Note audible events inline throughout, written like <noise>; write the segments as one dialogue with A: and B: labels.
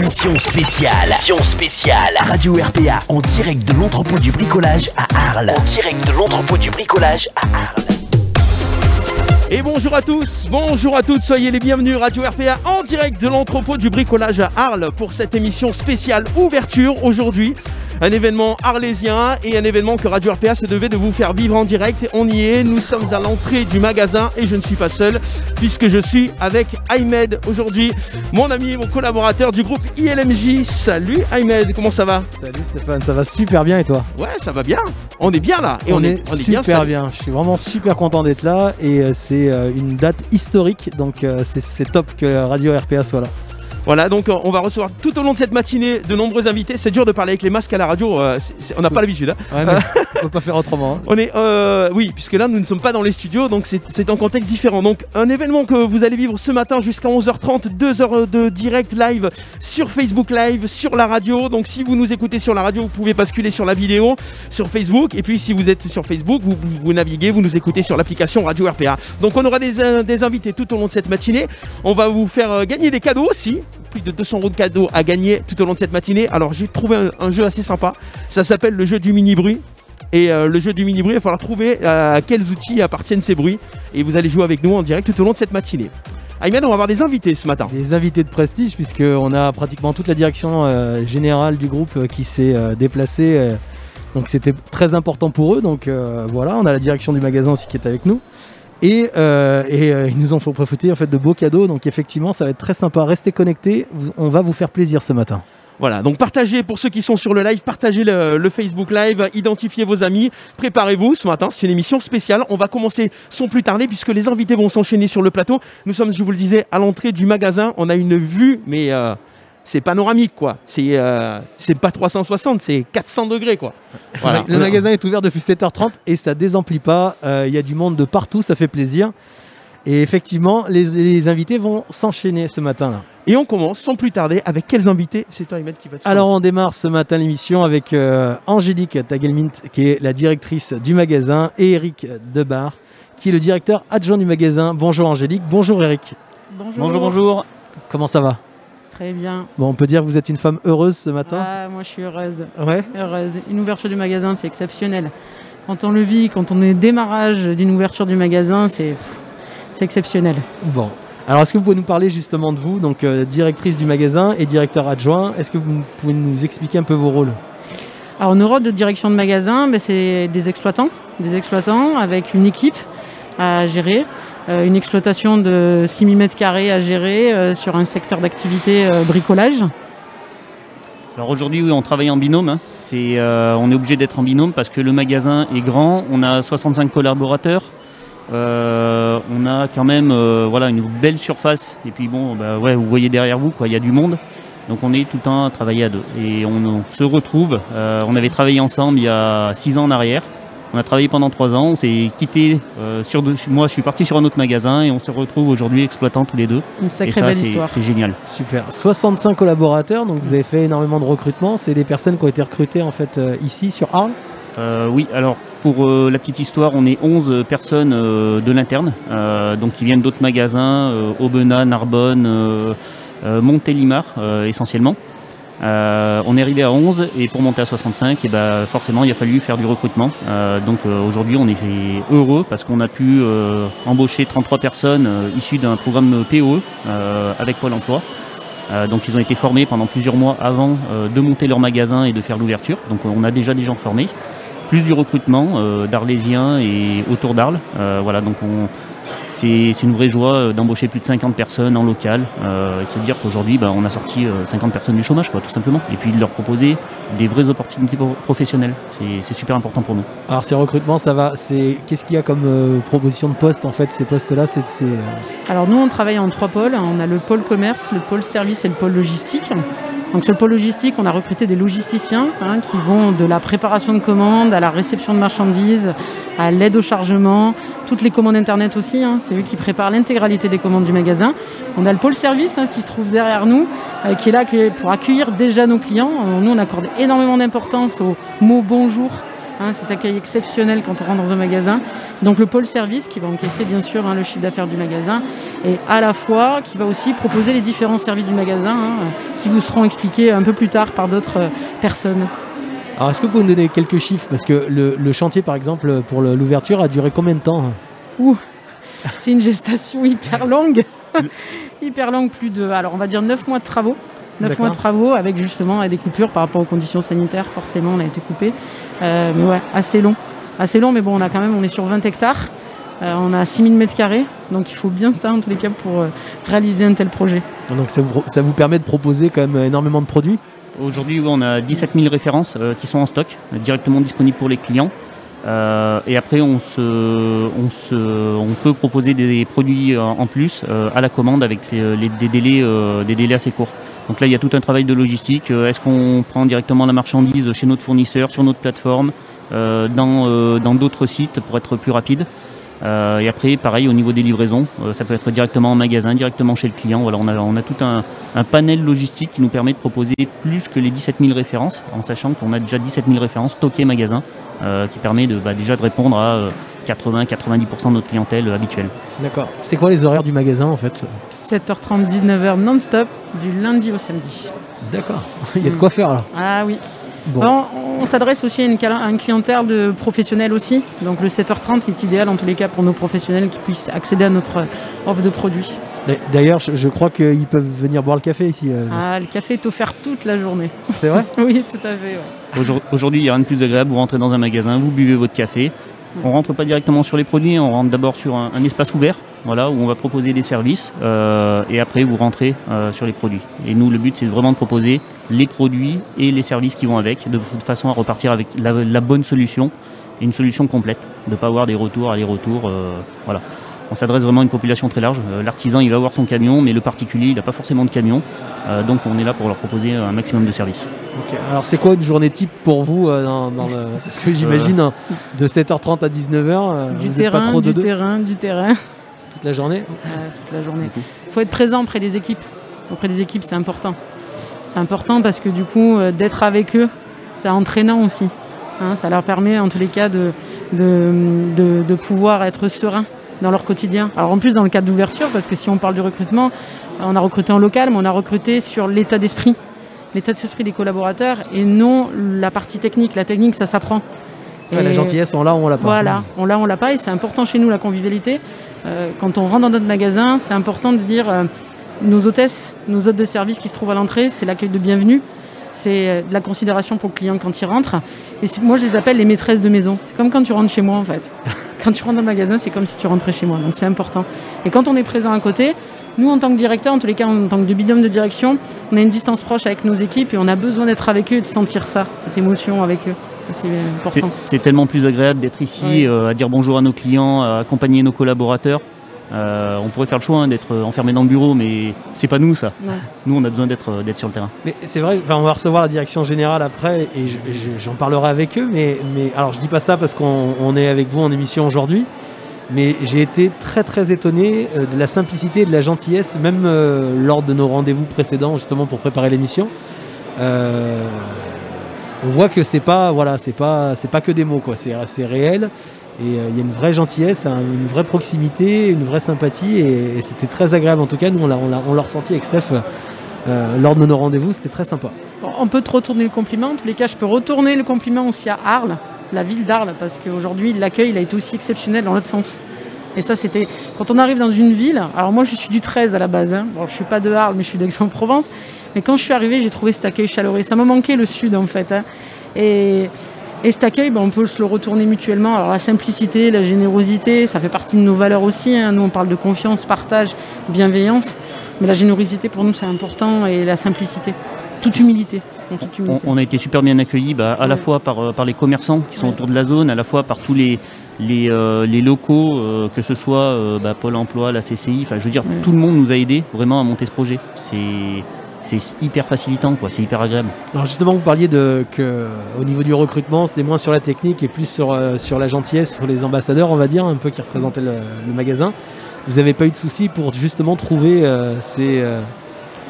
A: Émission spéciale. Émission spéciale. Radio RPA en direct de l'entrepôt du bricolage à Arles. En direct de l'entrepôt du bricolage à Arles.
B: Et bonjour à tous, bonjour à toutes, soyez les bienvenus Radio RPA en direct de l'entrepôt du bricolage à Arles pour cette émission spéciale ouverture aujourd'hui. Un événement arlésien et un événement que Radio RPA se devait de vous faire vivre en direct. On y est, nous sommes à l'entrée du magasin et je ne suis pas seul puisque je suis avec Ahmed aujourd'hui, mon ami et mon collaborateur du groupe ILMJ. Salut Ahmed, comment ça va?
C: Salut Stéphane, ça va super bien et toi?
B: Ouais, ça va bien. On est bien là et
C: on, est,
B: on
C: super
B: bien.
C: bien, Je suis vraiment super content d'être là et euh, c'est euh, une date historique donc euh, c'est top que Radio RPA soit là.
B: Voilà, donc euh, on va recevoir tout au long de cette matinée de nombreux invités. C'est dur de parler avec les masques à la radio, euh, on n'a pas l'habitude. hein.
C: Ouais, <laughs> on peut pas faire autrement. hein.
B: On est, euh, oui, puisque là nous ne sommes pas dans les studios, donc c'est- un contexte différent. Donc un événement que vous allez vivre ce matin jusqu'à 11h30, 2 heures de direct live sur Facebook Live, sur la radio. Donc si vous nous écoutez sur la radio, vous pouvez basculer sur la vidéo sur Facebook. Et puis si vous êtes sur Facebook, vous, vous- vous naviguez, vous nous écoutez sur l'application Radio RPA. Donc on aura des, des invités tout au long de cette matinée. On va vous faire gagner des cadeaux aussi. Plus de 200 euros de cadeaux à gagner tout au long de cette matinée. Alors j'ai trouvé un, jeu assez sympa. Ça s'appelle le jeu du mini bruit. Et euh, le jeu du mini bruit, il va falloir trouver euh, à quels outils appartiennent ces bruits. Et vous allez jouer avec nous en direct tout au long de cette matinée. Ayman, on va avoir des invités ce matin.
C: Des invités de prestige puisqu'on a pratiquement toute la direction euh, générale du groupe euh, qui s'est euh, déplacée. euh, donc c'était très important pour eux. Donc euh, voilà, on a la direction du magasin aussi qui est avec nous. Et, euh, euh, ils nous ont fait profiter en fait de beaux cadeaux. Donc effectivement, ça va être très sympa. Restez connectés. On va vous faire plaisir ce matin.
B: Voilà, donc partagez pour ceux qui sont sur le live, partagez le, le Facebook Live, identifiez vos amis, préparez-vous ce matin, c'est une émission spéciale. On va commencer sans plus tarder puisque les invités vont s'enchaîner sur le plateau. Nous sommes, je vous le disais, à l'entrée du magasin. On a une vue, mais euh, c'est panoramique quoi. C'est euh, c'est pas 360, c'est 400 degrés quoi. Voilà.
C: Le magasin est ouvert depuis 7h30 et ça désemplit pas. Euh, Il y a du monde de partout, ça fait plaisir. Et effectivement, les, les invités vont s'enchaîner ce matin-là.
B: Et on commence sans plus tarder avec quels invités? C'est toi, Ahmed, qui va te
C: Alors on démarre ce matin l'émission avec euh, Angélique Tagelmint qui est la directrice du magasin et Eric Debar qui est le directeur adjoint du magasin. Bonjour Angélique, bonjour Eric.
D: Bonjour.
E: Bonjour, bonjour.
C: Comment ça va?
D: Très bien.
C: Bon, on peut dire que vous êtes une femme heureuse ce matin
D: Ah, moi, je suis heureuse.
C: Ouais.
D: Heureuse. Une ouverture du magasin, c'est exceptionnel. Quand on le vit, quand on est démarrage d'une ouverture du magasin, c'est exceptionnel.
C: Bon. Alors est-ce que vous pouvez nous parler justement de vous, donc euh, directrice du magasin et directeur adjoint? Est-ce que vous pouvez nous expliquer un peu vos rôles?
D: Alors, nos rôles de direction de magasin, ben, c'est des exploitants. Des exploitants avec une équipe à gérer. Euh, une exploitation de 6000 m2 à gérer euh, sur un secteur d'activité euh, bricolage.
E: Alors aujourd'hui, oui, on travaille en binôme. hein. On est obligé d'être en binôme parce que le magasin est grand. On a 65 collaborateurs. On a quand même voilà, une belle surface. Et puis bon, bah, vous voyez derrière vous, il y a du monde. Donc on est tout le temps à travailler à deux. Et on, on se retrouve. On avait travaillé ensemble il y a six ans en arrière. On a travaillé pendant trois ans. On s'est quitté. euh, sur deux- moi, je suis parti sur un autre magasin et on se retrouve aujourd'hui exploitant tous les deux.
D: Une
E: Et
D: sacrée
E: ça,
D: belle
E: c'est,
D: histoire.
E: c'est génial.
C: Super. 65 collaborateurs, donc vous avez fait énormément de recrutement. C'est des personnes qui ont été recrutées en fait euh, ici sur Arles.
E: Euh, oui, alors pour euh, la petite histoire, on est 11 personnes euh, de l'interne, euh, donc qui viennent d'autres magasins, euh, Aubenas, Narbonne, euh, euh, Montélimar euh, essentiellement. Euh, on est arrivé à 11 et pour monter à 65, et ben, forcément il a fallu faire du recrutement. Euh, donc euh, aujourd'hui on est heureux parce qu'on a pu embaucher 33 personnes issues d'un programme POE avec Pôle Emploi. Donc ils ont été formés pendant plusieurs mois avant de monter leur magasin et de faire l'ouverture. Donc on a déjà des gens formés plus du recrutement d'Arlésiens et autour d'Arles. Voilà, donc on, c'est, c'est une vraie joie euh, d'embaucher plus de 50 personnes en local euh, et de se dire qu'aujourd'hui, bah, on a sorti euh, 50 personnes du chômage, quoi, tout simplement. Et puis de leur proposer des vraies opportunités pro- professionnelles. C'est, c'est super important pour nous.
C: Alors ces recrutements, ça va. C'est qu'est-ce qu'il y a comme euh, proposition de poste en fait Ces postes-là, c'est euh,
D: Alors nous, on travaille en trois pôles. On a le pôle commerce, le pôle service et le pôle logistique. Donc sur le pôle logistique, on a recruté des logisticiens hein, qui vont de la préparation de commandes à la réception de marchandises, à l'aide au chargement, toutes les commandes internet aussi. hein. c'est eux qui préparent l'intégralité des commandes du magasin. On a le pôle service hein, qui se trouve derrière nous, euh, qui est là pour accueillir déjà nos clients. Euh, Nous, on accorde énormément d'importance au mot bonjour. hein, cet accueil exceptionnel quand on rentre dans un magasin. Donc le pôle service qui va encaisser bien sûr hein, le chiffre d'affaires du magasin et à la fois qui va aussi proposer les différents services du magasin, hein, qui vous seront expliqués un peu plus tard par d'autres personnes.
C: Alors, est-ce que vous pouvez nous donner quelques chiffres? Parce que le, chantier, par exemple, pour l'ouverture, a duré combien de temps?
D: Ouh, c'est une gestation hyper longue. <laughs> hyper longue, plus de, alors on va dire 9 mois de travaux. 9 mois de travaux avec justement des coupures par rapport aux conditions sanitaires, forcément on a été coupé. Euh, mais ouais, assez long. Assez long, mais bon, on a quand même, on est sur 20 hectares. Euh, on a 6000 mètres carrés, donc il faut bien ça en tous les cas pour euh, réaliser un tel projet.
C: Donc ça vous, ça vous, permet de proposer quand même énormément de produits?
E: Aujourd'hui, on a 17 000 références qui sont en stock, directement disponibles pour les clients. et après, on, se, on, se, on, peut proposer des produits en plus à la commande avec les, des, délais, des délais assez courts. Donc là, il y a tout un travail de logistique. Euh, est-ce qu'on prend directement la marchandise chez notre fournisseur, sur notre plateforme, euh, euh, dans d'autres sites pour être plus rapide? Et après, pareil, au niveau des livraisons, ça peut être directement en magasin, directement chez le client. Voilà, on a, on a tout un, panel logistique qui nous permet de proposer plus que les 17 000 références, en sachant qu'on a déjà 17 000 références stockées magasin, qui permet de, bah, déjà de répondre à 80-90% de notre clientèle habituelle.
C: D'accord. C'est quoi les horaires du magasin en fait?
D: 7h30, 19h non-stop, du lundi au samedi.
C: D'accord, <laughs> il y a de quoi faire là?
D: Ah oui. On s'adresse aussi à une, à clientèle de professionnels aussi. Donc le 7h30 est idéal en tous les cas pour nos professionnels qui puissent accéder à notre offre de produits.
C: D'ailleurs, je, crois qu'ils peuvent venir boire le café ici. Euh.
D: Ah, le café est offert toute la journée.
C: C'est vrai <laughs>
D: Oui, tout à fait.
E: Aujourd'hui, il n'y a rien de plus agréable. Vous rentrez dans un magasin, vous buvez votre café, on rentre pas directement sur les produits, on rentre d'abord sur un, espace ouvert, voilà, où on va proposer des services, euh, et après vous rentrez euh, sur les produits. Et nous, le but, c'est vraiment de proposer les produits et les services qui vont avec, de, façon à repartir avec la, bonne solution, et une solution complète, de ne pas avoir des retours, aller-retour, euh, voilà on s'adresse vraiment à une population très large. Euh, l'artisan, il va avoir son camion, mais le particulier, il n'a pas forcément de camion. Euh, donc on est là pour leur proposer un maximum de services.
C: Alors c'est quoi une journée type pour vous euh, dans, <laughs> Parce que j'imagine de 7h30 à 19h,
D: du terrain,
C: pas trop
D: de du terrain, du terrain.
C: Toute la journée
D: Toute la journée. Il faut être présent auprès des équipes. Auprès des équipes, c'est important. C'est important parce que du coup, d'être avec eux, c'est entraînant aussi. Hein. ça leur permet en tous les cas de, de pouvoir être serein dans leur quotidien. Alors en plus dans le cadre d'ouverture, parce que si on parle du recrutement, on a recruté en local, mais on a recruté sur l'état d'esprit, l'état d'esprit des collaborateurs et non la partie technique. La technique, ça s'apprend.
C: la gentillesse, on l'a ou on l'a pas.
D: Voilà, on l'a, on l'a pas, et c'est important chez nous la convivialité. Euh, quand on rentre dans notre magasin, c'est important de dire euh, nos hôtesses, nos hôtes de service qui se trouvent à l'entrée, c'est l'accueil de bienvenue, c'est euh, de la considération pour le client quand il rentre. Et moi, je les appelle les maîtresses de maison. C'est comme quand tu rentres chez moi, en fait. <laughs> quand tu rentres dans le magasin, c'est comme si tu rentrais chez moi. Donc c'est important. Et quand on est présent à côté, nous, en tant que directeur, en tous les cas, en tant que binôme de direction, on a une distance proche avec nos équipes et on a besoin d'être avec eux et de sentir ça, cette émotion avec eux. C'est
E: tellement plus agréable d'être ici, euh, à dire bonjour à nos clients, à accompagner nos collaborateurs. Euh, on pourrait faire le choix hein, d'être enfermé dans le bureau, mais c'est pas nous ça. Nous, on a besoin d'être sur le terrain.
C: Mais c'est vrai, on va recevoir la direction générale après et j'en parlerai avec eux. Mais, mais alors, je dis pas ça parce qu'on est avec vous en émission aujourd'hui, mais j'ai été très très étonné euh, de la simplicité et de la gentillesse, même euh, lors de nos rendez-vous précédents justement pour préparer l'émission. on voit que c'est pas voilà, c'est pas c'est pas que des mots quoi, c'est réel. Et euh, il y a une vraie gentillesse, une vraie proximité, une vraie sympathie. Et, c'était très agréable. En tout cas, nous, on l'a ressenti avec Steph euh, lors de nos rendez-vous. C'était très sympa.
D: on peut te retourner le compliment. En tous les cas, je peux retourner le compliment aussi à Arles, la ville d'Arles, parce qu'aujourd'hui, l'accueil a été aussi exceptionnel dans l'autre sens. Et ça, c'était quand on arrive dans une ville. Alors moi, je suis du 13 à la base. Hein. Bon, je suis pas de Arles, mais je suis d'Aix-en-Provence. Mais quand je suis arrivé, j'ai trouvé cet accueil chaleureux. Ça me manquait le sud, en fait. Hein. Et et cet accueil, ben, on peut se le retourner mutuellement. Alors la simplicité, la générosité, ça fait partie de nos valeurs aussi. Hein. Nous, on parle de confiance, partage, bienveillance. Mais la générosité, pour nous, c'est important. Et la simplicité, toute humilité.
E: On, a été super bien accueillis, bah, à la fois par, euh, par les commerçants qui sont autour de la zone, à la fois par tous les, les, euh, locaux, euh, que ce soit bah, Pôle emploi, la CCI. Enfin, je veux dire, tout le monde nous a aidés vraiment à monter ce projet. C'est c'est hyper facilitant, quoi, c'est hyper agréable.
C: Alors justement, vous parliez de que au niveau du recrutement, c'était moins sur la technique et plus sur, euh, sur la gentillesse, sur les ambassadeurs, on va dire, un peu qui représentaient le, magasin. Vous n'avez pas eu de soucis pour justement trouver euh, ces, euh,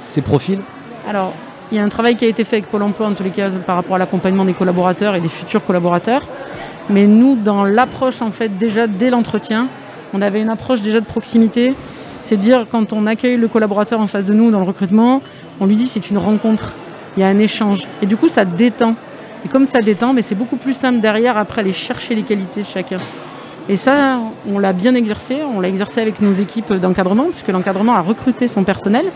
C: ces profils?
D: Alors, il y a un travail qui a été fait avec Pôle Emploi, en tous les cas, par rapport à l'accompagnement des collaborateurs et des futurs collaborateurs. Mais nous, dans l'approche, en fait, déjà dès l'entretien, on avait une approche déjà de proximité C'est dire quand on accueille le collaborateur en face de nous dans le recrutement, on lui dit c'est une rencontre, il y a un échange. Et du coup, ça détend. Et comme ça détend, mais c'est beaucoup plus simple derrière après aller chercher les qualités de chacun. Et ça, on l'a bien exercé. On l'a exercé avec nos équipes d'encadrement, puisque l'encadrement a recruté son personnel.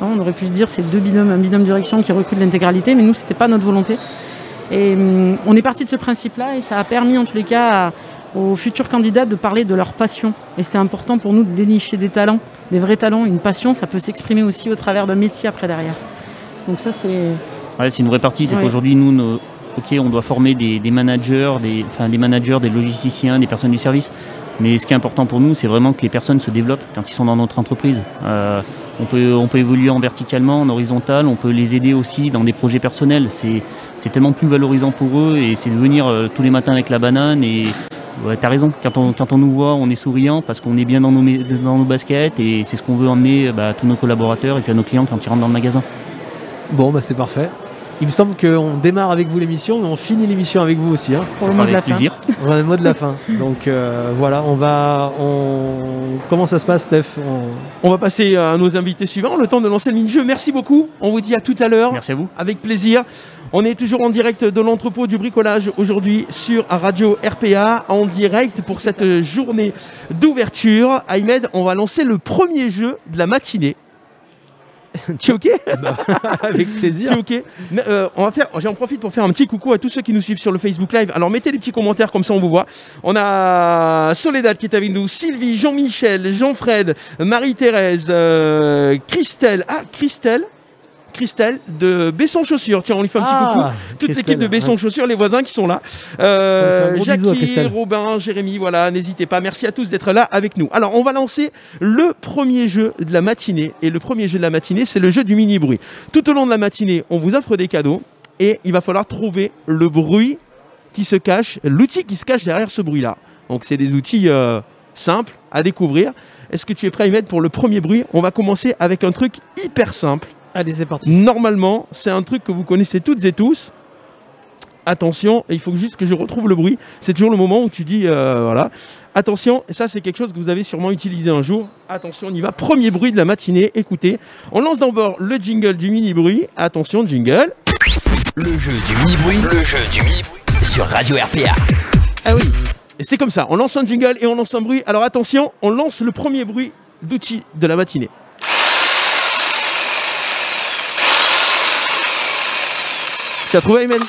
D: On aurait pu se dire c'est deux binômes, un binôme direction qui recrute l'intégralité, mais nous, c'était pas notre volonté. Et hum, on est parti de ce principe-là et ça a permis en tous les cas aux futurs candidats de parler de leur passion. Et c'était important pour nous de dénicher des talents, des vrais talents. Une passion, ça peut s'exprimer aussi au travers d'un métier après derrière. Donc ça, c'est...
E: Ouais, c'est une vraie partie. C'est qu'aujourd'hui, nous, nos, ok, on doit former des, managers, des, enfin, des managers, des logisticiens, des personnes du service. Mais ce qui est important pour nous, c'est vraiment que les personnes se développent quand ils sont dans notre entreprise. Euh, on, peut, on peut évoluer en verticalement, en horizontal, on peut les aider aussi dans des projets personnels. C'est, tellement plus valorisant pour eux et c'est de venir euh, tous les matins avec la banane. Et ouais, tu as raison, quand on, quand on nous voit, on est souriant parce qu'on est bien dans nos, dans nos baskets et c'est ce qu'on veut emmener bah, à tous nos collaborateurs et puis à nos clients quand ils rentrent dans le magasin.
C: Bon, bah c'est parfait. Il me semble qu'on démarre avec vous l'émission, mais on finit l'émission avec vous aussi. Hein.
E: Pour le mot de la plaisir. <laughs>
C: On le mot de la fin. Donc euh, voilà, on va. On... Comment ça se passe, Steph?
B: On... va passer à nos invités suivants. Le temps de lancer le mini-jeu. Merci beaucoup. On vous dit à tout à l'heure.
E: Merci à vous.
B: Avec plaisir. On est toujours en direct de l'entrepôt du bricolage aujourd'hui sur Radio RPA, en direct pour cette journée d'ouverture. Ahmed, on va lancer le premier jeu de la matinée. <laughs> tu es ok?
C: Bah, <laughs> Avec plaisir.
B: Tu es ok? Euh, On va faire. J'en profite pour faire un petit coucou à tous ceux qui nous suivent sur le Facebook Live. Alors mettez des petits commentaires comme ça on vous voit. On a Soledad qui est avec nous, Sylvie, Jean-Michel, Jean-Fred, Marie-Thérèse, euh, Christelle. Ah Christelle? Christelle de Besson Chaussures. Tiens, on lui fait un petit ah, coucou. Toute l'équipe de Besson Chaussures, les voisins qui sont là. Euh, Jackie, Robin, Jérémy, voilà, n'hésitez pas. Merci à tous d'être là avec nous. Alors, on va lancer le premier jeu de la matinée. Et le premier jeu de la matinée, c'est le jeu du mini-bruit. Tout au long de la matinée, on vous offre des cadeaux et il va falloir trouver le bruit qui se cache, l'outil qui se cache derrière ce bruit-là. Donc, c'est des outils euh, simples à découvrir. Est-ce que tu es prêt, Ahmed, pour le premier bruit? On va commencer avec un truc hyper simple.
C: Allez, c'est parti.
B: Normalement, c'est un truc que vous connaissez toutes et tous. Attention, il faut juste que je retrouve le bruit. C'est toujours le moment où tu dis, euh, voilà. Attention, ça c'est quelque chose que vous avez sûrement utilisé un jour. Attention, on y va. Premier bruit de la matinée, écoutez. On lance d'abord le jingle du mini-bruit. Attention, jingle.
A: Le jeu du mini-bruit. Le jeu du mini-bruit. Sur Radio RPA.
B: Ah oui. Et c'est comme ça. On lance un jingle et on lance un bruit. Alors attention, on lance le premier bruit d'outil de la matinée. Tu as trouvé, Aymen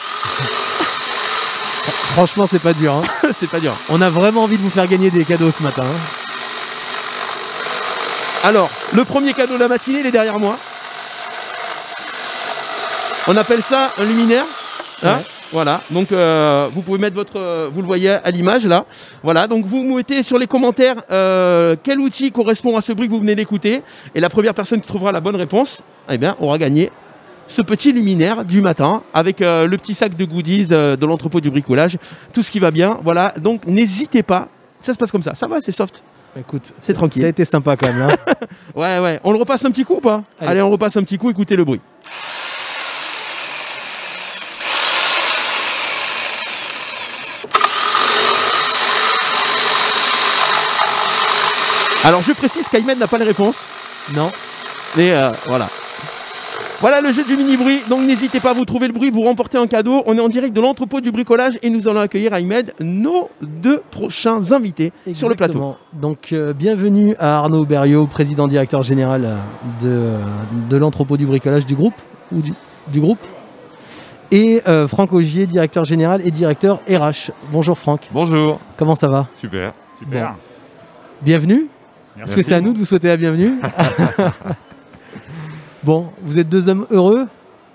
C: Franchement, c'est pas dur. Hein. <laughs>
B: c'est pas dur.
C: On a vraiment envie de vous faire gagner des cadeaux ce matin. Hein.
B: Alors, le premier cadeau de la matinée, il est derrière moi. On appelle ça un luminaire. Hein. voilà, donc euh, vous pouvez mettre votre, euh, vous le voyez à l'image là. Voilà, donc vous mettez sur les commentaires euh, quel outil correspond à ce bruit que vous venez d'écouter, et la première personne qui trouvera la bonne réponse, eh bien, aura gagné ce petit luminaire du matin avec euh, le petit sac de goodies euh, de l'entrepôt du bricolage, tout ce qui va bien. Voilà, donc n'hésitez pas. Ça se passe comme ça. Ça va, c'est soft.
C: Écoute, c'est tranquille. Ça a été sympa quand même. Hein. <laughs>
B: ouais, ouais. On le repasse un petit coup ou pas? Allez. on repasse un petit coup. Écoutez le bruit. Alors je précise qu'Aymed n'a pas les réponses.
C: Non.
B: Mais euh, voilà. Voilà le jeu du mini bruit. Donc n'hésitez pas à vous trouver le bruit, vous remportez un cadeau. On est en direct de l'entrepôt du bricolage et nous allons accueillir Ahmed, nos deux prochains invités sur le plateau.
C: Donc euh, bienvenue à Arnaud Berriot, président directeur général euh, de, de l'entrepôt du bricolage du groupe ou du, groupe. Et euh, Franck Augier, directeur général et directeur RH. Bonjour Franck.
F: Bonjour.
C: Comment ça va?
F: Super, super.
C: Bienvenue. Est-ce que c'est à nous de vous souhaiter la bienvenue <laughs> Bon, vous êtes deux hommes heureux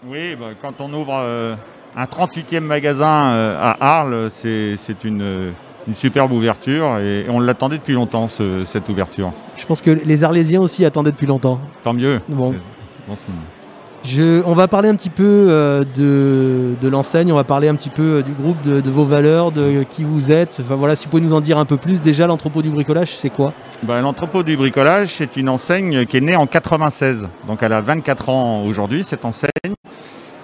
F: Oui, bah, quand on ouvre euh, un 38e magasin euh, à Arles, c'est une, superbe ouverture et, on l'attendait depuis longtemps, cette ouverture.
C: Je pense que les Arlésiens aussi attendaient depuis longtemps.
F: Tant mieux.
C: Bon. On va parler un petit peu euh, de, l'enseigne, on va parler un petit peu du groupe, de, vos valeurs, de qui vous êtes. Enfin voilà, si vous pouvez nous en dire un peu plus. Déjà, l'entrepôt du bricolage, c'est quoi?
F: Ben, L'entrepôt du bricolage, c'est une enseigne qui est née en 96. Donc elle a 24 ans aujourd'hui, cette enseigne.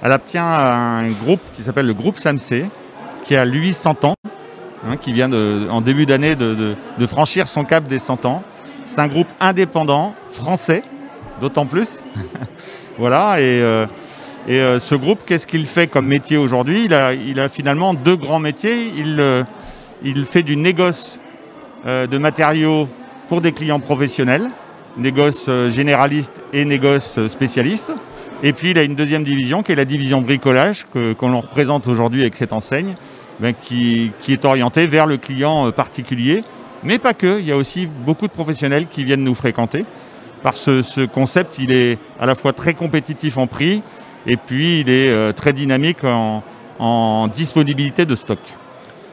F: Elle appartient à un groupe qui s'appelle le groupe SAMC, qui a lui 100 ans, hein, qui vient en début d'année de, franchir son cap des 100 ans. C'est un groupe indépendant, français, d'autant plus. <laughs> voilà, et, euh, euh, ce groupe, qu'est-ce qu'il fait comme métier aujourd'hui? Il a, finalement deux grands métiers. Il, euh, fait du négoce de matériaux pour des clients professionnels, négoce généraliste et négoce spécialiste. Et puis il a une deuxième division qui est la division bricolage que- l'on représente aujourd'hui avec cette enseigne, ben, qui, qui est orientée vers le client particulier. Mais pas que, il y a aussi beaucoup de professionnels qui viennent nous fréquenter. Par ce, ce concept, il est à la fois très compétitif en prix et puis il est euh, très dynamique en, en disponibilité de stock.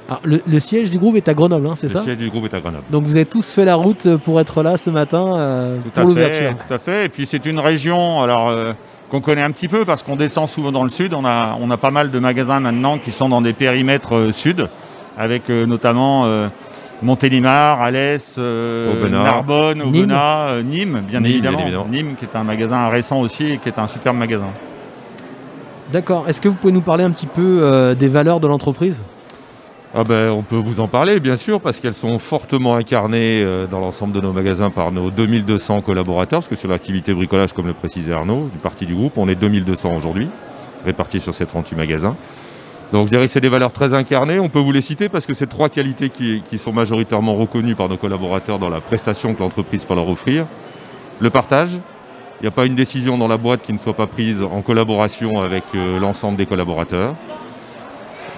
C: Alors, le, le siège du groupe est à Grenoble, hein, c'est
G: Le
C: ça
G: siège du groupe est à Grenoble.
C: Donc vous avez tous fait la route pour être là ce matin euh,
F: Tout
C: pour l'ouverture.
F: tout à fait. Et puis c'est une région alors euh, qu'on connaît un petit peu parce qu'on descend souvent dans le sud. On a, on a pas mal de magasins maintenant qui sont dans des périmètres euh, sud, avec euh, notamment euh, Montélimar, Alès, euh,
G: Aubenas.
F: Narbonne,
C: Nîmes.
F: Aubenas, euh, Nîmes, bien
G: Nîmes,
F: évidemment.
G: bien évidemment.
F: Nîmes, qui est un magasin récent aussi et qui est un superbe magasin.
C: D'accord. Est-ce que vous pouvez nous parler un petit peu euh, des valeurs de l'entreprise?
G: Ah ben, on peut vous en parler, bien sûr, parce qu'elles sont fortement incarnées euh, dans l'ensemble de nos magasins par nos 2200 collaborateurs, parce que sur l'activité bricolage, comme le précisait Arnaud, du parti du groupe, on est 2200 aujourd'hui, répartis sur ces 38 magasins. Donc je dirais que c'est des valeurs très incarnées, on peut vous les citer parce que c'est trois qualités qui, sont majoritairement reconnues par nos collaborateurs dans la prestation que l'entreprise peut leur offrir. Le partage, il n'y a pas une décision dans la boîte qui ne soit pas prise en collaboration avec euh, l'ensemble des collaborateurs.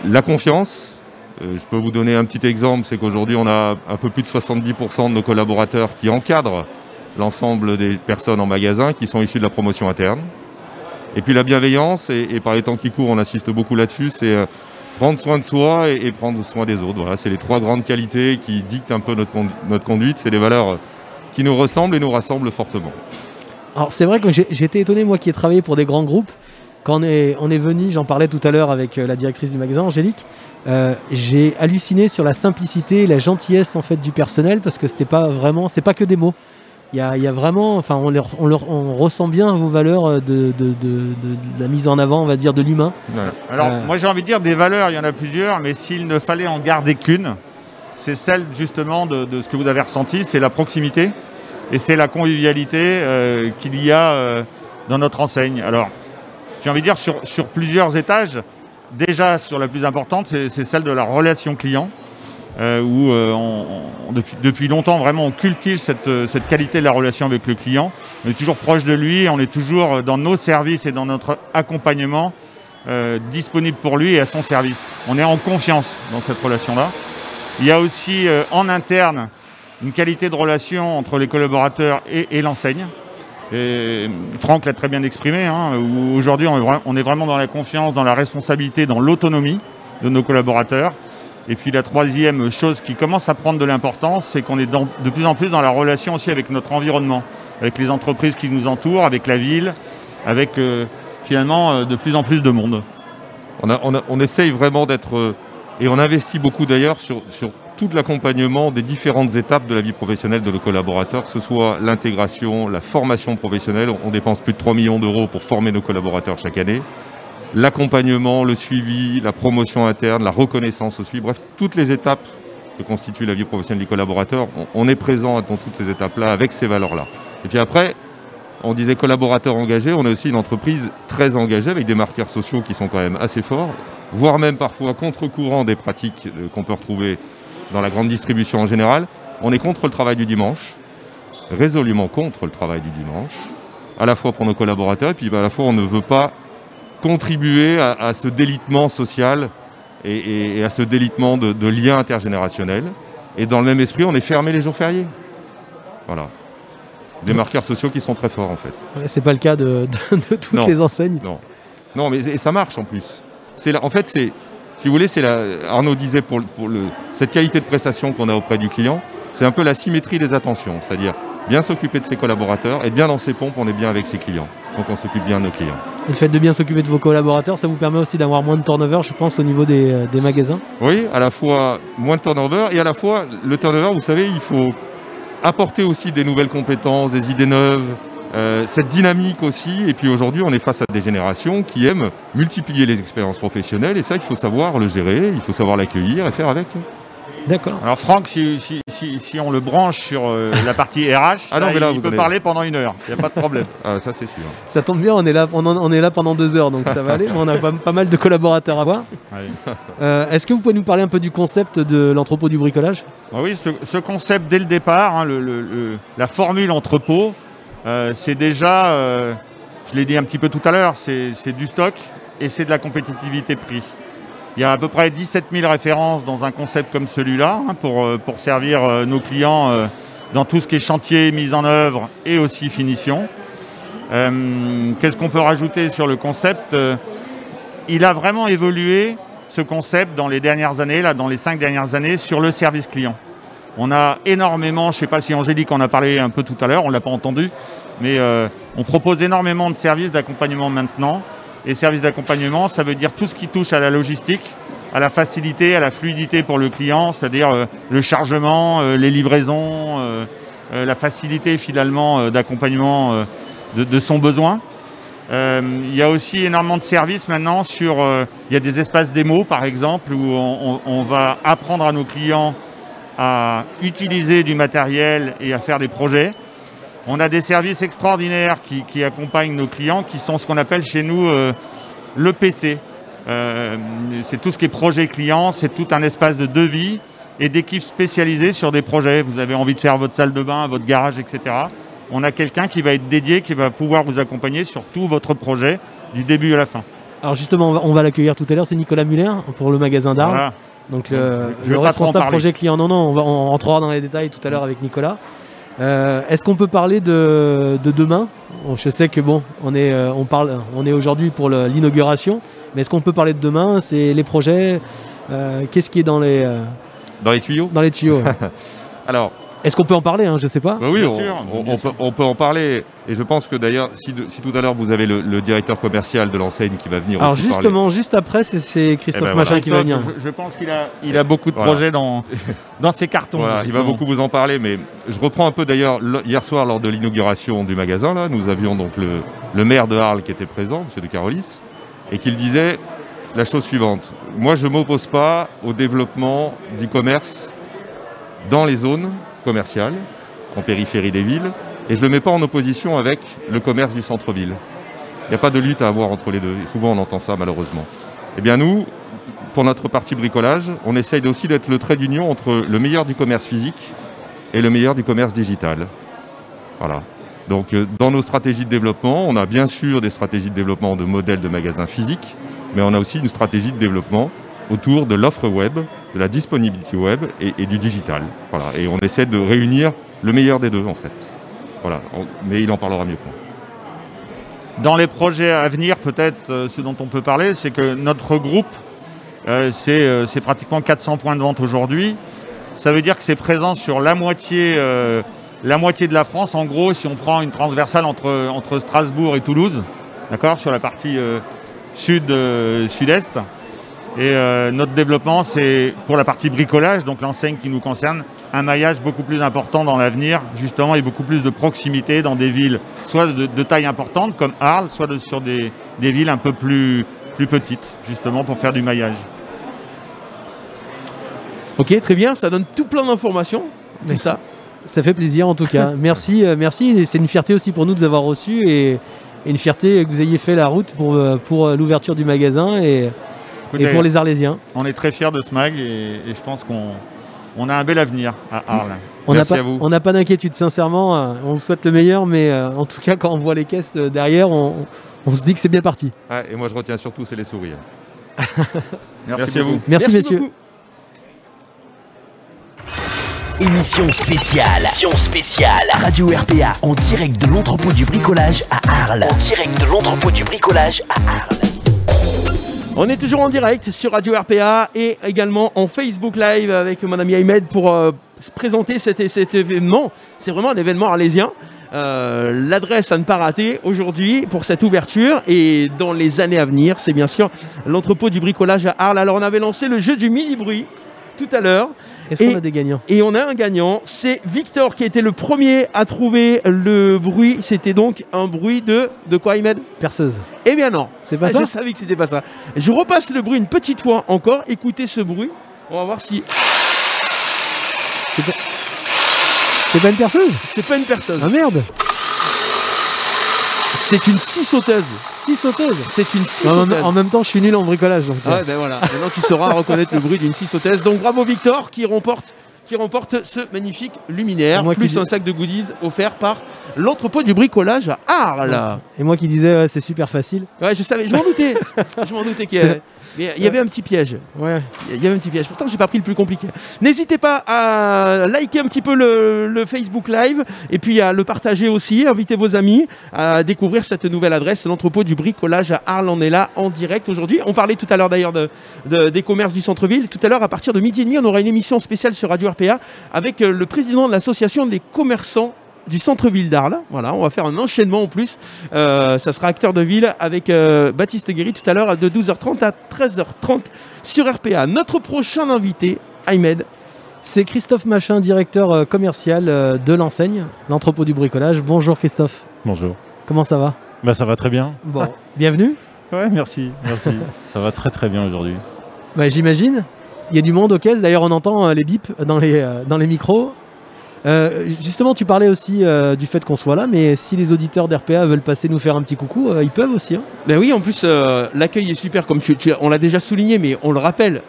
G: La confiance, euh, je peux vous donner un petit exemple, c'est qu'aujourd'hui on a un peu plus de 70% de nos collaborateurs qui encadrent l'ensemble des personnes en magasin qui sont issues de la promotion interne. Et puis la bienveillance, et, par les temps qui courent on insiste beaucoup là-dessus, c'est euh, prendre soin de soi et, prendre soin des autres. Voilà, c'est les trois grandes qualités qui dictent un peu notre, notre conduite, c'est des valeurs euh, qui nous ressemblent et nous rassemblent fortement.
C: Alors c'est vrai que été étonné, moi qui ai travaillé pour des grands groupes, quand on est, on est venu, j'en parlais tout à l'heure avec euh, la directrice du magasin, Angélique, j'ai halluciné sur la simplicité et la gentillesse en fait du personnel parce que c'était pas vraiment, c'est pas que des mots. Il y a, il y a vraiment, enfin on, leur- on, leur- on ressent bien vos valeurs euh, de, de- de- de- de la mise en avant, on va dire, de l'humain.
F: Alors,
C: Euh.
F: moi j'ai envie de dire des valeurs, il y en a plusieurs, mais s'il ne fallait en garder qu'une, c'est celle justement de, ce que vous avez ressenti, c'est la proximité et c'est la convivialité euh, qu'il y a euh, dans notre enseigne. Alors, j'ai envie de dire sur, sur plusieurs étages, déjà sur la plus importante, c'est celle de la relation client. Euh, où euh, depuis, depuis longtemps vraiment on cultive cette, euh, cette qualité de la relation avec le client. On est toujours proche de lui, on est toujours dans nos services et dans notre accompagnement disponible pour lui et à son service. On est en confiance dans cette relation-là. Il y a aussi en interne une qualité de relation entre les collaborateurs et, l'enseigne. Franck l'a très bien exprimé, hein, où aujourd'hui on est vraiment dans la confiance, dans la responsabilité, dans l'autonomie de nos collaborateurs. Et puis la troisième chose qui commence à prendre de l'importance, c'est qu'on est de plus en plus dans la relation aussi avec notre environnement, avec les entreprises qui nous entourent, avec la ville, avec euh, finalement euh, de plus en plus de monde.
G: On essaye vraiment d'être, euh, et on investit beaucoup d'ailleurs sur, sur tout l'accompagnement des différentes étapes de la vie professionnelle de nos collaborateurs, que ce soit l'intégration, la formation professionnelle. On dépense plus de 3 millions d'euros pour former nos collaborateurs chaque année. L'accompagnement, le suivi, la promotion interne, la reconnaissance aussi. Bref, toutes les étapes que constitue la vie professionnelle des collaborateurs, on, est présent dans toutes ces étapes-là avec ces valeurs-là. Et puis après, on disait collaborateurs engagés, on a aussi une entreprise très engagée avec des marqueurs sociaux qui sont quand même assez forts, voire même parfois contre-courant des pratiques euh, qu'on peut retrouver dans la grande distribution en général. On est contre le travail du dimanche, résolument contre le travail du dimanche, à la fois pour nos collaborateurs, et puis bah, à la fois on ne veut pas contribuer à, à ce délitement social et, et- et à ce délitement de, de liens intergénérationnels. Et dans le même esprit, on est fermé les jours fériés. Voilà. Des marqueurs sociaux qui sont très forts en fait.
C: Ouais, C'est pas le cas de, de- de toutes
G: Non.
C: les enseignes.
G: Non. Non, mais et ça marche en plus. La- en fait, c'est, si vous voulez, c'est la, Arnaud disait pour, pour le, cette qualité de prestation qu'on a auprès du client, c'est un peu la symétrie des attentions, c'est-à-dire bien s'occuper de ses collaborateurs et bien dans ses pompes, on est bien avec ses clients. Donc on s'occupe bien de nos clients.
C: Et le fait de bien s'occuper de vos collaborateurs, ça vous permet aussi d'avoir moins de turnover, je pense, au niveau des, euh, des magasins.
G: Oui, à la fois moins de turnover et à la fois le turnover, vous savez, il faut apporter aussi des nouvelles compétences, des idées neuves, euh, cette dynamique aussi. Et puis aujourd'hui, on est face à des générations qui aiment multiplier les expériences professionnelles et ça, il faut savoir le gérer, il faut savoir l'accueillir et faire avec.
C: D'accord.
F: Alors Franck, si, si- si- si on le branche sur euh, la partie <laughs> RH,
G: Ah non,
F: là,
G: mais là,
F: il
G: vous
F: peut
G: allez-
F: parler pendant une heure. Il n'y a pas de problème. <laughs>
G: Ah, ça c'est sûr.
C: Ça tombe bien, on est là, on en- on est là pendant deux heures, donc ça va aller. mais on a pas, pas mal de collaborateurs à voir.
F: Ouais.
C: Euh, Est-ce que vous pouvez nous parler un peu du concept de l'entrepôt du bricolage?
F: Ah oui, ce, ce concept dès le départ, hein, le- le- le- la formule entrepôt, euh, c'est déjà, euh, je l'ai dit un petit peu tout à l'heure, c'est c'est du stock et c'est de la compétitivité prix. Il y a à peu près 17 000 références dans un concept comme celui-là hein, pour, euh, pour servir euh, nos clients euh, dans tout ce qui est chantier, mise en œuvre et aussi finition. Qu'est-ce qu'on peut rajouter sur le concept Il a vraiment évolué ce concept dans les dernières années, là, dans les cinq dernières années, sur le service client. On a énormément, je ne sais pas si Angélique en a parlé un peu tout à l'heure, on ne l'a pas entendu, mais on propose énormément de services d'accompagnement maintenant. Et services d'accompagnement, ça veut dire tout ce qui touche à la logistique, à la facilité, à la fluidité pour le client, c'est-à-dire euh, le chargement, euh, les livraisons, euh, la facilité finalement d'accompagnement de, son besoin. Il y a aussi énormément de services maintenant sur. il y a des espaces démo par exemple où on va apprendre à nos clients à utiliser du matériel et à faire des projets. On a des services extraordinaires qui, qui accompagnent nos clients qui sont ce qu'on appelle chez nous euh, le PC. Euh, c'est tout ce qui est projet client, c'est tout un espace de devis et d'équipes spécialisées sur des projets. Vous avez envie de faire votre salle de bain, votre garage, etc. On a quelqu'un qui va être dédié, qui va pouvoir vous accompagner sur tout votre projet, du début à la fin.
C: Alors justement, on va, l'accueillir tout à l'heure, c'est Nicolas Muller pour le magasin d'art.
F: Voilà.
C: Donc le,
F: Je
C: le responsable projet client, non, non, on, va, on rentrera dans les détails tout à l'heure avec Nicolas. Euh, Est-ce qu'on peut parler de, de demain? Je sais que bon, on est, euh, on parle, on est aujourd'hui pour l'inauguration, mais est-ce qu'on peut parler de demain? C'est les projets. euh, Qu'est-ce qui est dans les, euh,
G: Dans les tuyaux?
C: dans les tuyaux ouais. <laughs>
G: Alors,
C: Est-ce qu'on peut en parler hein, Je sais pas.
G: bah oui,
F: Bien
G: on,
F: sûr,
G: on-
F: bien
G: on
F: sûr.
G: peut, on peut en parler. Et je pense que d'ailleurs, si, tout à l'heure vous avez le, le directeur commercial de l'enseigne qui va venir
C: Alors
G: aussi parler.
C: justement, juste après, c'est- c'est Christophe
G: Eh ben
C: Machin qui va venir.
F: Je, je pense qu'il a, il a beaucoup de
G: Voilà.
F: projets dans, <laughs> dans ses cartons.
G: Voilà, il va beaucoup vous en parler, mais je reprends un peu d'ailleurs le- hier soir lors de l'inauguration du magasin. Là, nous avions donc le, le maire de Arles qui était présent, M. de Carolis, et qu'il disait la chose suivante moi, je ne m'oppose pas au développement du commerce dans les zones commerciales, en périphérie des villes, et je ne le mets pas en opposition avec le commerce du centre-ville. Il n'y a pas de lutte à avoir entre les deux, souvent on entend ça malheureusement. Eh bien nous, pour notre partie bricolage, on essaye aussi d'être le trait d'union entre le meilleur du commerce physique et le meilleur du commerce digital. Voilà. Donc euh, dans nos stratégies de développement, on a bien sûr des stratégies de développement de modèles de magasins physiques, mais on a aussi une stratégie de développement autour de l'offre web, de la disponibilité web et, du digital. Voilà. Et on essaie de réunir le meilleur des deux en fait. Voilà. Mais il en parlera mieux que moi.
F: Dans les projets à venir, peut-être euh, ce dont on peut parler, c'est que notre groupe, euh, c'est euh, c'est pratiquement 400 points de vente aujourd'hui. Ça veut dire que c'est présent sur la moitié, la moitié de la France. En gros, si on prend une transversale entre, entre Strasbourg et Toulouse, d'accord, sur la partie euh, sud, euh, sud-est. Et euh, notre développement, c'est pour la partie bricolage, donc l'enseigne qui nous concerne, un maillage beaucoup plus important dans l'avenir, justement, et beaucoup plus de proximité dans des villes, soit de, de taille importante comme Arles, soit de- sur des, des villes un peu plus, plus petites, justement, pour faire du maillage.
B: Ok, très bien, ça donne tout plein d'informations. Mais ça,
C: Ça fait plaisir en tout cas. <laughs> merci, euh, merci. Et C'est une fierté aussi pour nous de vous avoir reçus et, et une fierté que vous ayez fait la route pour, euh, pour l'ouverture du magasin et, et pour les Arlésiens.
F: On est très fiers de ce mag et, et je pense qu'on on a un bel avenir à Arles.
C: On n'a pas,
G: à vous.
C: on n'a pas d'inquiétude, sincèrement. euh, On vous souhaite le meilleur, mais euh, en tout cas, quand on voit les caisses euh, derrière, on, on se dit que c'est bien parti.
G: Ah, et moi je retiens surtout, c'est les sourires. <laughs>
F: Merci,
G: à vous.
C: Merci, messieurs.
B: beaucoup.
A: Émission spéciale. Émission spéciale. Radio RPA en direct de l'entrepôt du bricolage à Arles. En direct de l'entrepôt du bricolage à Arles.
B: On est toujours en direct sur Radio RPA et également en Facebook Live avec mon ami Ahmed pour euh, se présenter cet, cet événement. C'est vraiment un événement arlésien. Euh, L'adresse à ne pas rater aujourd'hui pour cette ouverture et dans les années à venir, c'est bien sûr l'entrepôt du bricolage à Arles. Alors on avait lancé le jeu du mini-bruit tout à l'heure.
C: Est-ce qu'on a des gagnants?
B: Et on a un gagnant, c'est Victor qui a été le premier à trouver le bruit. C'était donc un bruit de de quoi Ahmed?
C: Perceuse.
B: Eh bien non,
C: c'est pas ça?
B: Je savais que c'était pas ça. Je repasse le bruit une petite fois encore. Écoutez ce bruit. On va voir si.
C: C'est pas... pas... une perceuse?
B: C'est pas une perceuse.
C: Ah merde
B: C'est une scie sauteuse.
C: Scie sauteuse
B: C'est une scie
C: en, en même temps, je suis nul en bricolage. Donc,
B: Ah ouais, ben voilà. Maintenant, tu sauras reconnaître le bruit d'une scie sauteuse. Donc, bravo Victor qui remporte, qui remporte ce magnifique luminaire,
C: Moi
B: plus un sac de goodies offert par l'entrepôt du bricolage à Arles.
C: Et moi qui disais, ouais, c'est super facile.
B: Ouais, je savais, je m'en doutais. je m'en doutais qu'il y <laughs> avait- il y avait un petit piège.
C: Ouais.
B: Il y avait un petit piège. Pourtant, j'ai pas pris le plus compliqué. N'hésitez pas à liker un petit peu le, le Facebook Live et puis à le partager aussi. Invitez vos amis à découvrir cette nouvelle adresse, l'entrepôt du bricolage à Arles. On est là en direct aujourd'hui. On parlait tout à l'heure d'ailleurs de, de- des commerces du centre-ville. Tout à l'heure, à partir de midi et demi, on aura une émission spéciale sur Radio RPA avec le président de l'association des commerçants du centre-ville d'Arles. Voilà, on va faire un enchaînement en plus. Euh, ça sera acteur de ville avec euh, Baptiste Guéry tout à l'heure de 12h30 à 13h30 sur RPA. Notre prochain invité, Ahmed.
C: C'est Christophe Machin, directeur euh, commercial de l'enseigne, l'entrepôt du bricolage. Bonjour Christophe,
H: Bonjour.
C: comment ça va?
H: Bah ça va très bien.
C: Bon, bienvenue.
H: Ouais, merci, merci. <laughs> ça va très très bien aujourd'hui.
C: Bah, J'imagine. Il y a du monde aux caisses. D'ailleurs, on entend les bips dans les, dans les micros. Euh, justement, tu parlais aussi euh, du fait qu'on soit là, mais si les auditeurs d'RPA veulent passer nous faire un petit coucou, euh, ils peuvent aussi. hein.
B: Ben oui, en plus, l'accueil est super, comme tu, tu- on l'a déjà souligné, mais on le rappelle,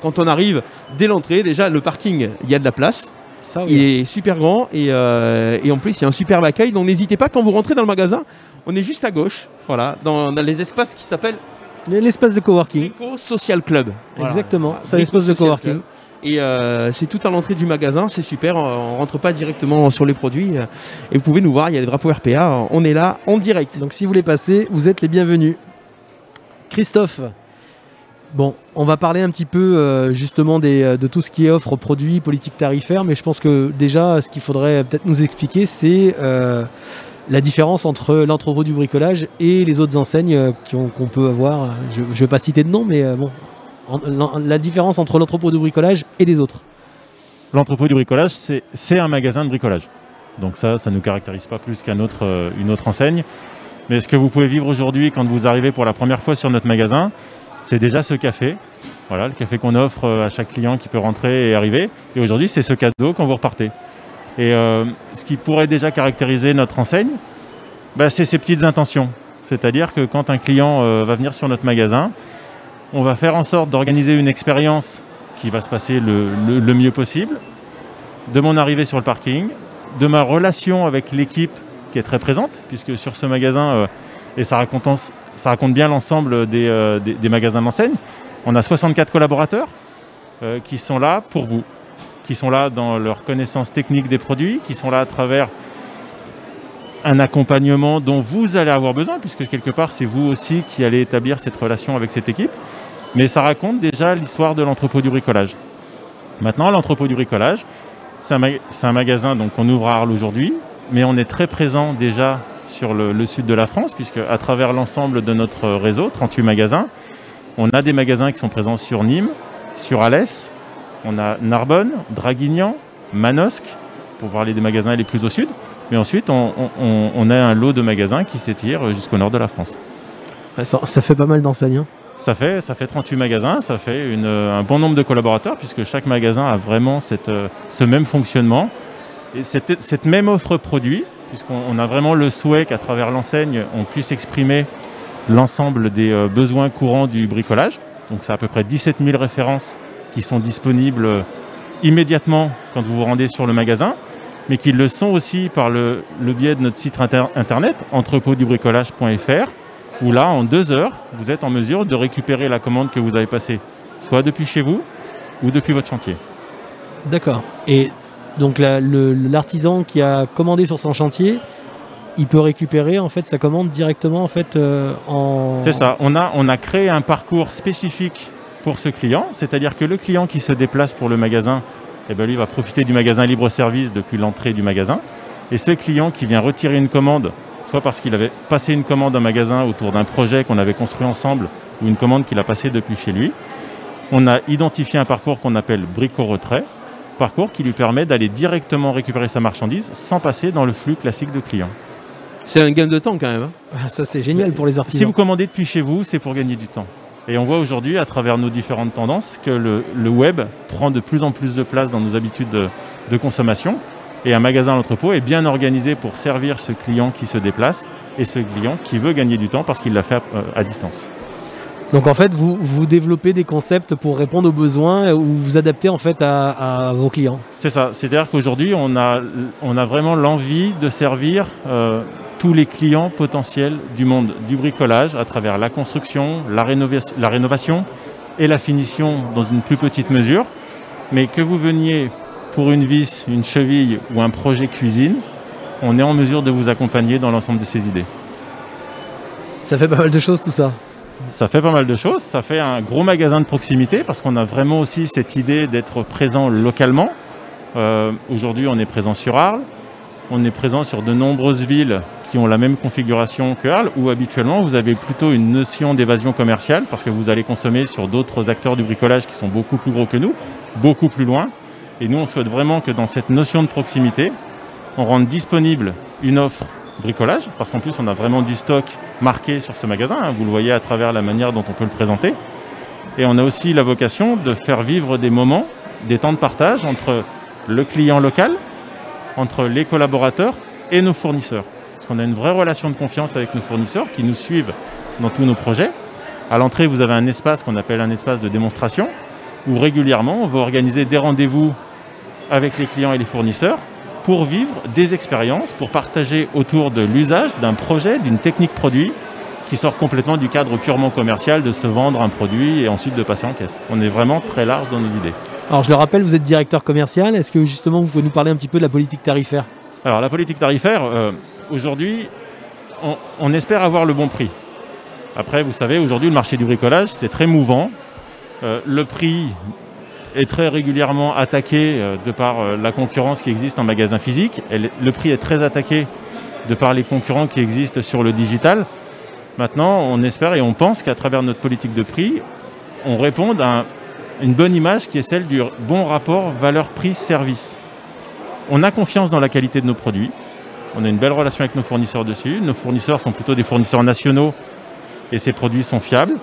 B: quand on arrive dès l'entrée, déjà, le parking, il y a de la place.
C: Ça,
B: Il est super grand et, et en plus, il y a un superbe accueil. Donc, n'hésitez pas, quand vous rentrez dans le magasin, on est juste à gauche, voilà, dans, dans les espaces qui s'appellent
C: L'espace de coworking.
B: Brico Social Club. Voilà.
C: Exactement, c'est un
B: Brico
C: espace de coworking.
B: Club. Et euh, c'est tout à l'entrée du magasin, c'est super, on, rentre pas directement sur les produits. et vous pouvez nous voir, il y a les drapeaux RPA, on est là en direct.
C: Donc si vous voulez passer, vous êtes les bienvenus. Christophe, bon, on va parler un petit peu euh, justement euh, de tout ce qui est offre produits, politique tarifaire, mais je pense que déjà, ce qu'il faudrait peut-être nous expliquer, c'est la différence entre l'entrepôt du bricolage et les autres enseignes qu'on peut avoir. Je ne vais pas citer de nom, mais bon, la différence entre l'entrepôt du bricolage et les autres.
H: L'entrepôt du bricolage, c'est un magasin de bricolage. Donc ça, ça ne nous caractérise pas plus qu'une autre, euh, autre enseigne. Mais ce que vous pouvez vivre aujourd'hui quand vous arrivez pour la première fois sur notre magasin, c'est déjà ce café. Voilà, le café qu'on offre euh, à chaque client qui peut rentrer et arriver. Et aujourd'hui, c'est ce cadeau quand vous repartez. Et euh, ce qui pourrait déjà caractériser notre enseigne, bah, c'est ces petites intentions. C'est-à-dire que quand un client va venir sur notre magasin, on va faire en sorte d'organiser une expérience qui va se passer le, mieux possible, de mon arrivée sur le parking, de ma relation avec l'équipe qui est très présente, puisque sur ce magasin, euh, et ça raconte, bien l'ensemble des, euh, magasins d'enseigne, on a 64 collaborateurs euh, qui sont là pour vous, qui sont là dans leur connaissance technique des produits, qui sont là à travers un accompagnement dont vous allez avoir besoin, puisque quelque part c'est vous aussi qui allez établir cette relation avec cette équipe. Mais ça raconte déjà l'histoire de l'entrepôt du bricolage. Maintenant, l'entrepôt du bricolage, c'est un, ma- c'est un magasin qu'on ouvre à Arles aujourd'hui, mais on est très présent déjà sur le, sud de la France, puisque à travers l'ensemble de notre réseau, 38 magasins, on a des magasins qui sont présents sur Nîmes, sur Alès, on a Narbonne, Draguignan, Manosque, pour parler des magasins les plus au sud. Mais ensuite, on, a un lot de magasins qui s'étire jusqu'au nord de la France.
C: Ça, ça fait pas mal d'enseignes.
H: Ça fait, ça fait 38 magasins, ça fait euh, un bon nombre de collaborateurs, puisque chaque magasin a vraiment cette, euh, ce même fonctionnement et cette, cette même offre produit, puisqu'on on a vraiment le souhait qu'à travers l'enseigne, on puisse exprimer l'ensemble des euh, besoins courants du bricolage. Donc c'est à peu près 17 000 références qui sont disponibles immédiatement quand vous vous rendez sur le magasin, mais qui le sont aussi par le, le biais de notre site inter- internet, entrepôtdubricolage.fr, où là, en deux heures, vous êtes en mesure de récupérer la commande que vous avez passée, soit depuis chez vous ou depuis votre chantier.
C: D'accord. Et donc la- l'artisan qui a commandé sur son chantier, il peut récupérer en fait sa commande directement en fait euh, en.
H: C'est ça, on a, on a créé un parcours spécifique pour ce client, c'est-à-dire que le client qui se déplace pour le magasin, eh ben lui va profiter du magasin libre-service depuis l'entrée du magasin. Et ce client qui vient retirer une commande, soit parce qu'il avait passé une commande à un magasin autour d'un projet qu'on avait construit ensemble, ou une commande qu'il a passée depuis chez lui, on a identifié un parcours qu'on appelle brico-retrait, parcours qui lui permet d'aller directement récupérer sa marchandise sans passer dans le flux classique de clients.
B: C'est un gain de temps quand même. hein.
C: Ah, Ça c'est génial pour les artisans.
H: Si vous commandez depuis chez vous, c'est pour gagner du temps. Et on voit aujourd'hui, à travers nos différentes tendances, que le, le web prend de plus en plus de place dans nos habitudes de, de consommation. Et un magasin à l'entrepôt est bien organisé pour servir ce client qui se déplace et ce client qui veut gagner du temps parce qu'il l'a fait à, euh, à distance.
C: Donc en fait, vous, vous développez des concepts pour répondre aux besoins ou vous adaptez en fait à, à vos clients.
H: C'est ça, c'est-à-dire qu'aujourd'hui, on a, on a vraiment l'envie de servir euh, tous les clients potentiels du monde du bricolage à travers la construction, la, rénova- la rénovation et la finition dans une plus petite mesure. Mais que vous veniez pour une vis, une cheville ou un projet cuisine, on est en mesure de vous accompagner dans l'ensemble de ces idées.
C: Ça fait pas mal de choses tout ça.
H: Ça fait pas mal de choses. Ça fait un gros magasin de proximité parce qu'on a vraiment aussi cette idée d'être présent localement. Euh, Aujourd'hui, on est présent sur Arles. On est présent sur de nombreuses villes qui ont la même configuration que Arles, où habituellement vous avez plutôt une notion d'évasion commerciale parce que vous allez consommer sur d'autres acteurs du bricolage qui sont beaucoup plus gros que nous, beaucoup plus loin. Et nous, on souhaite vraiment que dans cette notion de proximité, on rende disponible une offre bricolage, parce qu'en plus on a vraiment du stock marqué sur ce magasin, hein, vous le voyez à travers la manière dont on peut le présenter. Et on a aussi la vocation de faire vivre des moments, des temps de partage entre le client local, entre les collaborateurs et nos fournisseurs. Parce qu'on a une vraie relation de confiance avec nos fournisseurs qui nous suivent dans tous nos projets. À l'entrée, vous avez un espace qu'on appelle un espace de démonstration, où régulièrement on va organiser des rendez-vous avec les clients et les fournisseurs pour vivre des expériences, pour partager autour de l'usage d'un projet, d'une technique produit qui sort complètement du cadre purement commercial de se vendre un produit et ensuite de passer en caisse. On est vraiment très large dans nos idées.
C: Alors je le rappelle, vous êtes directeur commercial. Est-ce que justement vous pouvez nous parler un petit peu de la politique tarifaire?
H: Alors la politique tarifaire, euh, aujourd'hui, on, on espère avoir le bon prix. Après, vous savez, aujourd'hui, le marché du bricolage, c'est très mouvant. Euh, le prix est très régulièrement attaqué euh, de par euh, la concurrence qui existe en magasin physique. Le prix est très attaqué de par les concurrents qui existent sur le digital. Maintenant, on espère et on pense qu'à travers notre politique de prix, on réponde à un- une bonne image qui est celle du bon rapport valeur-prix-service. On a confiance dans la qualité de nos produits. On a une belle relation avec nos fournisseurs dessus. Nos fournisseurs sont plutôt des fournisseurs nationaux et ces produits sont fiables.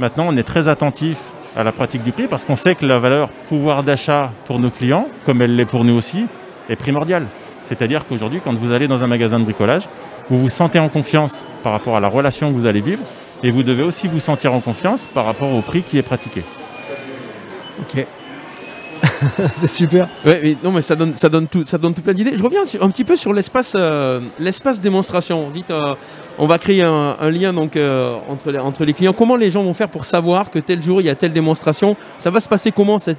H: Maintenant, on est très attentif à la pratique du prix parce qu'on sait que la valeur pouvoir d'achat pour nos clients, comme elle l'est pour nous aussi, est primordiale. C'est-à-dire qu'aujourd'hui, quand vous allez dans un magasin de bricolage, vous vous sentez en confiance par rapport à la relation que vous allez vivre et vous devez aussi vous sentir en confiance par rapport au prix qui est pratiqué.
C: Ok. <laughs> c'est super.
B: Ouais, mais non, mais ça donne, ça donne tout, ça donne tout plein d'idées. Je reviens un petit peu sur l'espace, euh, l'espace démonstration. Dites, euh, on va créer un, lien donc euh, entre, les, clients. Comment les gens vont faire pour savoir que tel jour il y a telle démonstration? Ça va se passer comment cette,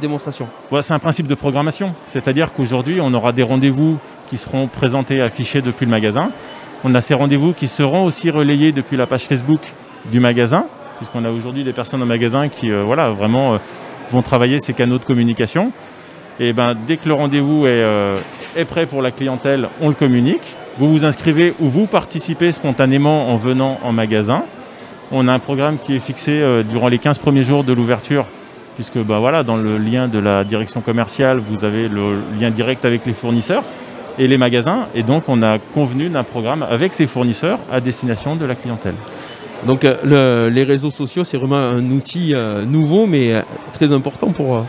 B: démonstration?
H: C'est un principe de programmation. C'est-à-dire qu'aujourd'hui, on aura des rendez-vous qui seront présentés, affichés depuis le magasin. On a ces rendez-vous qui seront aussi relayés depuis la page Facebook du magasin, puisqu'on a aujourd'hui des personnes au magasin qui euh, voilà, vraiment euh, vont travailler ces canaux de communication. Et ben, dès que le rendez-vous est prêt pour la clientèle, on le communique. Vous vous inscrivez ou vous participez spontanément en venant en magasin. On a un programme qui est fixé euh, durant les 15 premiers jours de l'ouverture puisque bah, voilà, dans le lien de la direction commerciale, vous avez le lien direct avec les fournisseurs et les magasins. Et donc, on a convenu d'un programme avec ces fournisseurs à destination de la clientèle.
B: Donc euh, le- les réseaux sociaux, c'est vraiment un outil euh, nouveau, mais très important pour.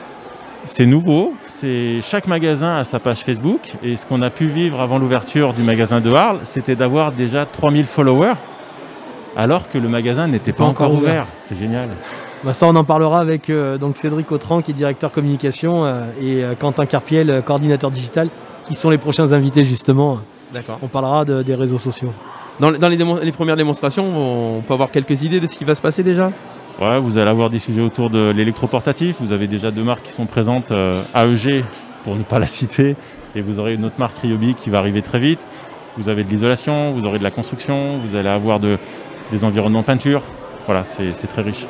H: C'est nouveau, c'est chaque magasin a sa page Facebook. Et ce qu'on a pu vivre avant l'ouverture du magasin de Arles, c'était d'avoir déjà 3000 followers, alors que le magasin n'était pas,
C: Pas
H: encore ouvert.
C: ouvert.
H: C'est génial.
C: Bah, ça, on en parlera avec euh, donc Cédric Autran, qui est directeur communication, euh, et euh, Quentin Carpiel, euh, coordinateur digital, qui sont les prochains invités justement.
B: D'accord.
C: On parlera de- des réseaux sociaux.
B: Dans, les premières démonstrations, on peut avoir quelques idées de ce qui va se passer déjà?
H: Ouais, vous allez avoir des sujets autour de l'électroportatif. Vous avez déjà deux marques qui sont présentes, euh, AEG pour ne pas la citer, et vous aurez une autre marque Ryobi qui va arriver très vite. Vous avez de l'isolation, vous aurez de la construction, vous allez avoir de- des environnements peinture. Voilà, c'est très riche.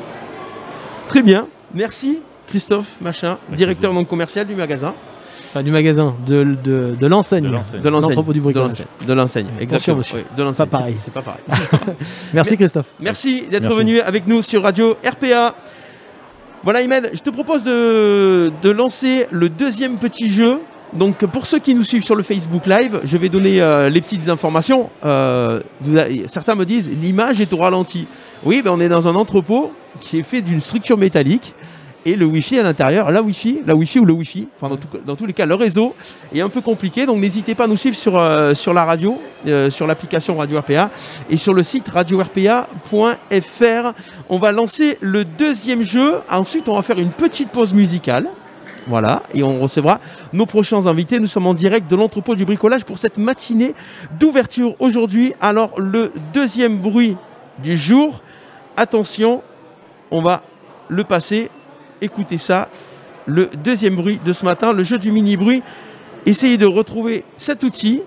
B: Très bien. Merci Christophe Machin,
H: Avec
B: directeur
H: plaisir.
B: donc commercial du magasin.
C: Enfin, du magasin, de, de, de l'enseigne.
H: De.
C: L'entrepôt du bricolage.
B: De l'enseigne, exactement.
C: monsieur.
B: Oui, de l'enseigne.
C: Pas pareil.
B: C'est c'est pas pareil. <laughs>
C: Merci Christophe.
B: Merci d'être venu avec nous sur Radio RPA. Voilà, Imed, je te propose de, de lancer le deuxième petit jeu. Donc, pour ceux qui nous suivent sur le Facebook Live, je vais donner euh, les petites informations. Euh, certains me disent l'image est au ralenti. Oui, ben, on est dans un entrepôt qui est fait d'une structure métallique et le Wi-Fi à l'intérieur. La Wi-Fi, la Wi-Fi ou le Wi-Fi, enfin dans, tous les cas, le réseau est un peu compliqué. Donc n'hésitez pas à nous suivre sur, euh, sur la radio, euh, sur l'application Radio RPA et sur le site radio-rpa.fr. On va lancer le deuxième jeu. Ensuite, on va faire une petite pause musicale. Voilà, et on recevra nos prochains invités. Nous sommes en direct de l'entrepôt du bricolage pour cette matinée d'ouverture aujourd'hui. Alors, le deuxième bruit du jour, attention, on va le passer. Écoutez ça, le deuxième bruit de ce matin, le jeu du mini-bruit. Essayez de retrouver cet outil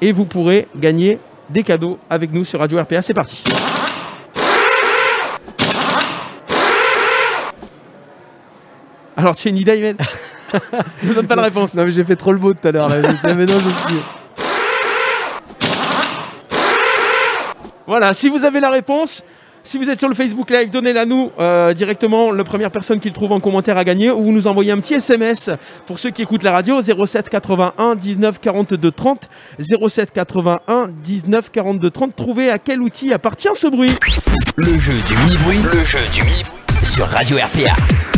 B: et vous pourrez gagner des cadeaux avec nous sur Radio RPA. C'est parti. Alors, tu as une idée, Aymen Je ne donne pas la réponse.
C: Non mais j'ai fait trop le beau tout à l'heure. là. Dit, mais non, je suis-
B: Voilà, si vous avez la réponse, si vous êtes sur le Facebook Live, donnez-la nous euh, directement. La première personne qui le trouve en commentaire a gagné. Ou vous nous envoyez un petit SMS pour ceux qui écoutent la radio 07 81 19 42 30. 07 81 19 42 30. Trouvez à quel outil appartient ce bruit.
A: Le jeu du mini-bruit. Le jeu du mini-bruit sur Radio RPA.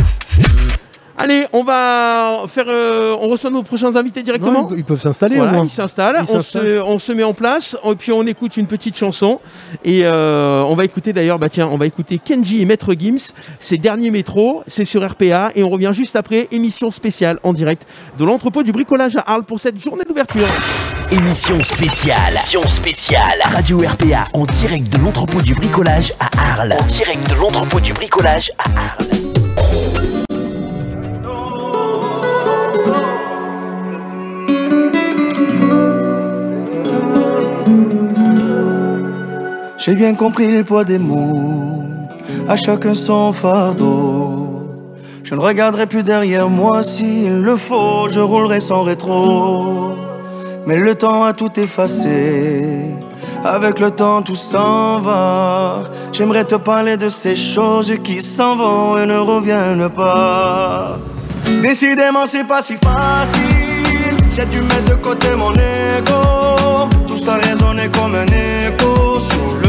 B: Allez, on va faire. euh, on reçoit nos prochains invités directement.
C: Non, ils peuvent s'installer
B: Voilà,
C: au moins.
B: ils s'installent,
C: Ils
B: on se, on se met en place, et puis on écoute une petite chanson. Et euh, on va écouter d'ailleurs, bah tiens, on va écouter Kenji et Maître Gims, ses derniers métros, c'est sur RPA. Et on revient juste après, émission spéciale en direct de l'entrepôt du bricolage à Arles pour cette journée d'ouverture.
A: Émission spéciale. Émission spéciale. Radio RPA en direct de l'entrepôt du bricolage à Arles. En direct de l'entrepôt du bricolage à Arles.
I: J'ai bien compris le poids des mots, à chacun son fardeau. Je ne regarderai plus derrière moi s'il le faut, je roulerai sans rétro. Mais le temps a tout effacé, avec le temps tout s'en va. J'aimerais te parler de ces choses qui s'en vont et ne reviennent pas. Décidément, c'est pas si facile. J'ai dû mettre de côté mon ego. Tout ça résonnait comme un écho sur le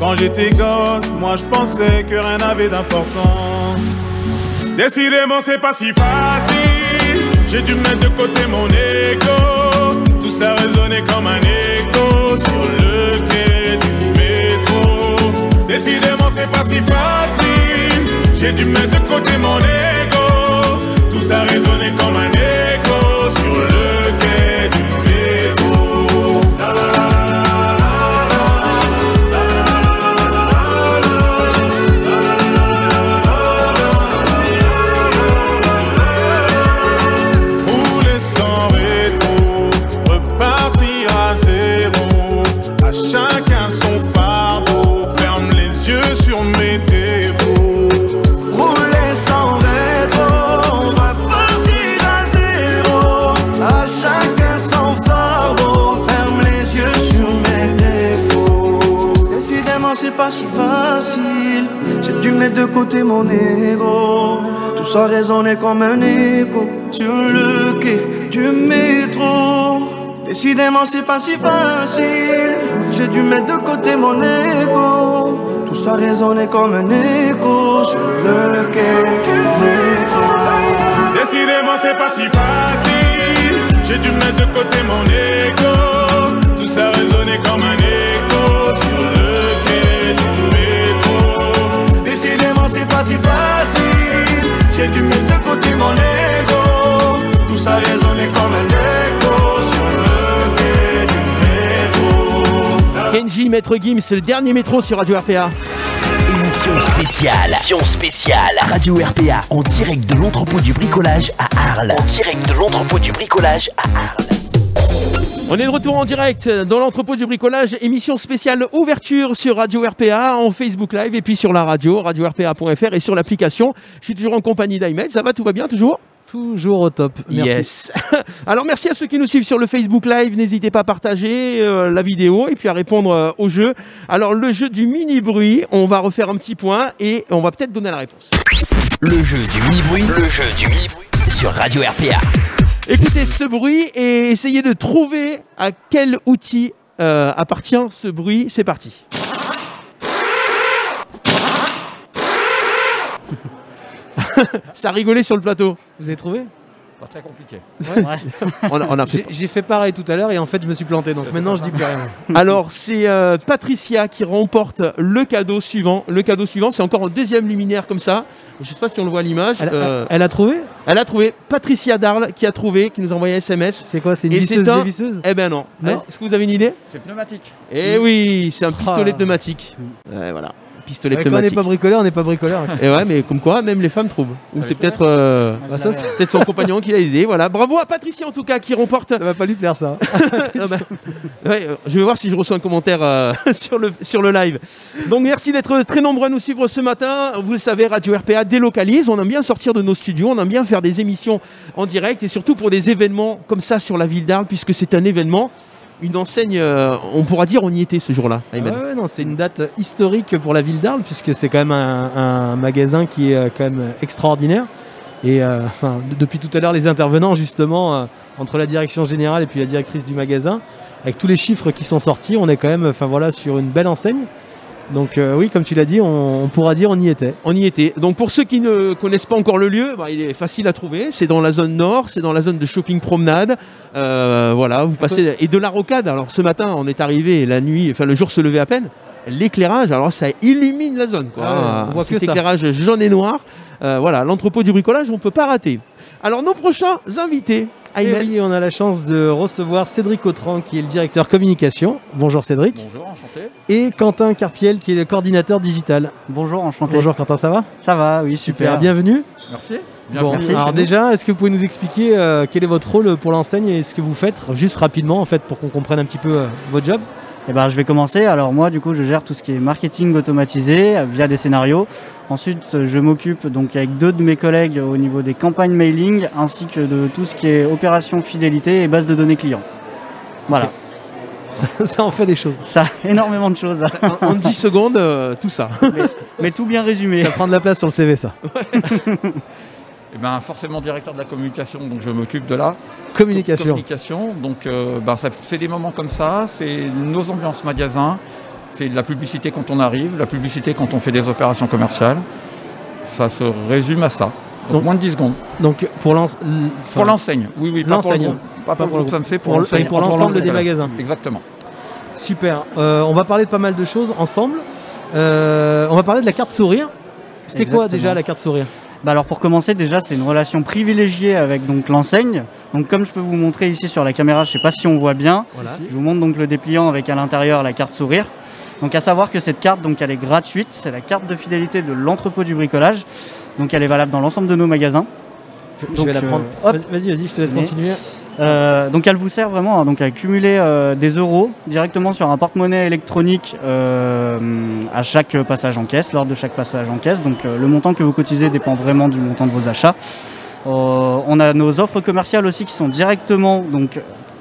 J: Quand j'étais gosse, moi je pensais que rien n'avait d'importance. Décidément c'est pas si facile. J'ai dû mettre de côté mon ego Tout ça résonnait comme un écho Sur le quai du métro. Décidément c'est pas si facile. J'ai dû mettre de côté mon ego Tout ça résonnait comme un écho Sur le
I: De côté mon ego. Tout ça résonnait comme un écho sur le quai du métro. Décidément, c'est pas si facile. J'ai dû mettre de côté mon ego. Tout ça résonnait comme un écho sur le quai du métro.
J: Décidément, c'est pas si facile. J'ai dû mettre de côté mon ego. Tout ça résonnait comme un écho sur le
I: J'ai dû mettre de côté mon ego. Tout ça résonnait comme un écho sur le quai du métro.
B: Kenji, Maître Gims, le dernier métro sur Radio RPA.
A: Émission spéciale. Émission spéciale. Radio RPA en direct de l'entrepôt du bricolage à Arles. En direct de l'entrepôt du bricolage à Arles.
B: On est de retour en direct dans l'entrepôt du bricolage, émission spéciale ouverture sur Radio RPA, en Facebook Live et puis sur la radio, radio-rpa.fr et sur l'application. Je suis toujours en compagnie d'Ahmed, ça va, tout va bien toujours?
C: Toujours au top. Merci.
B: Yes. <laughs> Alors merci à ceux qui nous suivent sur le Facebook Live. N'hésitez pas à partager euh, la vidéo et puis à répondre euh, au jeu. Alors le jeu du mini bruit, on va refaire un petit point et on va peut-être donner la réponse.
A: Le jeu du mini-bruit. Le jeu du mini-bruit sur Radio RPA.
B: Écoutez ce bruit et essayez de trouver à quel outil euh, appartient ce bruit. C'est parti. <laughs> Ça a rigolé sur le plateau.
C: Vous avez trouvé?
K: Pas très compliqué. <laughs>
B: On a- on a fait-
C: J'ai fait pareil tout à l'heure et en fait je me suis planté donc maintenant je dis plus rien.
B: Alors c'est euh, Patricia qui remporte le cadeau suivant. Le cadeau suivant, c'est encore un deuxième luminaire comme ça. Je sais pas si on le voit à l'image.
C: Elle,
B: Euh,
C: elle a trouvé?
B: elle a trouvé. Patricia Darle qui a trouvé, qui nous a envoyé un SMS.
C: C'est quoi C'est une
B: Et
C: visseuse
B: c'est un-
C: dévisseuse
B: Eh ben non.
C: Non.
B: Est-ce que vous avez une idée?
K: C'est pneumatique.
B: Eh oui, c'est un pistolet
C: Ah.
B: pneumatique. Ouais, voilà. Pistolet
C: Ouais, Quand on n'est
B: pneumatique.
C: pas bricoleur, on n'est pas bricoleur.
B: Et ouais, mais comme quoi, même les femmes trouvent. Ou c'est peut-être euh,
C: Bah, ça, ça
B: peut-être son compagnon qui l'a aidé. Voilà. Bravo à Patricia en tout cas qui remporte.
C: va pas lui plaire ça. <laughs>
B: Ah bah, ouais, euh, je vais voir si je reçois un commentaire euh, <laughs> sur, le, sur le live. Donc merci d'être très nombreux à nous suivre ce matin. Vous le savez, Radio RPA délocalise. On aime bien sortir de nos studios, on aime bien faire des émissions en direct et surtout pour des événements comme ça sur la ville d'Arles, puisque c'est un événement, une enseigne, euh, on pourra dire on y était ce jour-là.
C: Ah ouais, non, c'est une date historique pour la ville d'Arles puisque c'est quand même un, un magasin qui est euh, quand même extraordinaire. Et euh, enfin, depuis tout à l'heure, les intervenants justement euh, entre la direction générale et puis la directrice du magasin, avec tous les chiffres qui sont sortis, on est quand même, enfin voilà, sur une belle enseigne. Donc euh, oui, comme tu l'as dit, on, on pourra dire on y était.
B: On y était. Donc pour ceux qui ne connaissent pas encore le lieu, bah, il est facile à trouver. C'est dans la zone nord, c'est dans la zone de shopping promenade. Euh, voilà, vous passez et de la rocade. Alors ce matin, on est arrivé, la nuit, enfin le jour se levait à peine. L'éclairage, alors ça illumine la zone. Quoi.
C: Ah on voit
B: Cet
C: que ça.
B: éclairage jaune et noir. Euh, voilà, l'entrepôt du bricolage, on peut pas rater. Alors nos prochains invités,
C: Et oui, on a la chance de recevoir Cédric Autran qui est le directeur communication. Bonjour Cédric.
K: Bonjour, enchanté.
C: Et Quentin Carpiel qui est le coordinateur digital.
L: Bonjour, enchanté.
C: Bonjour Quentin, ça va?
L: Ça va, oui,
C: Super,
L: super.
C: bienvenue.
K: Merci.
C: Bon,
K: Bienvenue.
C: alors déjà, est-ce que vous pouvez nous expliquer euh, quel est votre rôle pour l'enseigne et ce que vous faites, juste rapidement en fait, pour qu'on comprenne un petit peu euh, votre job?
L: Eh ben, je vais commencer. Alors moi, du coup, je gère tout ce qui est marketing automatisé euh, via des scénarios. Ensuite, euh, je m'occupe donc avec deux de mes collègues au niveau des campagnes mailing, ainsi que de tout ce qui est opération fidélité et base de données clients. Voilà,
C: ça, ça en fait des choses.
L: ça, <laughs> énormément de choses,
B: En, en 10 secondes, euh, tout ça. <laughs>
L: mais tout bien résumé.
C: Ça prend de la place sur le CV, ça. <laughs>
K: Eh ben, forcément directeur de la communication, donc je m'occupe de la
C: Communication.
K: communication. Donc euh, ben, c'est des moments comme ça, c'est nos ambiances magasins, c'est la publicité quand on arrive, la publicité quand on fait des opérations commerciales. Ça se résume à ça. Donc,
C: Donc-
K: moins de 10 secondes.
C: Donc pour
K: l'enseigne, oui, oui, pas pour le. Pas pour le groupe pour
C: l'ensemble des magasins.
K: Exactement.
C: Super. Euh, on va parler de pas mal de choses ensemble. Euh, on va parler de la carte sourire. C'est quoi déjà la carte sourire?
L: Bah alors pour commencer déjà c'est une relation privilégiée avec donc l'enseigne. Donc comme je peux vous montrer ici sur la caméra, je sais pas si on voit bien.
C: Voilà.
L: Je vous montre donc le dépliant avec à l'intérieur la carte sourire. Donc à savoir que cette carte donc elle est gratuite, c'est la carte de fidélité de l'entrepôt du bricolage. Donc elle est valable dans l'ensemble de nos magasins.
C: Je, je
L: Donc,
C: vais la
L: euh,
C: prendre. Vas-y, vas-y, je te laisse continuer.
L: Euh, donc elle vous sert vraiment hein, donc à cumuler euh, des euros directement sur un porte-monnaie électronique euh, à chaque passage en caisse, lors de chaque passage en caisse. Donc le montant que vous cotisez dépend vraiment du montant de vos achats. On a nos offres commerciales aussi qui sont directement donc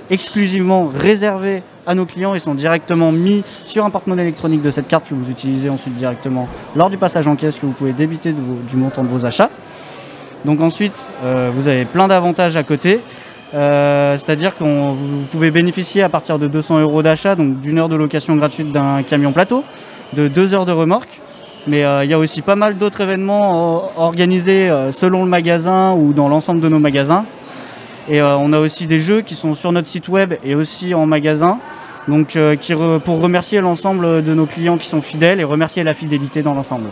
L: exclusivement réservées à nos clients et sont directement mis sur un porte-monnaie électronique de cette carte que vous utilisez ensuite directement lors du passage en caisse que vous pouvez débiter du montant de vos achats. Donc ensuite, vous avez plein d'avantages à côté. Euh, C'est-à-dire que vous pouvez bénéficier à partir de 200 euros d'achat, donc d'une heure de location gratuite d'un camion plateau, de deux heures de remorque. Mais euh, il y a aussi pas mal d'autres événements euh, organisés selon le magasin ou dans l'ensemble de nos magasins. Et on a aussi des jeux qui sont sur notre site web et aussi en magasin. Donc pour remercier l'ensemble de nos clients qui sont fidèles et remercier la fidélité dans l'ensemble.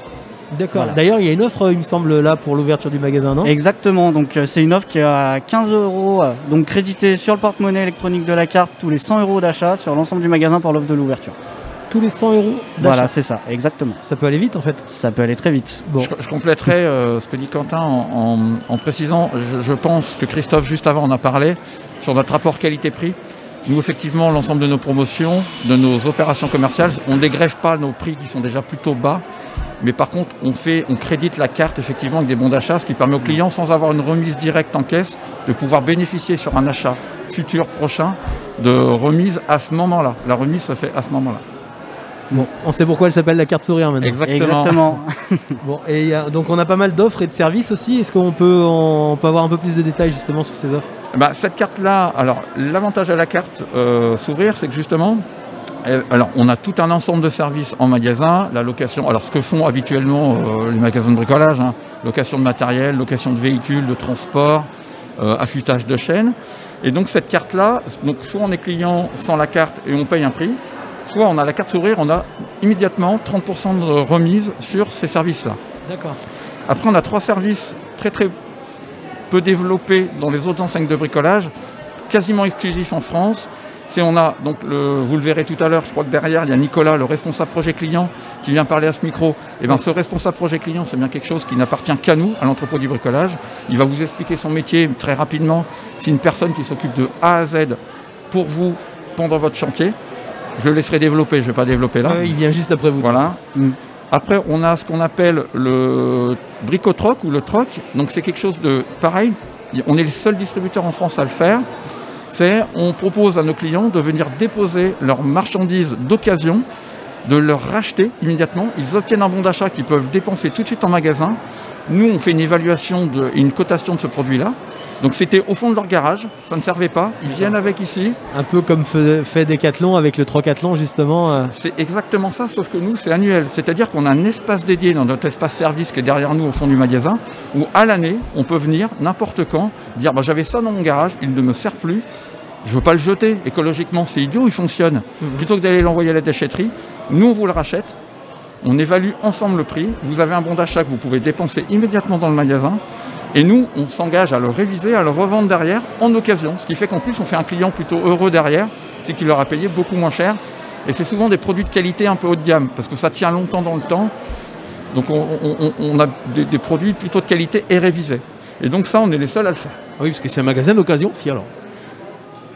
C: D'accord.
L: Voilà.
C: D'ailleurs, il y a une offre, il me semble, là pour l'ouverture du magasin, non?
L: Exactement, donc euh, c'est une offre qui est à 15 euros, euh, donc crédité sur le porte-monnaie électronique de la carte tous les 100 euros d'achat sur l'ensemble du magasin pour l'offre de l'ouverture.
C: Tous les 100 euros d'achat.
L: Voilà, c'est ça, exactement.
C: Ça peut aller vite en fait.
L: Ça peut aller très vite.
C: Bon.
K: Je, je compléterai euh, ce que dit Quentin en, en- en précisant, je, je pense que Christophe juste avant en a parlé, sur notre rapport qualité-prix. Nous, effectivement, l'ensemble de nos promotions, de nos opérations commerciales, on ne dégrève pas nos prix qui sont déjà plutôt bas. Mais par contre, on, fait, on crédite la carte effectivement avec des bons d'achat, ce qui permet aux clients, sans avoir une remise directe en caisse, de pouvoir bénéficier sur un achat futur prochain de remise à ce moment-là. La remise se fait à ce moment-là.
C: Bon, on sait pourquoi elle s'appelle la carte sourire maintenant.
K: Exactement. <laughs>
C: bon, et y a- donc on a pas mal d'offres et de services aussi. Est-ce qu'on peut, on peut avoir un peu plus de détails justement sur ces offres?
K: Bah, cette carte-là, alors l'avantage à la carte euh, Sourire, c'est que justement, alors on a tout un ensemble de services en magasin, la location, alors ce que font habituellement euh, les magasins de bricolage, hein, location de matériel, location de véhicules, de transport, euh, affûtage de chaînes. Et donc cette carte-là, donc soit on est client sans la carte et on paye un prix, soit on a la carte Sourire, on a immédiatement 30% de remise sur ces services-là.
C: D'accord.
K: Après, on a trois services très très peu développés dans les autres enseignes de bricolage, quasiment exclusifs en France. C'est on a donc le, vous le verrez tout à l'heure, je crois que derrière il y a Nicolas, le responsable projet client, qui vient parler à ce micro. Et bien ce responsable projet client, c'est bien quelque chose qui n'appartient qu'à nous, à l'entrepôt du bricolage. Il va vous expliquer son métier très rapidement. C'est une personne qui s'occupe de A à Z pour vous pendant votre chantier. Je le laisserai développer, je ne vais pas développer là.
C: Ouais, Il vient juste après vous.
K: Voilà. Après, on a ce qu'on appelle le bricotroc ou le troc. Donc, c'est quelque chose de pareil. On est le seul distributeur en France à le faire. C'est on propose à nos clients de venir déposer leurs marchandises d'occasion, de leur racheter immédiatement. Ils obtiennent un bon d'achat qu'ils peuvent dépenser tout de suite en magasin. Nous, on fait une évaluation de, une cotation de ce produit-là. Donc, c'était au fond de leur garage. Ça ne servait pas. Ils viennent avec ici.
C: Un peu comme fait, Decathlon avec le Trocathlon justement. euh.
K: C'est exactement ça, sauf que nous, c'est annuel. C'est-à-dire qu'on a un espace dédié dans notre espace service qui est derrière nous au fond du magasin, où à l'année, on peut venir n'importe quand, dire bah, j'avais ça dans mon garage, il ne me sert plus, je ne veux pas le jeter. Écologiquement, c'est idiot, il fonctionne. Plutôt que d'aller l'envoyer à la déchetterie, nous, on vous le rachète. On évalue ensemble le prix. Vous avez un bon d'achat que vous pouvez dépenser immédiatement dans le magasin. Et nous, on s'engage à le réviser, à le revendre derrière en occasion. Ce qui fait qu'en plus, on fait un client plutôt heureux derrière, c'est qu'il leur a payé beaucoup moins cher. Et c'est souvent des produits de qualité un peu haut de gamme, parce que ça tient longtemps dans le temps. Donc on, a des, des produits plutôt de qualité et révisés. Et donc ça, on est les seuls à le faire.
B: Oui, parce que c'est un magasin d'occasion aussi alors.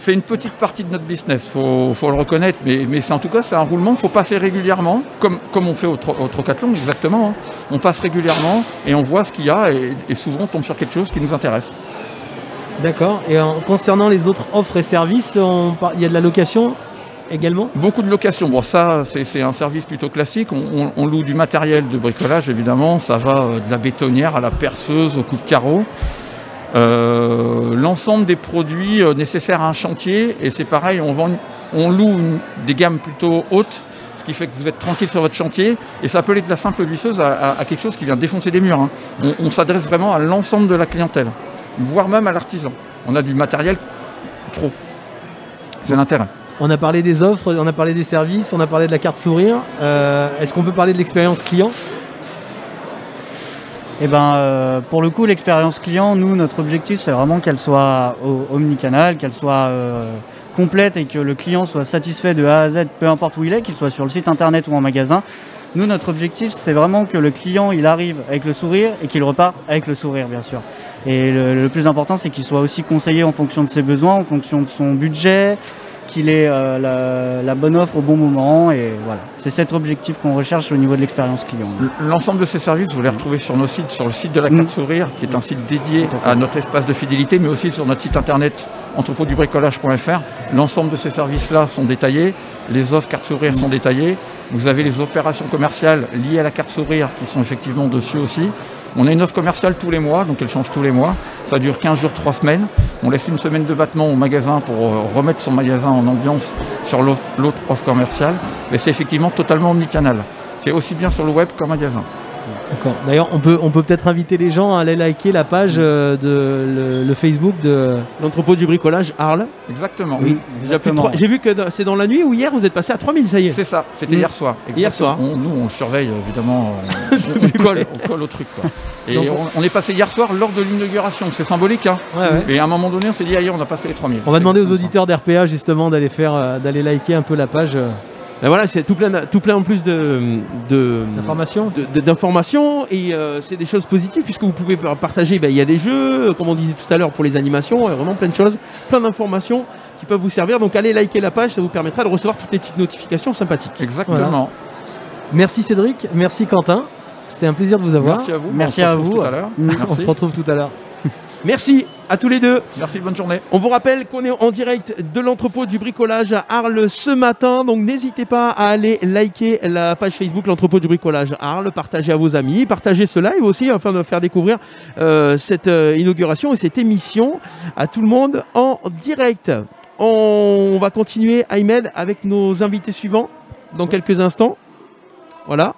K: C'est une petite partie de notre business, il faut, faut le reconnaître, mais, mais c'est en tout cas c'est un roulement, il faut passer régulièrement, comme, comme on fait au, tro- au Trocathlon exactement. hein. On passe régulièrement et on voit ce qu'il y a et, et souvent on tombe sur quelque chose qui nous intéresse.
C: D'accord. Et en- concernant les autres offres et services, il y a de la location également?
K: Beaucoup de locations. Bon, ça, c'est un service plutôt classique. On, on- on loue du matériel de bricolage, évidemment. Ça va euh, de la bétonnière à la perceuse, au coup de carreau. Euh, L'ensemble des produits euh, nécessaires à un chantier. Et c'est pareil, on, vend, on loue des gammes plutôt hautes, ce qui fait que vous êtes tranquille sur votre chantier. Et ça peut aller de la simple visseuse à, quelque chose qui vient défoncer des murs. hein. On, on s'adresse vraiment à l'ensemble de la clientèle, voire même à l'artisan. On a du matériel pro. C'est l'intérêt.
C: On a parlé des offres, on a parlé des services, on a parlé de la carte sourire. Euh, Est-ce qu'on peut parler de l'expérience client?
L: Et ben, euh, pour le coup, l'expérience client, nous, notre objectif, c'est vraiment qu'elle soit omnicanal, qu'elle soit euh, complète et que le client soit satisfait de A à Z, peu importe où il est, qu'il soit sur le site internet ou en magasin. Nous, notre objectif, c'est vraiment que le client, il arrive avec le sourire et qu'il reparte avec le sourire, bien sûr. Et le, le plus important, c'est qu'il soit aussi conseillé en fonction de ses besoins, en fonction de son budget, qu'il ait euh, la, la bonne offre au bon moment. Et voilà, c'est cet objectif qu'on recherche au niveau de l'expérience client.
K: L'ensemble de ces services, vous les retrouvez sur nos sites, sur le site de la carte sourire, qui est un site dédié
L: à
K: notre espace de fidélité, mais aussi sur notre site internet entrepôtdubricolage.fr. L'ensemble de ces services-là sont détaillés, les offres carte sourire sont détaillées, vous avez les opérations commerciales liées à la carte sourire qui sont effectivement dessus aussi. On a une offre commerciale tous les mois, donc elle change tous les mois. Ça dure 15 jours, 3 semaines. On laisse une semaine de battement au magasin pour euh, remettre son magasin en ambiance sur l'autre offre commerciale. Mais c'est effectivement totalement omnicanal. C'est aussi bien sur le web qu'en magasin.
C: D'accord. D'ailleurs, on peut on peut peut-être inviter les gens à aller liker la page euh, de le, le Facebook de
B: l'entrepôt du bricolage Arles.
K: Exactement.
B: Oui.
K: Exactement.
B: J'ai vu que c'est dans la nuit ou hier vous êtes passé à 3000, ça y est.
K: C'est ça, c'était
B: Mm.
K: hier soir.
B: Hier soir.
K: On- nous, on le surveille, évidemment. <laughs> On, on colle, on colle au truc. quoi. <laughs> Et
C: Donc,
K: on, on est passé hier soir lors de l'inauguration. C'est symbolique. Hein.
C: Ouais, ouais.
K: Et à un moment donné, on s'est dit, aïe, on a passé les 3000.
C: On va demander aux auditeurs d'RPA justement d'aller faire euh, d'aller liker un peu la page euh,
B: Ben voilà, c'est tout plein, tout plein en plus de, de-
C: d'informations.
B: de- de- d'informations et euh, c'est des choses positives puisque vous pouvez par- partager. ben, Il y a des jeux, euh, comme on disait tout à l'heure pour les animations, euh, vraiment plein de choses, plein d'informations qui peuvent vous servir. Donc allez liker la page, ça vous permettra de recevoir toutes les petites notifications sympathiques.
K: Exactement.
C: Merci Cédric, merci Quentin. C'était un plaisir de vous avoir.
K: Merci à vous.
L: Merci
K: On
L: à vous.
K: Tout à l'heure. <laughs>
C: On
K: Merci.
C: se retrouve tout à l'heure.
B: Merci à tous les deux.
K: Merci, bonne journée.
B: On vous rappelle qu'on est en direct de l'entrepôt du bricolage à Arles ce matin, donc n'hésitez pas à aller liker la page Facebook l'entrepôt du bricolage à Arles, partager à vos amis, partager ce live aussi afin de faire découvrir euh, cette euh, inauguration et cette émission à tout le monde en direct. On va continuer Ahmed avec nos invités suivants dans quelques instants. Voilà.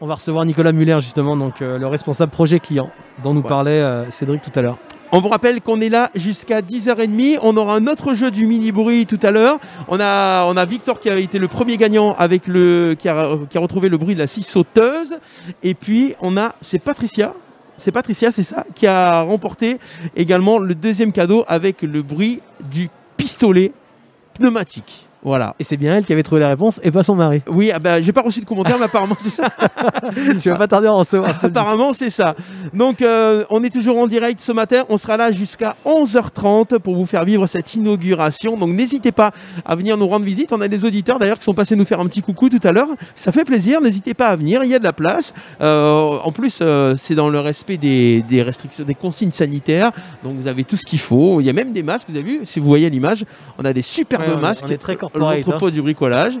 C: On va recevoir Nicolas Muller justement, donc euh, le responsable projet client dont nous
B: Ouais.
C: parlait Cédric tout à l'heure.
B: On vous rappelle qu'on est là jusqu'à 10h30. On aura un autre jeu du mini bruit tout à l'heure. On a, Victor qui a été le premier gagnant avec le, qui a, qui a retrouvé le bruit de la scie sauteuse. Et puis on a, c'est Patricia. C'est Patricia, c'est ça, qui a remporté également le deuxième cadeau avec le bruit du pistolet pneumatique. Voilà.
C: Et c'est bien elle qui avait trouvé la réponse et pas son mari.
B: Oui, ah bah, j'ai pas reçu de commentaire, mais apparemment c'est ça. <laughs>
C: tu vas pas tarder à en recevoir.
B: Apparemment, c'est ça. Donc, euh, on est toujours en direct ce matin. On sera là jusqu'à 11h30 pour vous faire vivre cette inauguration. Donc, n'hésitez pas à venir nous rendre visite. On a des auditeurs d'ailleurs qui sont passés nous faire un petit coucou tout à l'heure. Ça fait plaisir. N'hésitez pas à venir. Il y a de la place. Euh, en plus, euh, c'est dans le respect des, des restrictions, des consignes sanitaires. Donc, vous avez tout ce qu'il faut. Il y a même des masques. Vous avez vu, si vous voyez l'image, on a des superbes
C: Ouais,
B: masques.
C: on est très corporate,
B: L'entrepôt du bricolage.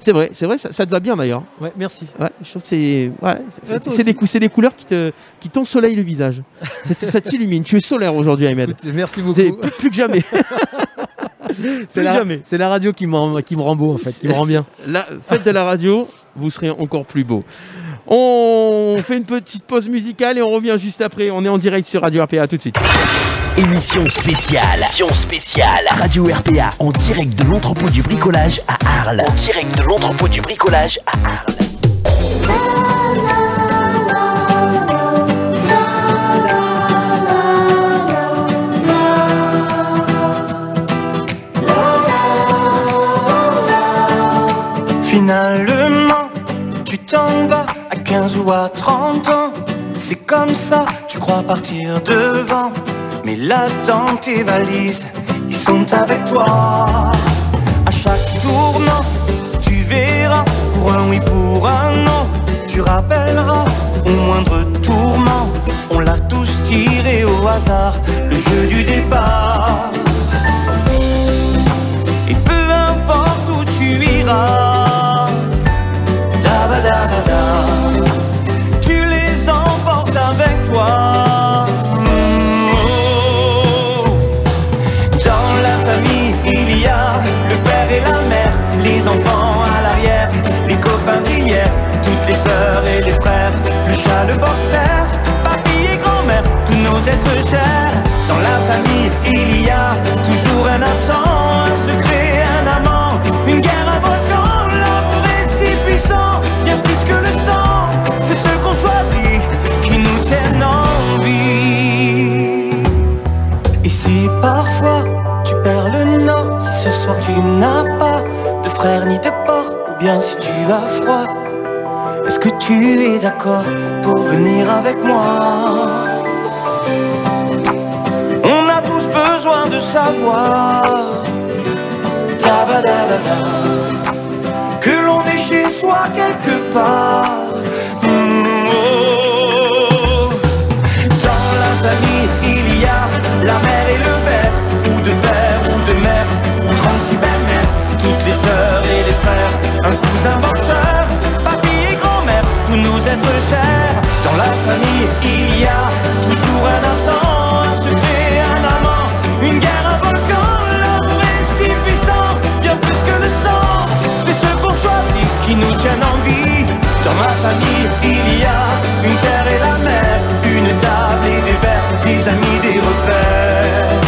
B: C'est vrai, c'est vrai, ça, ça te va bien d'ailleurs.
C: Ouais, merci.
B: Ouais, je trouve que c'est ouais, des, cou- c'est des couleurs qui te qui t'ensoleillent le visage. Ça t'illumine. Tu es solaire aujourd'hui, Ahmed.
C: Merci beaucoup.
B: C'est plus, plus que jamais. <laughs>
C: C'est
B: plus
C: la,
B: jamais.
C: c'est la radio qui me rend, qui me rend beau en fait, qui me rend bien. <laughs>
B: La fête de la radio, vous serez encore plus beau. On fait une petite pause musicale et on revient juste après. On est en direct sur Radio RPA tout de suite.
A: Émission spéciale. Émission spéciale. Radio RPA en direct de l'entrepôt du bricolage à Arles. En direct de l'entrepôt du bricolage à Arles.
M: Finalement, tu t'en vas à 15 ou à 30 ans. C'est comme ça, tu crois partir devant. Mais là, dans tes valises, ils sont avec toi. À chaque tournant, tu verras, pour un oui, pour un non. Tu rappelleras au moindre tourment. On l'a tous tiré au hasard, le jeu du départ. Et peu importe où tu iras, da-ba-da-ba-da, tu toutes les sœurs et les frères, le chat, le boxer, papy et grand-mère, tous nos êtres chers. Dans la famille, il y a toujours un absent, un secret, un amant, une guerre, un volcan, l'amour est si puissant, bien plus que le sang. C'est ce qu'on choisit qui nous tiennent en vie. Et si parfois tu perds le nord, si ce soir tu n'as pas de frère ni de porte, ou bien si tu as froid, que tu es d'accord pour venir avec moi? On a tous besoin de savoir que l'on est chez soi quelque part. Famille, il y a une terre et la mer, une table et des verres, des amis, des repères,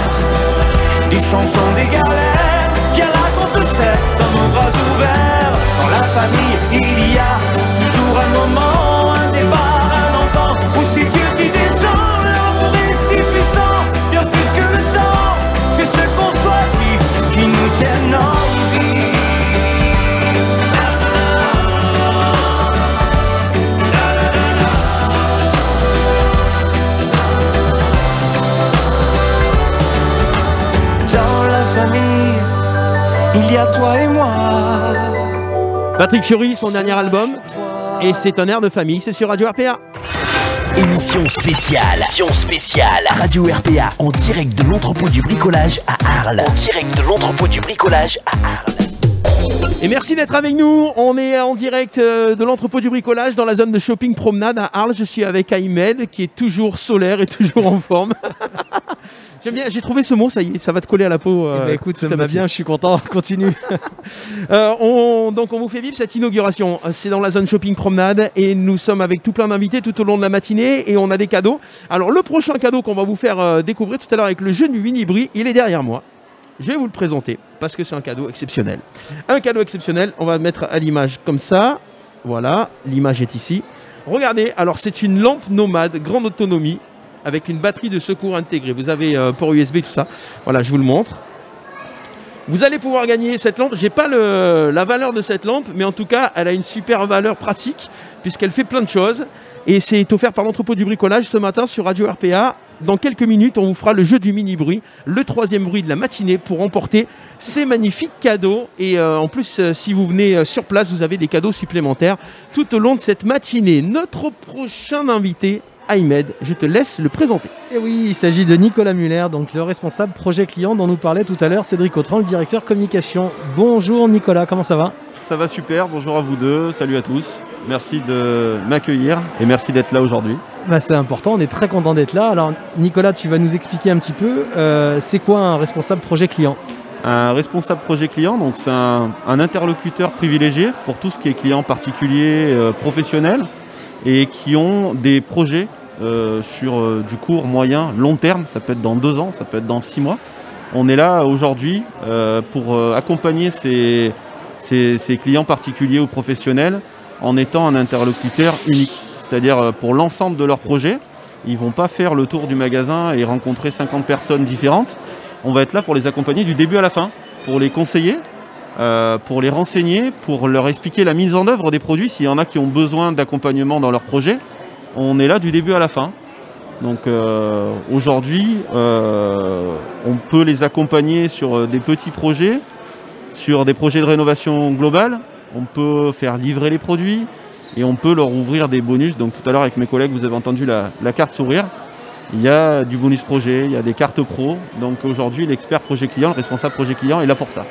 M: des chansons, des galères, qui racontent certes dans nos bras ouverts. Dans la famille, il y a toujours un moment, toi et moi.
B: Patrick Fiori, son dernier album. Et c'est un air de famille, c'est sur Radio RPA.
A: Émission spéciale. Émission spéciale. Radio RPA en direct de l'entrepôt du bricolage à Arles. En direct de l'entrepôt du bricolage à Arles.
B: Et merci d'être avec nous. On est en direct euh, de l'entrepôt du bricolage dans la zone de shopping promenade à Arles. Je suis avec Aymed qui est toujours solaire et <laughs> toujours en forme. J'aime bien, j'ai trouvé ce mot, ça y est, ça va te coller à la peau. euh,
C: Eh ben, écoute,
B: toute
C: ça me va bien, je suis content, <laughs> continue. <laughs>
B: Euh, on, donc on vous fait vivre cette inauguration. Euh, C'est dans la zone shopping promenade et nous sommes avec tout plein d'invités tout au long de la matinée et on a des cadeaux. Alors le prochain cadeau qu'on va vous faire euh, découvrir tout à l'heure avec le jeu du Winibri, il est derrière moi. Je vais vous le présenter parce que c'est un cadeau exceptionnel. Un cadeau exceptionnel, on va mettre à l'image comme ça. Voilà, l'image est ici. Regardez, alors c'est une lampe nomade, grande autonomie, avec une batterie de secours intégrée. Vous avez euh, port USB, tout ça. Voilà, je vous le montre. Vous allez pouvoir gagner cette lampe. J'ai pas la valeur de cette lampe, mais en tout cas, elle a une super valeur pratique puisqu'elle fait plein de choses. Et c'est offert par l'entrepôt du bricolage ce matin sur Radio RPA. Dans quelques minutes, on vous fera le jeu du mini bruit, le troisième bruit de la matinée pour remporter ces magnifiques cadeaux. Et euh, en plus, euh, si vous venez euh, sur place, vous avez des cadeaux supplémentaires tout au long de cette matinée. Notre prochain invité, Ahmed, je te laisse le présenter.
C: Et oui, il s'agit de Nicolas Muller, donc le responsable projet client dont nous parlait tout à l'heure Cédric Autran, le directeur communication. Bonjour Nicolas, comment ça va?
N: Ça va super, bonjour à vous deux, salut à tous. Merci de m'accueillir et merci d'être là aujourd'hui.
C: Bah, C'est important, on est très content d'être là. Alors Nicolas, tu vas nous expliquer un petit peu, euh, c'est quoi un responsable projet client?
N: Un responsable projet client, donc c'est un, un interlocuteur privilégié pour tout ce qui est client particulier, euh, professionnel, et qui ont des projets euh, sur euh, du court, moyen, long terme. Ça peut être dans deux ans, ça peut être dans six mois. On est là aujourd'hui euh, pour accompagner ces, clients particuliers ou professionnels en étant un interlocuteur unique. C'est-à-dire pour l'ensemble de leurs projets, ils ne vont pas faire le tour du magasin et rencontrer 50 personnes différentes. On va être là pour les accompagner du début à la fin, pour les conseiller, pour les renseigner, pour leur expliquer la mise en œuvre des produits. S'il y en a qui ont besoin d'accompagnement dans leur projet, on est là du début à la fin. Donc euh, aujourd'hui, euh, on peut les accompagner sur euh, des petits projets, sur des projets de rénovation globale. On peut faire livrer les produits et on peut leur ouvrir des bonus. Donc tout à l'heure avec mes collègues, vous avez entendu la, la carte sourire. Il y a du bonus projet, il y a des cartes pro. Donc aujourd'hui, l'expert projet client, le responsable projet client est là pour ça.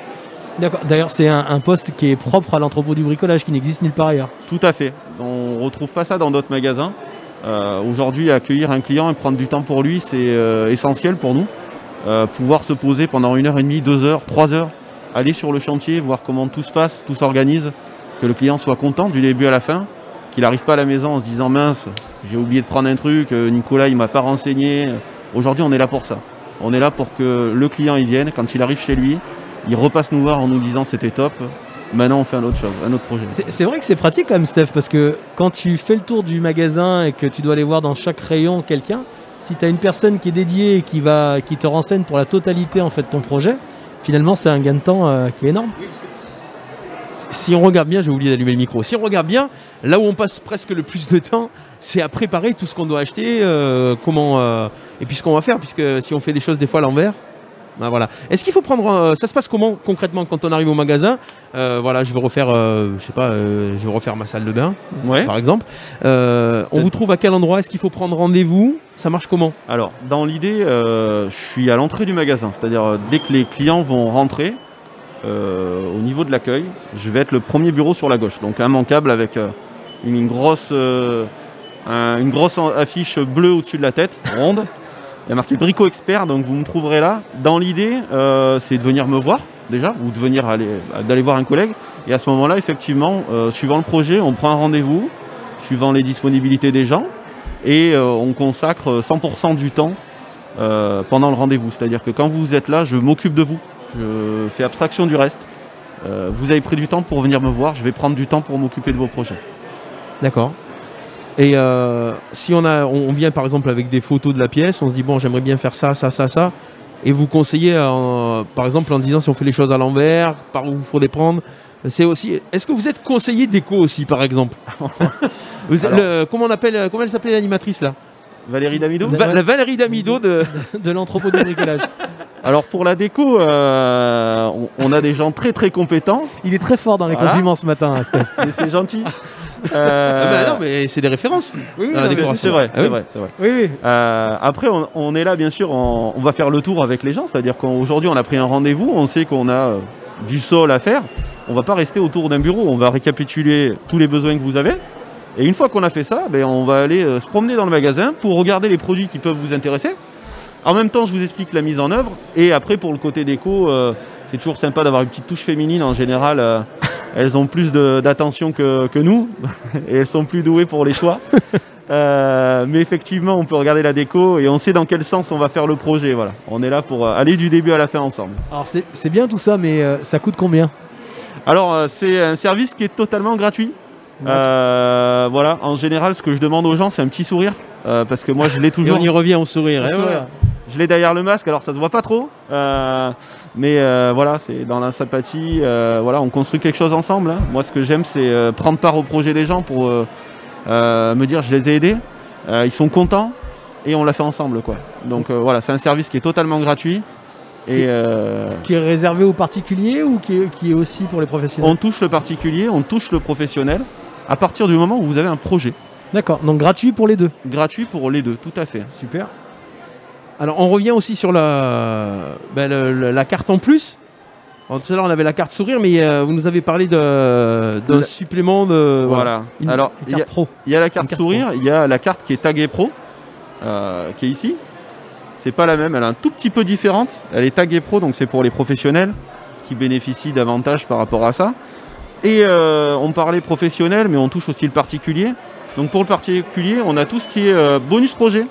C: D'ailleurs, c'est un, poste qui est propre à l'entrepôt du bricolage, qui n'existe nulle part ailleurs.
N: Tout à fait. On ne retrouve pas ça dans d'autres magasins. Euh, Aujourd'hui, accueillir un client et prendre du temps pour lui, c'est euh, essentiel pour nous. Euh, pouvoir se poser pendant une heure et demie, deux heures, trois heures, aller sur le chantier, voir comment tout se passe, tout s'organise, que le client soit content du début à la fin, qu'il n'arrive pas à la maison en se disant mince, j'ai oublié de prendre un truc, Nicolas il m'a pas renseigné. Aujourd'hui, on est là pour ça. On est là pour que le client il vienne, quand il arrive chez lui, il repasse nous voir en nous disant c'était top. Maintenant, on fait un autre chose, un autre projet.
C: C'est vrai que c'est pratique quand même, Steph, parce que quand tu fais le tour du magasin et que tu dois aller voir dans chaque rayon quelqu'un, si tu as une personne qui est dédiée et qui, va, qui te renseigne pour la totalité en fait, de ton projet, finalement, c'est un gain de temps euh, qui est énorme.
B: si on regarde bien, j'ai oublié d'allumer le micro, si on regarde bien, là où on passe presque le plus de temps, c'est à préparer tout ce qu'on doit acheter, euh, comment, euh, et puis ce qu'on va faire, puisque si on fait des choses des fois à l'envers, ben voilà. Est-ce qu'il faut prendre, euh, ça se passe comment concrètement quand on arrive au magasin? Euh, Voilà, je vais refaire, euh, je sais pas, euh, je vais refaire ma salle de bain, par exemple. Euh, on vous trouve à quel endroit? Est-ce qu'il faut prendre rendez-vous? Ça marche comment?
N: Alors, dans l'idée, euh, je suis à l'entrée du magasin, c'est-à-dire euh, dès que les clients vont rentrer, euh, au niveau de l'accueil, je vais être le premier bureau sur la gauche, donc immanquable avec euh, une, grosse, euh, un- une grosse en- affiche bleue au-dessus de la tête, ronde. <laughs> Il y a marqué Brico Expert, donc vous me trouverez là. Dans l'idée, euh, c'est de venir me voir déjà, ou de venir aller, d'aller voir un collègue. Et à ce moment-là, effectivement, euh, suivant le projet, on prend un rendez-vous, suivant les disponibilités des gens, et euh, on consacre 100% du temps pendant le rendez-vous. C'est-à-dire que quand vous êtes là, je m'occupe de vous. Je fais abstraction du reste. Vous avez pris du temps pour venir me voir, je vais prendre du temps pour m'occuper de vos projets.
B: D'accord. Et euh, si on, a, on vient par exemple avec des photos de la pièce, on se dit bon j'aimerais bien faire ça, ça, ça, ça, et vous conseillez euh, par exemple en disant si on fait les choses à l'envers, par où il faut les prendre. C'est aussi. Est-ce que vous êtes conseiller déco aussi par exemple? <laughs> Vous-
N: Alors-
B: le- Comment on appelle Comment elle s'appelait l'animatrice là?
N: Valérie Damido
B: Va- La Valérie Damido de, <laughs>
C: de l'entrepôt du bricolage. <laughs>
N: Alors pour la déco, euh, on, on a des gens très très compétents.
C: Il est très fort dans les
N: Voilà.
C: compliments ce matin, hein, Steph.
N: C'est gentil.
B: Ah
N: Euh,
B: bah non, mais c'est des références.
N: oui, c'est- vrai,
B: Ah
N: c'est
B: oui.
N: vrai, c'est vrai.
C: Oui, oui.
N: Euh, après, on, on est là, bien sûr, on, on va faire le tour avec les gens, c'est-à-dire qu'aujourd'hui, on a pris un rendez-vous, on sait qu'on a euh, du sol à faire. On va pas rester autour d'un bureau, on va récapituler tous les besoins que vous avez. Et une fois qu'on a fait ça, ben, on va aller euh, se promener dans le magasin pour regarder les produits qui peuvent vous intéresser. En même temps, je vous explique la mise en œuvre. Et après, pour le côté déco, euh, c'est toujours sympa d'avoir une petite touche féminine. En général, euh, elles ont plus d'attention que, que nous <laughs> et elles sont plus douées pour les choix. <laughs> Euh, mais effectivement, on peut regarder la déco et on sait dans quel sens on va faire le projet. Voilà. On est là pour euh, aller du début à la fin ensemble.
C: Alors c'est c'est bien tout ça, mais euh, ça coûte combien?
N: Alors, euh, c'est un service qui est totalement gratuit. Euh, voilà, en général, ce que je demande aux gens, c'est un petit sourire. euh, parce que moi, je l'ai
B: Et
N: toujours.
B: on y revient au sourire. Hein,
N: sourire. Je l'ai derrière le masque, alors ça se voit pas trop. euh, mais voilà, c'est dans la sympathie. voilà, on construit quelque chose ensemble. hein. Moi, ce que j'aime, c'est prendre part au projet des gens pour me dire je les ai aidés. Ils sont contents et on l'a fait ensemble, quoi. Donc voilà, c'est un service qui est totalement gratuit. Et euh,
C: Qui est réservé aux particuliers ou qui est, qui est aussi pour les professionnels?
N: On touche le particulier, on touche le professionnel à partir du moment où vous avez un projet.
C: D'accord, donc gratuit pour les deux.
N: Gratuit pour les deux, tout à fait.
C: Super.
B: Alors on revient aussi sur la, ben, le- la carte en plus. Alors, tout à l'heure on avait la carte sourire, mais euh, vous nous avez parlé d'un
N: La-
B: supplément de.
N: Voilà.
B: Une-
N: Alors, il y,
B: carte
N: a-
B: pro.
N: il y a la carte sourire, il y a la carte qui est taguée pro, euh, qui est ici. C'est pas la même, elle est un tout petit peu différente. Elle est taguée pro, donc c'est pour les professionnels qui bénéficient davantage par rapport à ça. Et euh, on parlait professionnel, mais on touche aussi le particulier. Donc pour le particulier, on a tout ce qui est euh, bonus projet.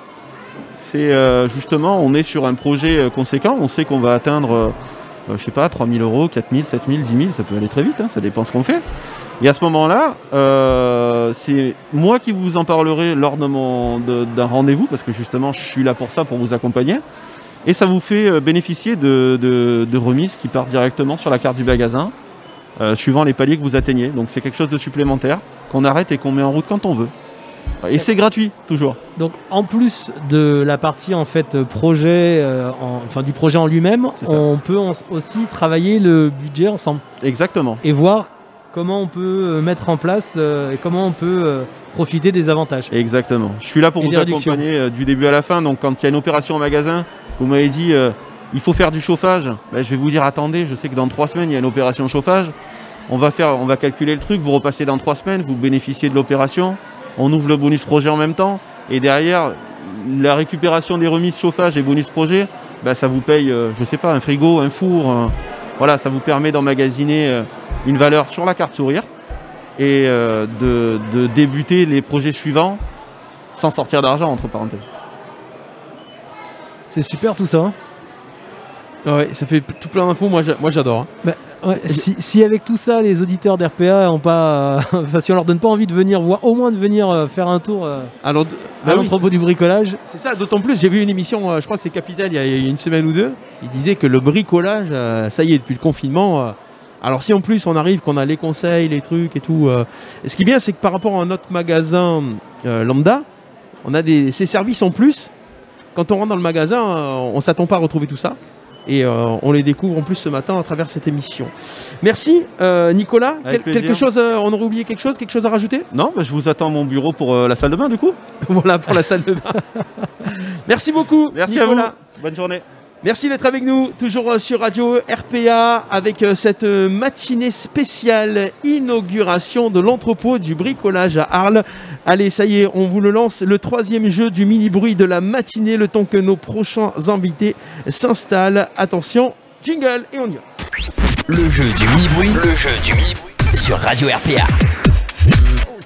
N: C'est euh, justement, on est sur un projet conséquent. On sait qu'on va atteindre, je sais pas, 3000 euros, 4000, 7000, 10 000, ça peut aller très vite, hein, ça dépend ce qu'on fait. Et à ce moment-là, c'est moi qui vous en parlerai lors d'un rendez-vous, parce que justement, je suis là pour ça, pour vous accompagner. Et ça vous fait bénéficier de, de- de remises qui partent directement sur la carte du magasin, euh, suivant les paliers que vous atteignez. Donc c'est quelque chose de supplémentaire qu'on arrête et qu'on met en route quand on veut. Et c'est gratuit, toujours.
C: Donc en plus de la partie en fait euh, projet, euh, en- enfin du projet en lui-même, on peut en- aussi travailler le budget ensemble
N: Exactement.
C: et voir comment on peut mettre en place euh, et comment on peut profiter des avantages.
N: Exactement. Je suis là pour
C: Et
N: vous accompagner du début à la fin. Donc quand il y a une opération en magasin, vous m'avez dit il faut faire du chauffage. Ben, je vais vous dire attendez, je sais que dans trois semaines il y a une opération chauffage. On va calculer le truc. Vous repassez dans trois semaines, vous bénéficiez de l'opération. On ouvre le bonus projet en même temps. Et derrière, la récupération des remises chauffage et bonus projet, ben, ça vous paye, euh, je sais pas, un frigo, un four. Voilà, ça vous permet d'emmagasiner euh, une valeur sur la carte sourire et euh, de, de débuter les projets suivants sans sortir d'argent, entre parenthèses.
C: C'est super tout ça. hein.
B: Ouais, ça fait tout plein d'infos, moi j'a- moi, j'adore. hein.
C: Bah, ouais, si, si avec tout ça les auditeurs d'RPA ont pas, <laughs> enfin, si on leur donne pas envie de venir voir, au moins de venir euh, faire un tour euh,
B: Alors,
C: à
B: bah oui,
C: l'entrepôt du bricolage.
B: C'est ça, d'autant plus, j'ai vu une émission, euh, je crois que c'est Capital, il y, a, il y a une semaine ou deux. Il disait que le bricolage, euh, ça y est, depuis le confinement. euh, alors, si en plus on arrive, qu'on a les conseils, les trucs et tout. euh, ce qui est bien, c'est que par rapport à notre magasin euh, lambda, on a des, ces services en plus. Quand on rentre dans le magasin, euh, on s'attend pas à retrouver tout ça. Et euh, on les découvre en plus ce matin à travers cette émission. Merci euh, Nicolas.
N: Avec
B: Quel-
N: plaisir.
B: quelque chose, euh, on aurait oublié quelque chose, quelque chose à rajouter?
N: Non, bah, je vous attends à mon bureau pour la salle de bain, du coup. <laughs>
B: Voilà pour la salle de bain. <laughs> Merci beaucoup.
N: Merci
B: Nicolas.
N: à vous. Bonne journée.
B: Merci d'être avec nous, toujours euh, sur Radio RPA, avec euh, cette euh, matinée spéciale inauguration de l'entrepôt du bricolage à Arles. Allez, ça y est, on vous le lance, le troisième jeu du mini-bruit de la matinée, le temps que nos prochains invités s'installent. Attention, jingle, et on y va.
A: Le jeu du mini-bruit. Le jeu du mini-bruit. Sur Radio RPA.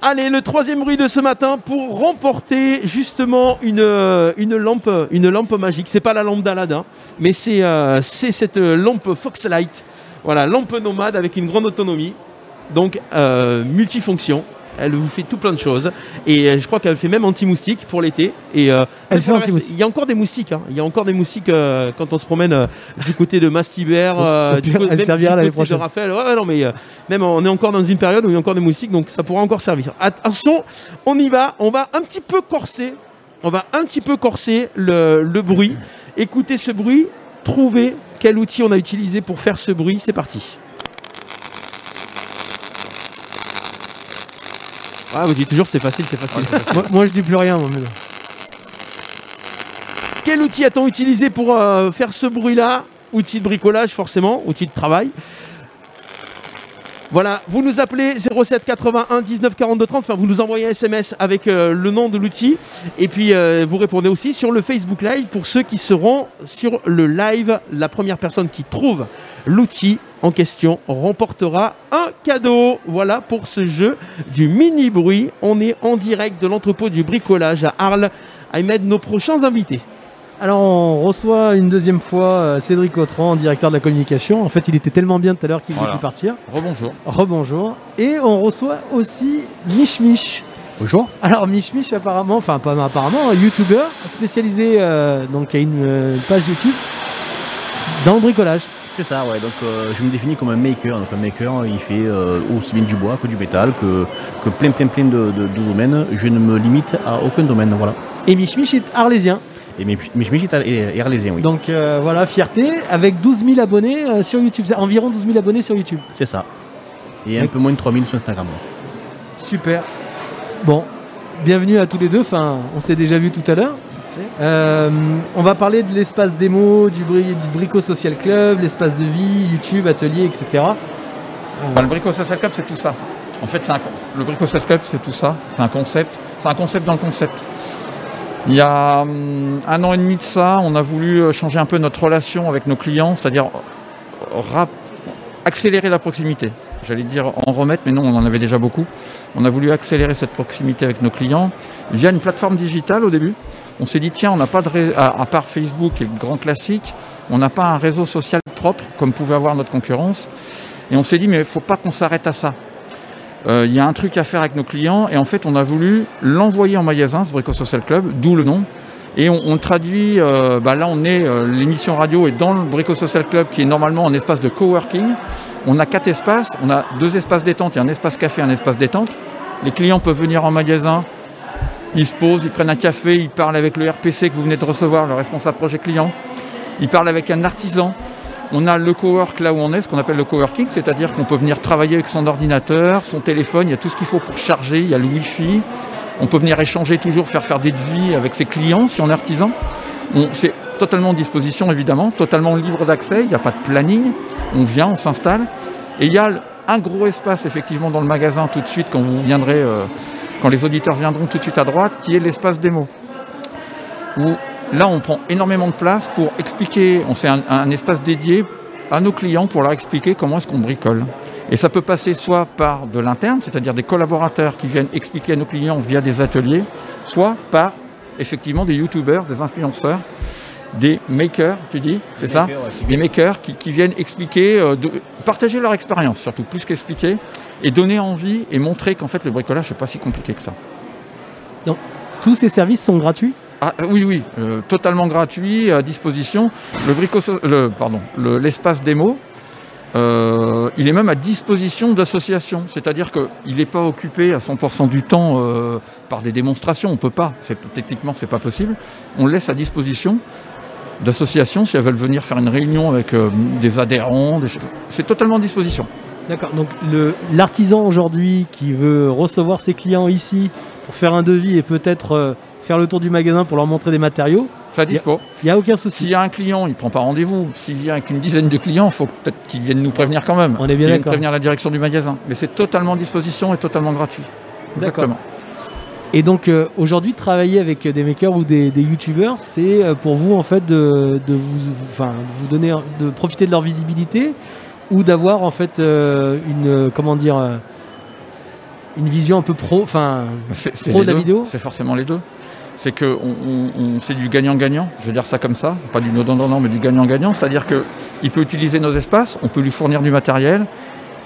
B: Allez, le troisième bruit de ce matin pour remporter justement une, euh, lampe, une lampe magique. Pas la lampe d'Aladin, mais c'est euh, c'est cette lampe Foxlight. Voilà, lampe nomade avec une grande autonomie. Donc euh, multifonction. Elle vous fait tout plein de choses. Et euh, je crois qu'elle fait même anti-moustique pour l'été. Et euh,
C: Elle fait.
B: Il y a encore des moustiques. hein. Il y a encore des moustiques euh, quand on se promène euh, du côté de Mastibert.
C: Au <laughs>
B: du
C: elle
B: même
C: servira
B: du côté de Raphaël. Ouais, ouais, non, mais même on est encore dans une période où il y a encore des moustiques, donc ça pourra encore servir. Attention, on y va. On va un petit peu corser. On va un petit peu corser le, le bruit. Écoutez ce bruit. trouver quel outil on a utilisé pour faire ce bruit. C'est parti. Ah, vous dites toujours c'est facile, c'est facile. c'est facile.
C: moi, moi, je dis plus rien. moi, mais-
B: Quel outil a-t-on utilisé pour euh, faire ce bruit-là? Outil de bricolage, forcément, outil de travail. Voilà, vous nous appelez 07 81 19 42 30, enfin vous nous envoyez un SMS avec euh, le nom de l'outil et puis euh, vous répondez aussi sur le Facebook Live pour ceux qui seront sur le live. La première personne qui trouve l'outil en question remportera un cadeau. Voilà pour ce jeu du mini bruit. On est en direct de l'entrepôt du bricolage à Arles. Ahmed, nos prochains invités.
C: Alors on reçoit une deuxième fois euh, Cédric Autran, directeur de la communication. En fait, il était tellement bien tout à l'heure qu'il voulait plus partir.
K: Rebonjour.
C: Rebonjour. Et on reçoit aussi Mich Mich.
O: Bonjour.
C: Alors Mich Mich apparemment, enfin pas apparemment, un youtubeur spécialisé, euh, donc qui a une, euh, page YouTube dans le bricolage.
O: C'est ça, ouais. Donc euh, je me définis comme un maker. Donc un maker, il fait euh, aussi bien du bois que du métal, que, que plein, plein, plein de, de- de domaines. Je ne me limite à aucun domaine, voilà.
C: Et Mich Mich est arlésien.
O: Et chemise est arlésien, oui.
C: Donc euh, voilà, fierté, avec 12 000 abonnés sur YouTube. Environ 12 000 abonnés sur YouTube.
O: C'est ça. Et un peu moins de 3000 sur Instagram. ouais.
C: Super. Bon, bienvenue à tous les deux. Enfin, on s'est déjà vu tout à l'heure. Euh, on va parler de l'espace démo, du, bri- du Brico Social Club, l'espace de vie, YouTube, atelier, etc.
K: Bah, le Brico Social Club, c'est tout ça. En fait, c'est un con- le Brico Social Club, c'est tout ça. C'est un concept. C'est un concept dans le concept. Il y a hum, un an et demi de ça, on a voulu euh, changer un peu notre relation avec nos clients, c'est-à-dire euh, accélérer la proximité. J'allais dire en remettre, mais non, on en avait déjà beaucoup. On a voulu accélérer cette proximité avec nos clients via une plateforme digitale au début. On s'est dit, tiens, on n'a pas de à, part Facebook et le grand classique, on n'a pas un réseau social propre comme pouvait avoir notre concurrence. Et on s'est dit, mais il ne faut pas qu'on s'arrête à ça. Euh, Il y a un truc à faire avec nos clients et en fait on a voulu l'envoyer en magasin, ce Brico Social Club, d'où le nom. Et on, traduit, euh, bah là on est, euh, l'émission radio est dans le Brico Social Club qui est normalement un espace de coworking. On a quatre espaces, on a deux espaces détente, il y a un espace café, un espace détente. Les clients peuvent venir en magasin, ils se posent, ils prennent un café, ils parlent avec le RPC que vous venez de recevoir, le responsable projet client. Ils parlent avec un artisan. On a le cowork là où on est, ce qu'on appelle le coworking, c'est-à-dire qu'on peut venir travailler avec son ordinateur, son téléphone, il y a tout ce qu'il faut pour charger, il y a le Wi-Fi. On peut venir échanger toujours, faire faire des devis avec ses clients si on est artisan. C'est totalement en disposition évidemment, totalement libre d'accès, il n'y a pas de planning. On vient, on s'installe. Et il y a un gros espace effectivement dans le magasin tout de suite quand vous viendrez, euh, quand les auditeurs viendront tout de suite à droite, qui est l'espace démo où là on prend énormément de place pour expliquer, on un, un espace dédié à nos clients pour leur expliquer comment est-ce qu'on bricole. Et ça peut passer soit par de l'interne, c'est-à-dire des collaborateurs qui viennent expliquer à nos clients via des ateliers, soit par effectivement des youtubeurs, des influenceurs, des makers, tu dis, c'est ça
O: makers, ouais, qui
K: Des makers qui, qui viennent expliquer, euh, de- partager leur expérience surtout, plus qu'expliquer, et donner envie et montrer qu'en fait le bricolage c'est pas si compliqué que ça.
C: Donc, tous ces services sont gratuits?
K: Ah, euh, oui, oui, euh, totalement gratuit, à disposition. Le brico, le, pardon, le- l'espace démo, euh, il est même à disposition d'associations. C'est-à-dire qu'il n'est pas occupé à 100% du temps euh, par des démonstrations. On ne peut pas. C'est, techniquement, c'est pas possible. On le laisse à disposition d'associations si elles veulent venir faire une réunion avec euh, des adhérents. des. C'est totalement à disposition.
C: D'accord. Donc l'artisan aujourd'hui qui veut recevoir ses clients ici pour faire un devis et peut-être euh, faire le tour du magasin pour leur montrer des matériaux,
K: Ça dispo.
C: il n'y a aucun souci.
K: S'il y a un client, il ne prend pas rendez-vous. S'il vient avec une dizaine de clients, il faut peut-être qu'il vienne nous prévenir quand même.
C: On est bien d'accord.
K: prévenir la direction du magasin. Mais c'est totalement à disposition et totalement gratuit.
C: D'accord. Et donc euh, aujourd'hui, travailler avec des makers ou des, des youtubeurs, c'est euh, pour vous en fait de, de vous, enfin, de vous donner, de profiter de leur visibilité ou d'avoir en fait euh, une, comment dire, une vision un peu pro, enfin
K: c'est
C: pro de la
K: deux.
C: vidéo?
K: C'est forcément les deux. C'est que on, on- on- c'est du gagnant-gagnant, je vais dire ça comme ça, pas du non mais du gagnant-gagnant, c'est-à-dire qu'il peut utiliser nos espaces, on peut lui fournir du matériel,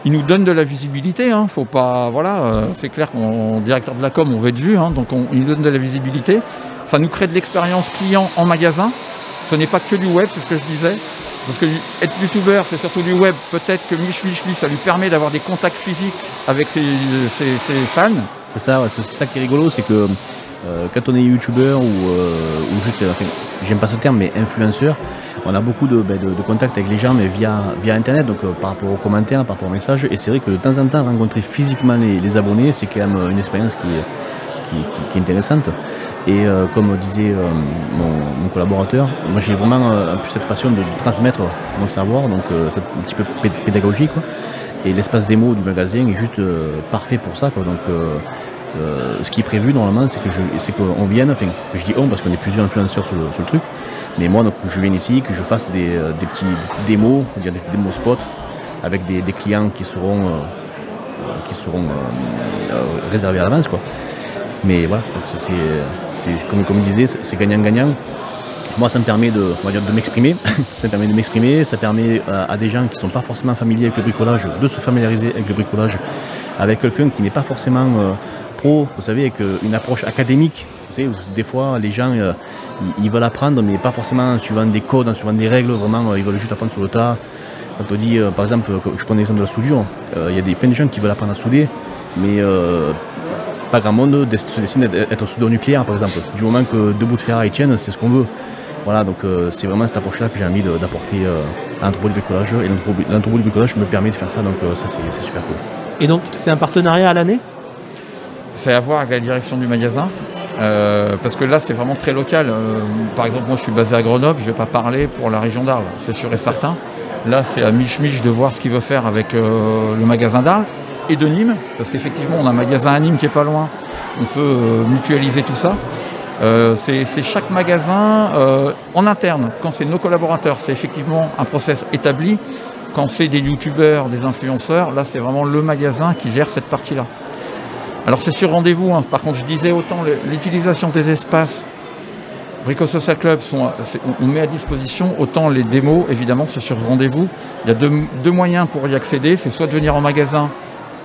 K: il nous donne de la visibilité, hein, faut pas, voilà, euh, c'est clair qu'en directeur de la com, on veut être vu, hein, donc on, il nous donne de la visibilité, ça nous crée de l'expérience client en magasin, ce n'est pas que du web, c'est ce que je disais, parce que être youtubeur, c'est surtout du web, peut-être que Mich Mich ça lui permet d'avoir des contacts physiques avec ses, fans,
O: C'est ça, ouais, c'est ça qui est rigolo, c'est que Euh, quand on est youtubeur ou, euh, juste, enfin, j'aime pas ce terme, mais influenceur, on a beaucoup de, ben, de- de contacts avec les gens, mais via, via internet, donc euh, par rapport aux commentaires, par rapport aux messages. Et c'est vrai que de temps en temps, rencontrer physiquement les, les abonnés, c'est quand même une expérience qui est, qui, qui- est intéressante. Et euh, comme disait euh, mon, mon collaborateur, moi j'ai vraiment euh, cette passion de, transmettre mon savoir, donc euh, c'est un petit peu pé- pédagogique. quoi. Et l'espace démo du magasin est juste euh, parfait pour ça. quoi. Donc ce qui est prévu normalement, c'est que c'est qu'on vienne, enfin je dis on parce qu'on est plusieurs influenceurs sur le, sur le truc, mais moi donc je vienne ici, que je fasse des, euh, des petits, des démos, dire des démos spots avec des, des clients qui seront, euh, qui seront euh, réservés à l'avance. Mais voilà, donc ça, c'est, comme, comme je disais, c'est- gagnant-gagnant. Moi, ça me permet de, on va dire, de m'exprimer. <laughs> ça me permet de m'exprimer. Ça permet à des gens qui ne sont pas forcément familiers avec le bricolage de se familiariser avec le bricolage, avec quelqu'un qui n'est pas forcément pro, vous savez, avec une approche académique. Des fois, les gens, euh, ils, ils veulent apprendre, mais pas forcément en suivant des codes, en suivant des règles. Vraiment, euh, ils veulent juste apprendre sur le tas. Quand on dit, euh, par exemple, que- je prends l'exemple de la soudure, euh, il y a des, plein de gens qui veulent apprendre à souder, mais euh, pas grand monde se destine à être soudeur nucléaire, par exemple. Du moment que deux bouts de ferraille tiennent, c'est ce qu'on veut. Voilà, donc euh, c'est vraiment cette approche-là que j'ai envie d'apporter euh, à l'entrepôt du bricolage. Et l'entrepôt du bricolage me permet de faire ça, donc euh, ça c'est c'est super cool.
C: Et donc, c'est un partenariat à l'année?
K: C'est à voir avec la direction du magasin. Euh, parce que là, c'est vraiment très local. Euh, par exemple, moi, je suis basé à Grenoble, je ne vais pas parler pour la région d'Arles, c'est sûr et certain. Là, c'est à Mich-Mich de voir ce qu'il veut faire avec euh, le magasin d'Arles et de Nîmes, parce qu'effectivement, on a un magasin à Nîmes qui est pas loin. On peut euh, mutualiser tout ça. Euh, c'est chaque magasin en interne. Quand c'est nos collaborateurs, c'est effectivement un process établi. Quand c'est des youtubeurs, des influenceurs, là c'est vraiment le magasin qui gère cette partie-là. Alors c'est sur rendez-vous, hein. par contre je disais autant l'utilisation des espaces Brico Social Club, on- met à disposition autant les démos, évidemment c'est sur rendez-vous. Il y a deux, moyens pour y accéder, c'est soit de venir en magasin,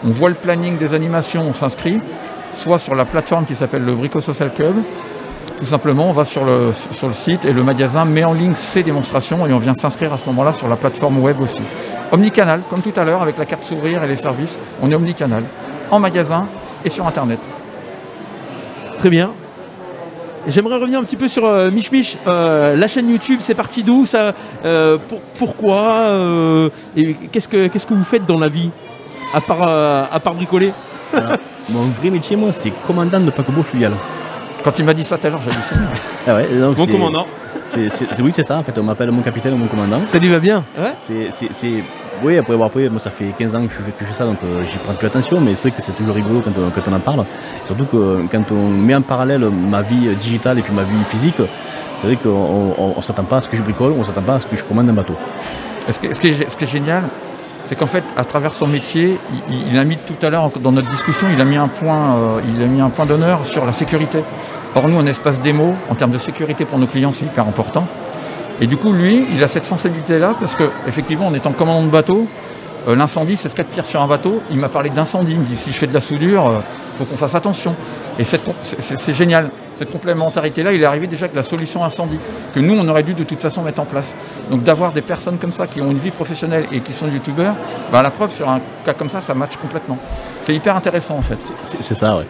K: on voit le planning des animations, on s'inscrit, soit sur la plateforme qui s'appelle le Brico Social Club. Tout simplement, on va sur le, sur le site et le magasin met en ligne ses démonstrations et on vient s'inscrire à ce moment-là sur la plateforme web aussi. Omnicanal, comme tout à l'heure avec la carte sourire et les services, on est omnicanal, en magasin et sur Internet.
B: Très bien. J'aimerais revenir un petit peu sur euh, Mich Mich. Euh, la chaîne YouTube, c'est parti d'où ça euh, pour- Pourquoi euh, Et qu'est-ce que qu'est-ce que vous faites dans la vie à part euh, à part bricoler?
O: Mon vrai métier, moi, c'est commandant de paquebot fluvial.
K: Quand il m'a dit ça tout à l'heure, j'ai. <laughs>
O: Ah donc
B: Mon
O: c'est-
B: commandant.
O: c'est- c'est- c'est- oui, c'est ça, en fait, on m'appelle mon capitaine ou mon commandant.
C: Ça lui va bien
B: Ouais.
O: C'est- c'est- c'est- Oui, après, bon, après, moi, ça fait 15 ans que je fais, que ça, donc euh, j'y prends plus attention, mais c'est vrai que c'est toujours rigolo quand on, quand on en parle. Surtout que quand on met en parallèle ma vie euh, digitale et puis ma vie physique, c'est vrai qu'on on, on s'attend pas à ce que je bricole, on s'attend pas à ce que je commande un bateau.
K: Ce qui, ce qui est, génial, c'est qu'en fait, à travers son métier, il, a mis tout à l'heure dans notre discussion, il a mis un point, euh, il a mis un point d'honneur sur la sécurité. Or nous, un espace démo, en termes de sécurité pour nos clients, c'est hyper important. Et du coup, lui, il a cette sensibilité-là parce que, effectivement, en étant commandant de bateau, euh, l'incendie, c'est ce qu'il y a de pire sur un bateau. Il m'a parlé d'incendie. Il me dit si je fais de la soudure, il faut qu'on fasse attention. Et c'est- génial. Cette complémentarité-là, il est arrivé déjà avec la solution incendie, que nous, on aurait dû de toute façon mettre en place. Donc d'avoir des personnes comme ça qui ont une vie professionnelle et qui sont youtubeurs, bah, la preuve, sur un cas comme ça, ça match complètement. C'est hyper intéressant en fait.
O: C'est- ça, ouais.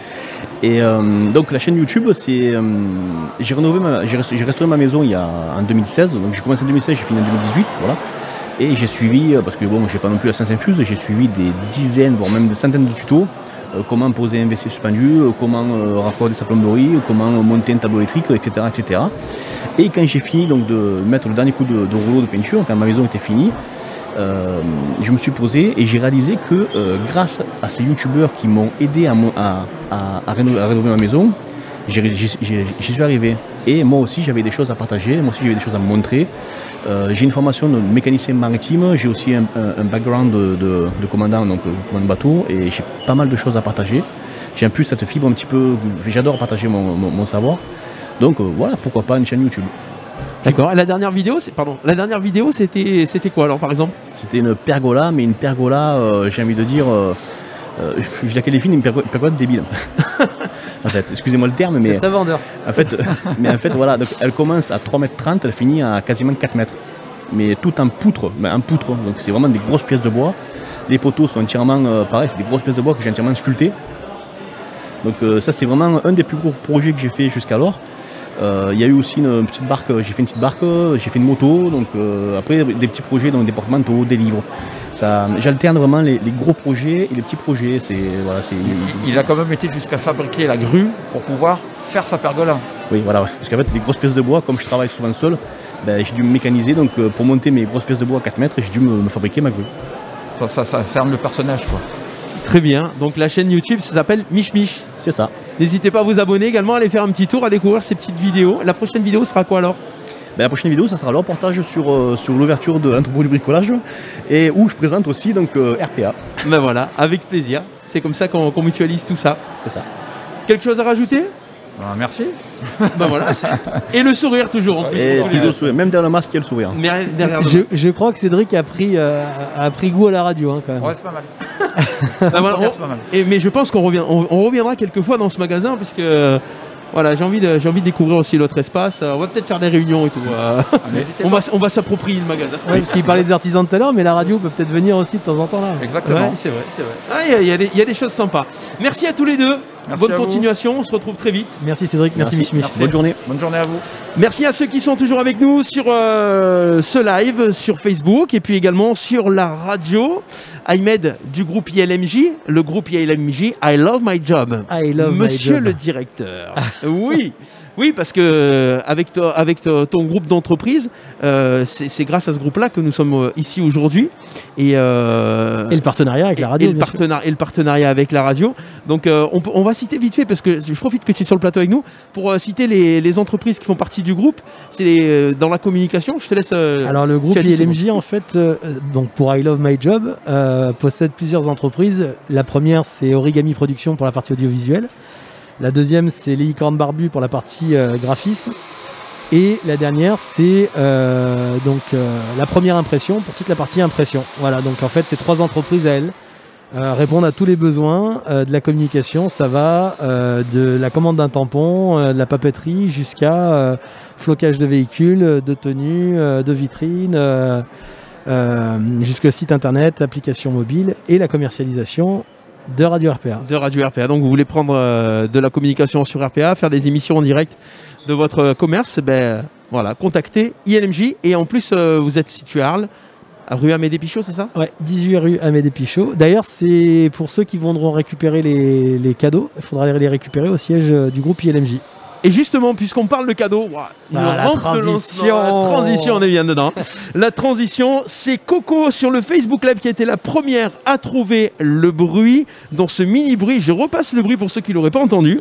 O: Et euh, donc la chaîne YouTube, c'est, euh, j'ai rénové, restauré ma maison il y a en 2016. Donc j'ai commencé en 2016, j'ai fini en 2018, voilà. Et j'ai suivi, euh, parce que bon, j'ai pas non plus la science infuse, j'ai suivi des dizaines, voire même des centaines de tutos. euh, comment poser un WC suspendu, euh, comment raccorder sa plomberie, comment monter un tableau électrique, etc., etc. Et quand j'ai fini donc de mettre le dernier coup de, rouleau de peinture, quand ma maison était finie, je me suis posé et j'ai réalisé que grâce à ces youtubeurs qui m'ont aidé à, rénover, ma maison, j'y suis arrivé. Et moi aussi j'avais des choses à partager, moi aussi j'avais des choses à montrer. Euh, j'ai une formation de mécanicien maritime, j'ai aussi un, un- un background de, de- de commandant, donc euh, commandant de bateau, et j'ai pas mal de choses à partager. J'ai en plus cette fibre un petit peu, j'adore partager mon, mon- mon savoir. Donc euh, voilà, pourquoi pas une chaîne YouTube.
B: D'accord. La dernière vidéo, c'est pardon. La dernière vidéo, c'était c'était quoi alors par exemple?
O: C'était une pergola, mais une pergola, euh, j'ai envie de dire, euh, je la qualifie d'une pergo- pergola débile. <laughs> en fait, excusez-moi le terme, mais
C: C'est très vendeur.
O: en fait, mais en fait, voilà, donc elle commence à 3m30, elle finit à quasiment 4 mètres. Mais tout en poutre, mais en poutre, donc c'est vraiment des grosses pièces de bois. Les poteaux sont entièrement, euh, pareil, c'est des grosses pièces de bois que j'ai entièrement sculptées. Donc euh, ça, c'était vraiment un des plus gros projets que j'ai fait jusqu'alors. Euh, Il y a eu aussi une, une petite barque, j'ai fait une petite barque, j'ai fait une moto, donc après des petits projets, donc des porte-manteaux, des livres. Ça, j'alterne vraiment les, les gros projets et les petits projets. C'est voilà, c'est.
K: Il a quand même été jusqu'à fabriquer la grue pour pouvoir faire sa pergola.
O: Oui, voilà, parce qu'en fait, les grosses pièces de bois, comme je travaille souvent seul, ben, j'ai dû me mécaniser. Donc, euh, pour monter mes grosses pièces de bois à 4 mètres, j'ai dû me, me fabriquer ma grue.
K: Ça, ça, ça cerne le personnage, quoi.
B: Très bien. Donc la chaîne YouTube, ça s'appelle Mich Mich.
O: C'est ça.
B: N'hésitez pas à vous abonner également, à aller faire un petit tour, à découvrir ces petites vidéos. La prochaine vidéo sera quoi alors?
O: Ben, la prochaine vidéo, ça sera le reportage sur, euh, sur l'ouverture de l'entrepôt du bricolage et où je présente aussi donc euh, RPA.
B: Ben voilà, avec plaisir. C'est comme ça qu'on mutualise tout ça.
O: C'est ça.
B: Quelque chose à rajouter?
K: Ah, merci. <laughs>
B: Ben voilà. Et le sourire toujours en plus.
O: Et toujours le sourire. Même derrière le masque, il y a le sourire.
B: Mais derrière le
C: Je,
B: masque.
C: je crois que Cédric a pris, euh, a pris goût à la radio hein, quand même.
K: Ouais, c'est pas mal.
B: Ben voilà, on-
K: c'est pas mal.
B: et, mais je pense qu'on revient, on, on reviendra quelques fois dans ce magasin puisque euh, voilà, j'ai envie de, j'ai envie de découvrir aussi l'autre espace. Euh, On va peut-être faire des réunions et tout. euh.
K: Ah, <laughs>
B: on va, on va s'approprier le magasin.
C: Ouais, parce qu'il parlait des artisans tout à l'heure, mais la radio peut peut-être venir aussi de temps en temps là.
K: Exactement.
B: Ouais, c'est vrai, c'est vrai. Ah, Il y, a- il y a des- il y a des choses sympas. Merci à tous les deux.
K: Merci
B: Bonne continuation. On se retrouve très vite.
C: Merci Cédric, merci.
K: Merci.
O: Bonne journée.
K: Bonne journée à vous.
B: Merci à ceux qui sont toujours avec nous sur euh, ce live, sur Facebook et puis également sur la radio. Ahmed du groupe ILMJ, le groupe ILMJ, I love my job.
C: I love my
B: Monsieur
C: job.
B: le directeur. oui. <laughs> Oui, parce que euh, avec, to- avec to- ton groupe d'entreprise, euh, c'est grâce à ce groupe-là que nous sommes euh, ici aujourd'hui. Et, euh,
C: Et le partenariat avec la radio.
B: et, le partenariat, et le partenariat avec la radio. Donc euh, on, on va citer vite fait, parce que je profite que tu es sur le plateau avec nous, pour citer les, les entreprises qui font partie du groupe. C'est dans la communication, je te laisse...
C: Alors le groupe ILMJ en fait, donc pour I Love My Job, possède plusieurs entreprises. La première c'est Origami Production pour la partie audiovisuelle. La deuxième c'est Les Licornes Barbu pour la partie euh, graphisme. Et la dernière c'est euh, donc euh, la première impression pour toute la partie impression. Voilà donc en fait ces trois entreprises elles répondent à tous les besoins de la communication. Ça va de la commande d'un tampon, de la papeterie jusqu'à flocage de véhicules, de tenues, de vitrines, jusqu'au site internet, application mobile et la commercialisation de Radio RPA.
B: de Radio RPA. Donc vous voulez prendre euh, de la communication sur RPA, faire des émissions en direct de votre commerce, ben voilà, contactez ILMJ. Et en plus, euh, vous êtes situé à Arles, à rue Amédée Pichot, c'est ça?
C: Ouais, 18 rue Amédée Pichot. D'ailleurs, c'est pour ceux qui voudront récupérer les, les cadeaux, il faudra les récupérer au siège euh, du groupe ILMJ.
B: Et justement, puisqu'on parle de cadeaux, une
C: Ah, la
B: de
C: transition.
B: la transition, on est bien dedans. la transition, c'est Coco sur le Facebook Live qui a été la première à trouver le bruit dans ce mini bruit. Je repasse le bruit pour ceux qui l'auraient pas entendu.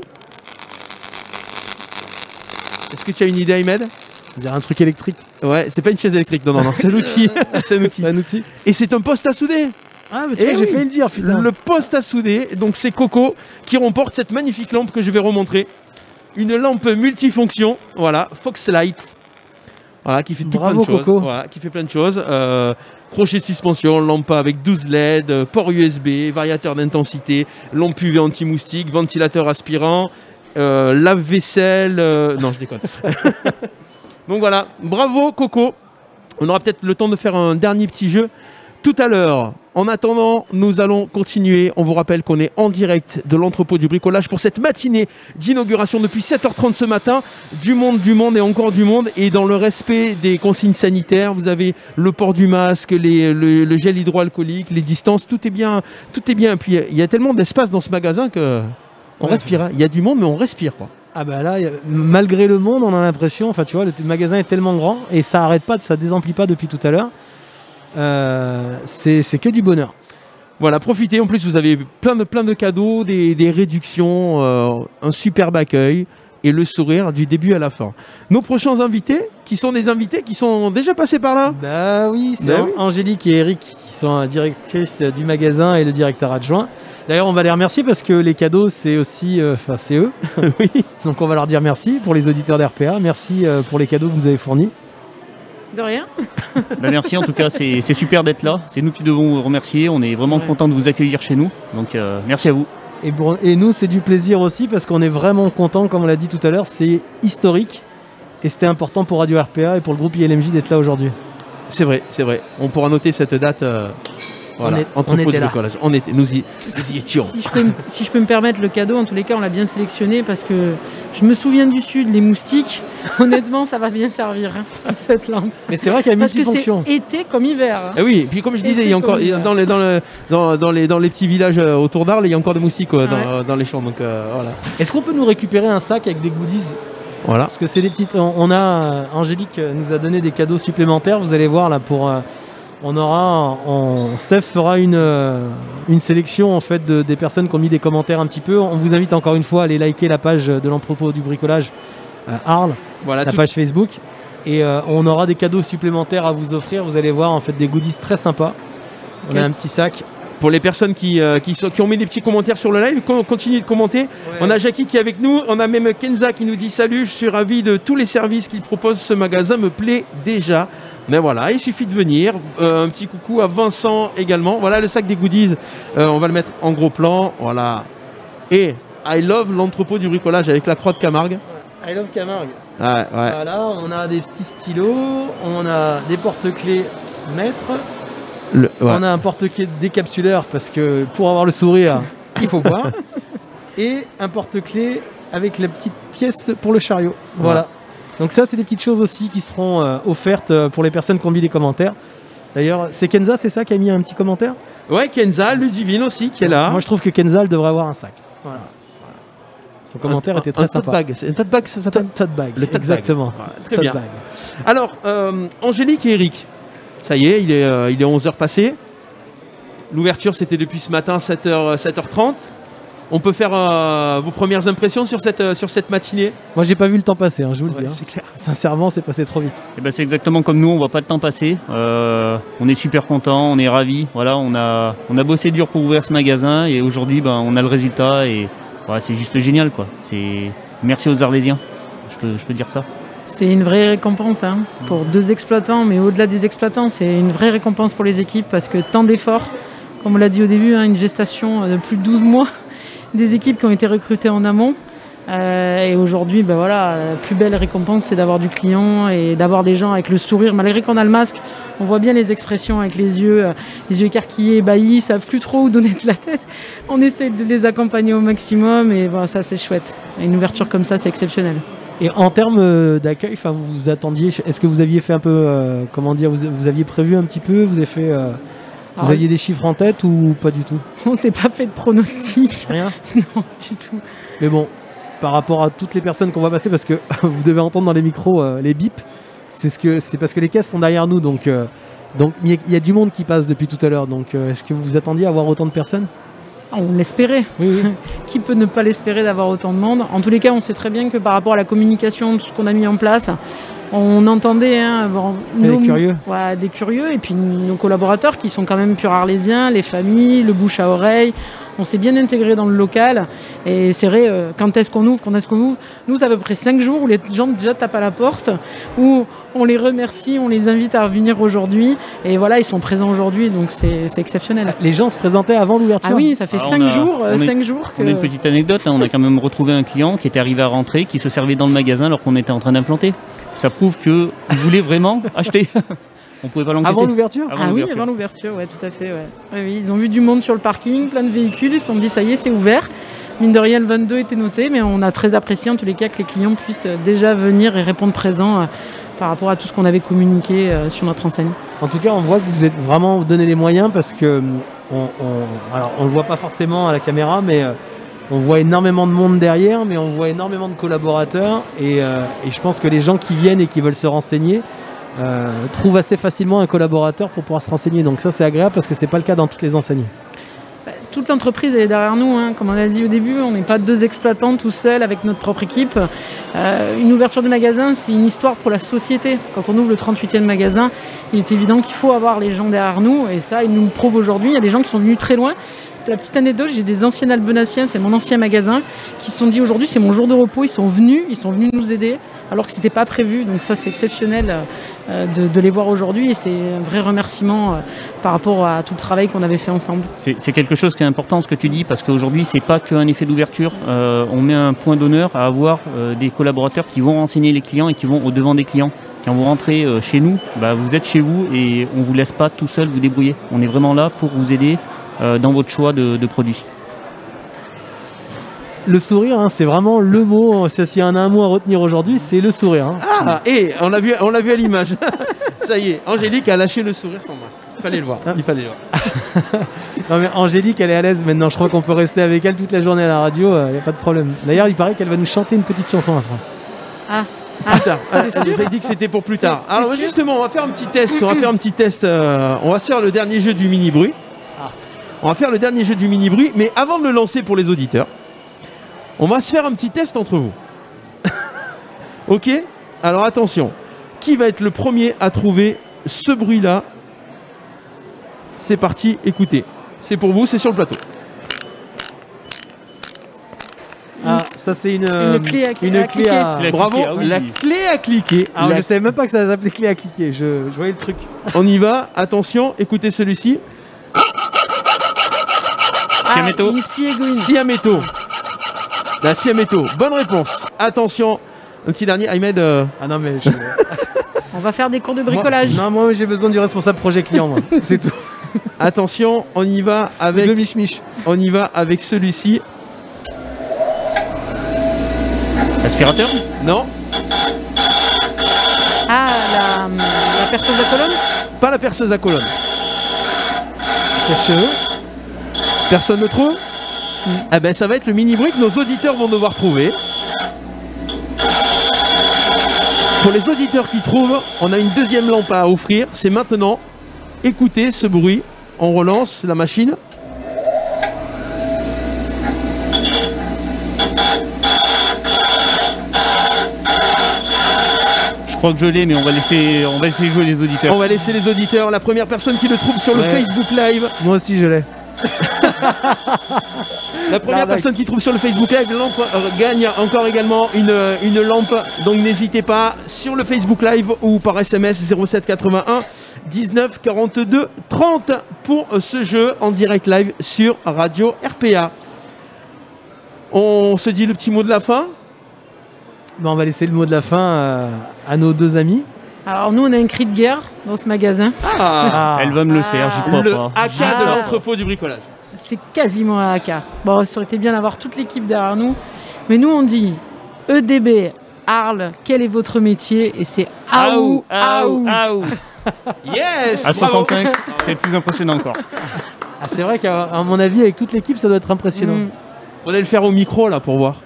B: Est-ce que tu as une idée, Ahmed?
C: C'est un truc électrique.
B: Ouais, c'est pas une chaise électrique, non, non, non, c'est un outil. <laughs> c'est un outil.
C: un outil.
B: Et c'est un poste à souder.
C: Ah, mais
B: Eh
C: j'ai
B: oui.
C: fait le dire, putain.
B: Le poste à souder, donc c'est Coco qui remporte cette magnifique lampe que je vais remontrer. Une lampe multifonction, voilà, Foxlight. Voilà, qui fait tout
C: Bravo,
B: plein de choses.
C: Coco.
B: Voilà, qui fait plein de choses. Euh, crochet de suspension, lampe avec 12 LED, euh, port USB, variateur d'intensité, lampe UV anti-moustique, ventilateur aspirant, euh, lave-vaisselle. euh, Non, je déconne. <laughs> Donc voilà, bravo Coco. On aura peut-être le temps de faire un dernier petit jeu tout à l'heure. En attendant, nous allons continuer. On vous rappelle qu'on est en direct de l'entrepôt du bricolage pour cette matinée d'inauguration depuis 7h30 ce matin. Du monde, du monde et encore du monde. Et dans le respect des consignes sanitaires, vous avez le port du masque, les- le, le gel hydroalcoolique, les distances, tout est bien. Tout est bien. Et puis il y a tellement d'espace dans ce magasin que on
C: Ouais,
B: respire. hein. Il y a du monde, mais on respire quoi.
C: Ah bah là, malgré le monde, on a l'impression, enfin tu vois, le magasin est tellement grand et ça arrête pas, ça désemplit pas depuis tout à l'heure. Euh, c'est que du bonheur.
B: Voilà, profitez. En plus, vous avez plein de, plein de cadeaux, des, des réductions, euh, un superbe accueil et le sourire du début à la fin. Nos prochains invités, qui sont des invités qui sont déjà passés par là.
C: Bah oui, c'est
B: Bah oui.
C: Angélique et Eric qui sont la directrice du magasin et le directeur adjoint. D'ailleurs, on va les remercier parce que les cadeaux, c'est aussi, euh, enfin, c'est eux. <laughs>
B: oui.
C: Donc, on va leur dire merci pour les auditeurs d'RPA. Merci euh, pour les cadeaux que vous nous avez fournis.
D: De rien.
E: Bah, merci en tout cas, c'est c'est super d'être là. C'est nous qui devons vous remercier. On est vraiment
D: Ouais.
E: content de vous accueillir chez nous. Donc euh, merci à vous.
C: Et, pour- et nous, c'est du plaisir aussi parce qu'on est vraiment content, comme on l'a dit tout à l'heure, c'est historique. Et c'était important pour Radio RPA et pour le groupe ILMJ d'être là aujourd'hui.
B: C'est vrai, c'est vrai. On pourra noter cette date euh, Voilà,
C: On est- on
B: entrepôt
C: était
B: de
C: là.
B: bricolage. On était, nous y, nous y étions.
D: Si je, peux, me- si je peux me permettre le cadeau, en tous les cas, on l'a bien sélectionné parce que je me souviens du Sud, les moustiques. <laughs> Honnêtement, ça va bien servir, hein, <laughs> cette lampe.
C: Mais c'est vrai qu'elle a
D: Parce que c'est
C: multifonction.
D: été comme hiver. hein.
B: Eh oui, et puis comme je disais, il y a encore dans les dans le dans, dans les dans les petits villages euh, autour d'Arles, il y a encore des moustiques quoi, dans, dans les champs. Donc euh, voilà.
C: Est-ce qu'on peut nous récupérer un sac avec des goodies?
B: Voilà.
C: Parce que c'est des petites. On, on a euh, Angélique euh, nous a donné des cadeaux supplémentaires. Vous allez voir là pour. euh, on aura. on- Steph fera une euh, une sélection en fait de- des personnes qui ont mis des commentaires un petit peu. On vous invite encore une fois à aller liker la page de l'entrepôt du bricolage euh, Arles,
B: Voilà,
C: la
B: tout-
C: page Facebook. Et euh, on aura des cadeaux supplémentaires à vous offrir. Vous allez voir en fait des goodies très sympas. On a un petit sac.
B: Pour les personnes qui, euh, qui, sont- qui ont mis des petits commentaires sur le live, con- continuez de commenter. On a Jackie qui est avec nous, on a même Kenza qui nous dit salut, je suis ravi de tous les services qu'il propose. Ce magasin me plaît déjà. Mais voilà, il suffit de venir. Euh, un petit coucou à Vincent également. Voilà le sac des goodies. Euh, on va le mettre en gros plan. Voilà. Et I love l'entrepôt du bricolage avec la croix de Camargue.
C: I love Camargue.
B: Ouais, ouais.
C: Voilà, on a des petits stylos, on a des porte-clés maîtres,
B: Le- ouais.
C: on a un porte-clés décapsuleur parce que pour avoir le sourire, il faut boire, <laughs> et un porte-clés avec la petite pièce pour le chariot. Voilà. Donc ça, c'est des petites choses aussi qui seront euh, offertes euh, pour les personnes qui ont mis des commentaires. D'ailleurs, c'est Kenza, c'est ça qui a mis un petit commentaire?
B: Ouais, Kenza, Ludivine aussi qui est là.
C: Moi, je trouve que Kenza, elle devrait avoir un sac. Voilà. Son commentaire
B: Un-
C: était
B: un
C: très
B: tote
C: sympa.
B: bag. Un tote bag, ça s'appelle
C: Tote bag.
B: Le tote bag.
C: Exactement.
B: Très bien.
C: bag.
B: Alors, euh, Angélique et Eric, ça y est, il est, euh, il est 11h passé. L'ouverture, c'était depuis ce matin, 7h, 7h30. On peut faire euh, vos premières impressions sur cette, euh, sur cette matinée
C: Moi, j'ai pas vu le temps passer, hein, je vous le
B: Ouais,
C: dis. hein.
B: c'est clair.
C: Sincèrement, c'est passé trop vite.
E: Eh ben, c'est exactement comme nous, on voit pas le temps passer. Euh, on est super content, on est ravis. Voilà, on a, on a bossé dur pour ouvrir ce magasin et aujourd'hui, ben, on a le résultat et c'est juste génial, quoi. C'est merci aux Arlésiens. Je peux, je peux dire ça.
D: C'est une vraie récompense hein, pour deux exploitants, mais au-delà des exploitants, c'est une vraie récompense pour les équipes parce que tant d'efforts, comme on l'a dit au début, hein, une gestation de plus de 12 mois, des équipes qui ont été recrutées en amont. Euh, et aujourd'hui, ben voilà, la plus belle récompense, c'est d'avoir du client et d'avoir des gens avec le sourire. Malgré qu'on a le masque, on voit bien les expressions avec les yeux, euh, les yeux écarquillés, ébahis, ils savent plus trop où donner de la tête. On essaie de les accompagner au maximum et ça c'est chouette. Et une ouverture comme ça, c'est exceptionnel.
C: Et en termes euh, d'accueil, vous attendiez, est-ce que vous aviez fait un peu, comment dire, vous, vous aviez prévu un petit peu, vous avez fait,
D: Ah
C: vous aviez des chiffres en tête ou pas du tout? <laughs>
D: On s'est pas fait de pronostic. <laughs>
C: Rien? <laughs>
D: Non, du tout.
C: Mais bon, par rapport à toutes les personnes qu'on va passer, parce que vous devez entendre dans les micros euh, les bips, c'est ce que c'est parce que les caisses sont derrière nous, donc euh, donc il y, a- il y a du monde qui passe depuis tout à l'heure. Donc euh, est-ce que vous vous attendiez à voir autant de personnes?
D: Ah, On l'espérait. Qui peut ne pas l'espérer d'avoir autant de monde? En tous les cas, on sait très bien que par rapport à la communication, tout ce qu'on a mis en place, on entendait hein, bon,
C: des curieux.
D: ouais, des curieux, et puis nos collaborateurs qui sont quand même pur arlésiens, les familles, le bouche à oreille. On s'est bien intégré dans le local. Et c'est vrai, euh, quand est-ce qu'on ouvre Quand est-ce qu'on ouvre? Nous, c'est à peu près 5 jours où les gens déjà tapent à la porte, où on les remercie, on les invite à revenir aujourd'hui. Et voilà, ils sont présents aujourd'hui, donc c'est exceptionnel.
C: Les gens se présentaient avant l'ouverture
D: Ah oui, ça fait
E: Ah, on
D: 5
E: a-
D: jours, cinq jours que...
E: On a une petite anecdote, là, on a quand même retrouvé un client qui était arrivé à rentrer, qui se servait dans le magasin alors qu'on était en train d'implanter. Ça prouve qu'il voulait vraiment <laughs> acheter. on pouvait pas l'encaisser.
C: Avant l'ouverture
D: ah oui, avant l'ouverture, ouais, tout à fait. Ouais. Ouais, oui, ils ont vu du monde sur le parking, plein de véhicules, ils se sont dit ça y est, c'est ouvert. Mine de rien, le 22 était noté, mais on a très apprécié en tous les cas que les clients puissent euh, déjà venir et répondre présent euh, par rapport à tout ce qu'on avait communiqué euh, sur notre enseigne.
C: En tout cas, on voit que vous êtes vraiment donné les moyens parce que hum, on, on- alors on le voit pas forcément à la caméra, mais euh, on voit énormément de monde derrière, mais on voit énormément de collaborateurs et, euh, je pense que les gens qui viennent et qui veulent se renseigner euh, trouvent assez facilement un collaborateur pour pouvoir se renseigner. Donc ça, c'est agréable parce que c'est pas le cas dans toutes les enseignes.
D: Toute l'entreprise est derrière nous, hein. comme on a dit au début, on n'est pas deux exploitants tout seuls avec notre propre équipe. Euh, une ouverture de magasin, c'est une histoire pour la société. Quand on ouvre le 38e magasin, il est évident qu'il faut avoir les gens derrière nous, et ça, il nous le prouve aujourd'hui. Il y a des gens qui sont venus très loin. La petite anecdote, j'ai des anciens albenaciens, c'est mon ancien magasin, qui se sont dit aujourd'hui c'est mon jour de repos, ils sont venus, ils sont venus nous aider, alors que c'était pas prévu. Donc ça c'est exceptionnel euh, de, les voir aujourd'hui et c'est un vrai remerciement euh, par rapport à tout le travail qu'on avait fait ensemble.
E: C'est quelque chose qui est important ce que tu dis parce qu'aujourd'hui c'est pas qu'un effet d'ouverture. Euh, on met un point d'honneur à avoir des collaborateurs qui vont renseigner les clients et qui vont au devant des clients. Quand vous rentrez chez nous, bah, vous êtes chez vous et on ne vous laisse pas tout seul vous débrouiller. On est vraiment là pour vous aider dans votre choix de, de produits.
C: Le sourire, hein, c'est vraiment le mot. S'il y en a un mot à retenir aujourd'hui, c'est le sourire. hein.
B: Ah, et on l'a vu, on l'a vu à l'image. <laughs> Ça y est, Angélique a lâché le sourire sans masque. Il fallait le voir. Il fallait le voir. <laughs>
C: Non mais Angélique, elle est à l'aise maintenant. Je crois qu'on peut rester avec elle toute la journée à la radio. Il n'y a pas de problème. D'ailleurs, il paraît qu'elle va nous chanter une petite chanson après.
D: Ah,
B: Plus tard. Ah, elle nous a dit que c'était pour plus tard. Alors justement, on va faire un petit test. On va faire un petit test. euh, on va se faire le dernier jeu du mini bruit. On va faire le dernier jeu du mini bruit, mais avant de le lancer pour les auditeurs, on va se faire un petit test entre vous. <laughs> ok? Alors attention. Qui va être le premier à trouver ce bruit-là? C'est parti. Écoutez. C'est pour vous. C'est sur le plateau.
C: Ah, ça c'est une,
B: Une
C: euh,
B: clé à-
C: une
B: à
C: clé
B: cliquer.
C: à...
B: Clé à Bravo, cliquer, ah oui. la clé à cliquer.
C: Ah,
B: La-
C: Je savais même pas que ça s'appelait clé à cliquer. Je, je voyais le truc.
B: On y va. Attention. Écoutez celui-ci.
D: Siameto. Ah, Siagoine.
B: Siameto. La Siameto. Bonne réponse. Attention. Un petit dernier. Ahmed. euh,
C: Ah non mais. <laughs>
D: On va faire des cours de bricolage.
C: non, moi j'ai besoin du responsable projet client. moi. <laughs> C'est tout.
B: Attention. On y va avec. On y va avec celui-ci.
E: Aspirateur?
B: Non.
D: Ah, la, la perceuse à colonne?
B: Pas la perceuse à colonne.
C: Cache-eux.
B: Personne ne trouve Ah ben ça va être le mini bruit que nos auditeurs vont devoir trouver. Pour les auditeurs qui trouvent, on a une deuxième lampe à offrir. C'est maintenant. Écoutez ce bruit. On relance la machine.
E: Je crois que je l'ai, mais on va laisser, on va laisser jouer les auditeurs.
B: On va laisser les auditeurs. La première personne qui le trouve sur le
E: Ouais.
B: Facebook Live.
C: Moi aussi je l'ai. <laughs>
B: La première personne qui trouve sur le Facebook Live lampe, euh, gagne encore également une, une lampe. Donc n'hésitez pas sur le Facebook Live ou par SMS 07 81 19 42 30 pour euh, ce jeu en direct live sur Radio RPA. On se dit le petit mot de la fin?
C: Bon, on va laisser le mot de la fin euh, à nos deux amis.
D: Alors nous, on a un cri de guerre dans ce magasin.
B: Ah.
E: Elle va me le faire, j'y crois
B: Le
E: pas.
B: AK de
D: Ah.
B: l'entrepôt du bricolage.
D: C'est quasiment un AK. Bon, ça aurait été bien d'avoir toute l'équipe derrière nous. Mais nous, on dit EDB, Arles, quel est votre métier? Et c'est Aou, Aou,
E: Aou. <laughs>
B: Yes
E: À
B: bravo.
E: 65, c'est plus impressionnant encore.
C: Ah, c'est vrai qu'à à mon avis, avec toute l'équipe, ça doit être impressionnant.
D: Mm.
B: Faudrait le faire au micro là pour voir.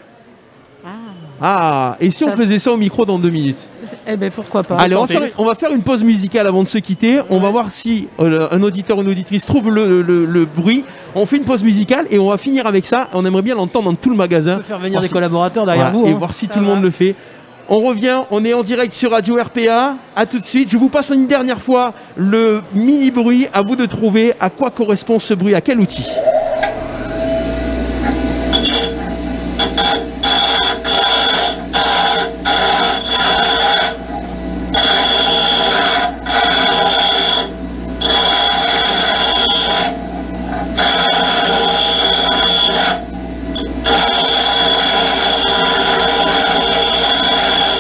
B: Ah, et si on faisait ça au micro dans deux minutes
D: Eh ben pourquoi pas
B: Allez, on va, faire, on va faire une pause musicale avant de se quitter. On va voir si euh, un auditeur ou une auditrice trouve le, le- le bruit. On fait une pause musicale et on va finir avec ça. On aimerait bien l'entendre dans tout le magasin.
C: faire venir
B: Voir
C: des
B: si-
C: collaborateurs derrière
B: Voilà,
C: vous.
B: Et
C: hein.
B: voir si tout le monde le fait. On revient, on est en direct sur Radio RPA. À tout de suite. Je vous passe une dernière fois le mini bruit. À vous de trouver à quoi correspond ce bruit, à quel outil.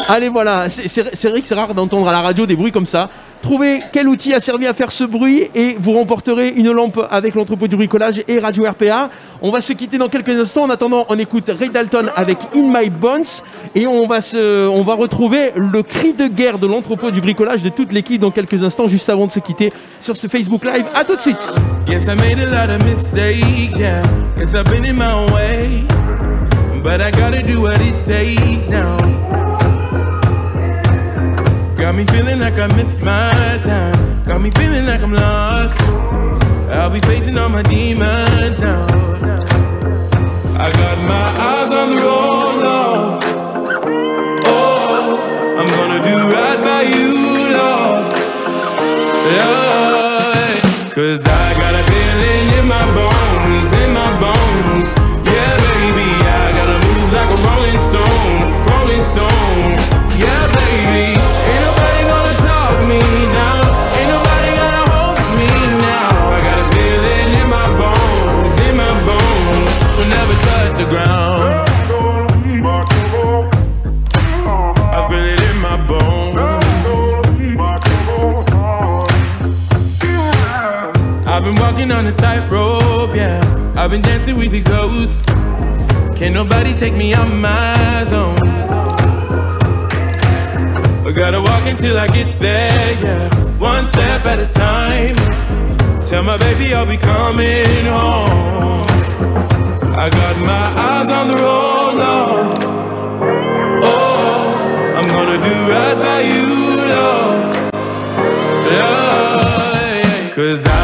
B: Allez voilà, c'est vrai c'est rare d'entendre à la radio des bruits comme ça. Trouvez quel outil a servi à faire ce bruit et vous remporterez une lampe avec l'entrepôt du bricolage et Radio RPA. On va se quitter dans quelques instants. En attendant, on écoute Ray Dalton avec In My Bones et on va, on va retrouver le cri de guerre de l'entrepôt du bricolage de toute l'équipe dans quelques instants, juste avant de se quitter sur ce Facebook Live. À tout de suite.
P: But I gotta do what it takes now. Got me feeling like I missed my time. Got me feeling like I'm lost. I'll be facing all my demons now. I got my eyes on the road, Lord. Oh, I'm gonna do right by you, Lord. Lord. Cause I got I've been dancing with the ghost. Can't nobody take me out my zone. I gotta walk until I get there, yeah. One step at a time. Tell my baby I'll be coming home. I got my eyes on the road, Lord. Oh, I'm gonna do right by you, Lord. Lord, yeah. Cause I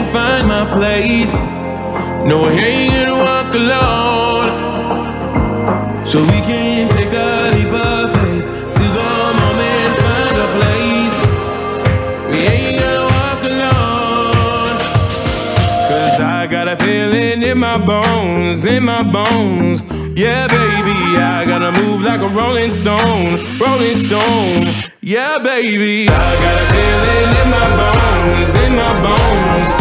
P: moment, find my place. No, I ain't gonna walk alone. So we can take a leap of faith. See the moment, find a place. We ain't gonna walk alone. Cause I got a feeling in my bones, in my bones. Yeah, baby, I gotta move like a rolling stone, rolling stone. Yeah, baby, I got a feeling in my bones, in my bones.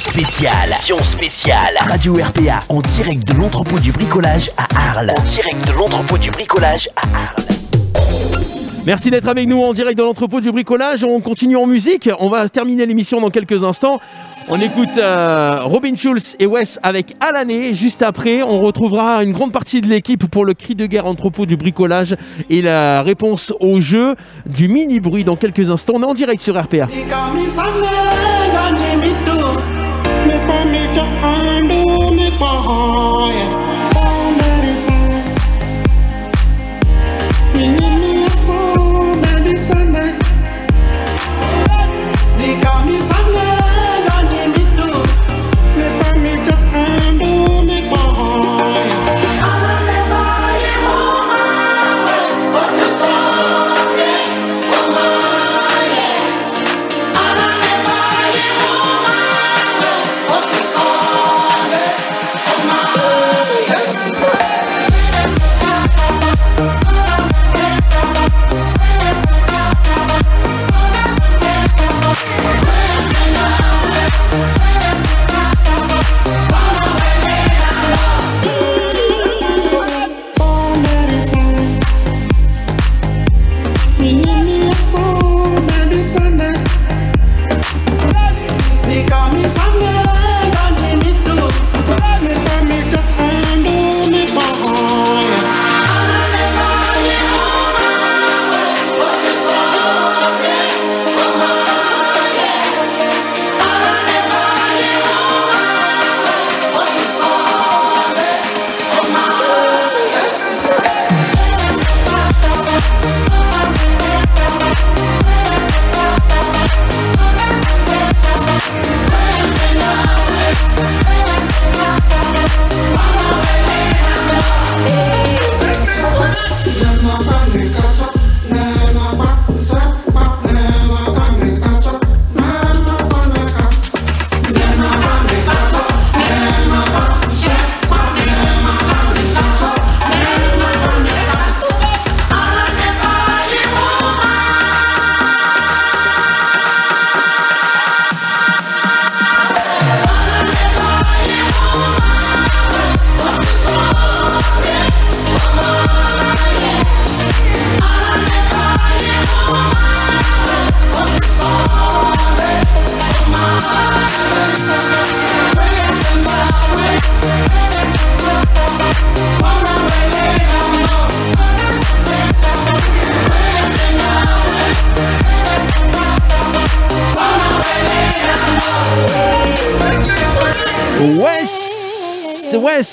A: Spéciale. Émission spéciale. Radio RPA en direct de l'entrepôt du bricolage à Arles. En direct de l'entrepôt du bricolage à Arles.
B: Merci d'être avec nous en direct de l'entrepôt du bricolage. On continue en musique. On va terminer l'émission dans quelques instants. On écoute euh, Robin Schulz et Wes avec Alané. Juste après, on retrouvera une grande partie de l'équipe pour le cri de guerre entrepôt du bricolage et la réponse au jeu du mini bruit dans quelques instants. On est en direct sur RPA.
P: Make
B: me, me, to undo me, boy.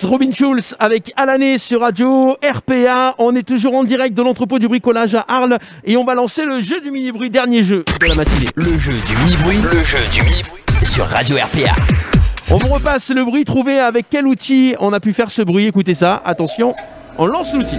B: Robin Schulz avec Alané sur radio RPA. On est toujours en direct de l'entrepôt du bricolage à Arles et on va lancer le jeu du mini-bruit, dernier jeu de la matinée.
A: Le jeu du mini-bruit. Le jeu du mini-bruit sur Radio RPA.
B: On vous repasse le bruit trouvé avec quel outil on a pu faire ce bruit. Écoutez ça, attention, on lance l'outil.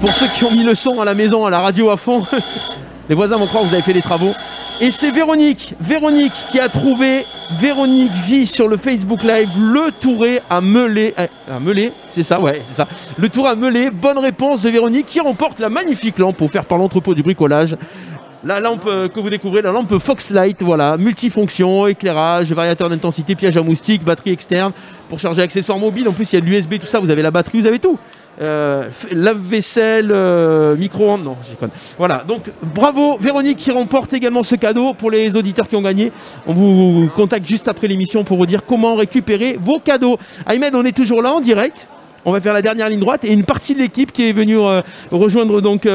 B: Pour ceux qui ont mis le son à la maison, à la radio à fond, <laughs> les voisins vont croire que vous avez fait des travaux. Et c'est Véronique, Véronique qui a trouvé, Véronique vit sur le Facebook Live, le Touré à Melé. À Melé, c'est ça, ouais, c'est ça. Le Tour à Melé, bonne réponse de Véronique qui remporte la magnifique lampe offerte par l'entrepôt du bricolage. La lampe euh, que vous découvrez, la lampe Foxlight, voilà, multifonction, éclairage, variateur d'intensité, piège à moustique, batterie externe pour charger accessoires mobiles. En plus, il y a de l'USB, tout ça, vous avez la batterie, vous avez tout. Euh, lave-vaisselle, euh, micro-ondes, non, j'y conne. Voilà, donc bravo Véronique qui remporte également ce cadeau pour les auditeurs qui ont gagné. On vous contacte juste après l'émission pour vous dire comment récupérer vos cadeaux. Aymed, on est toujours là en direct. On va faire la dernière ligne droite et une partie de l'équipe qui est venue euh, rejoindre donc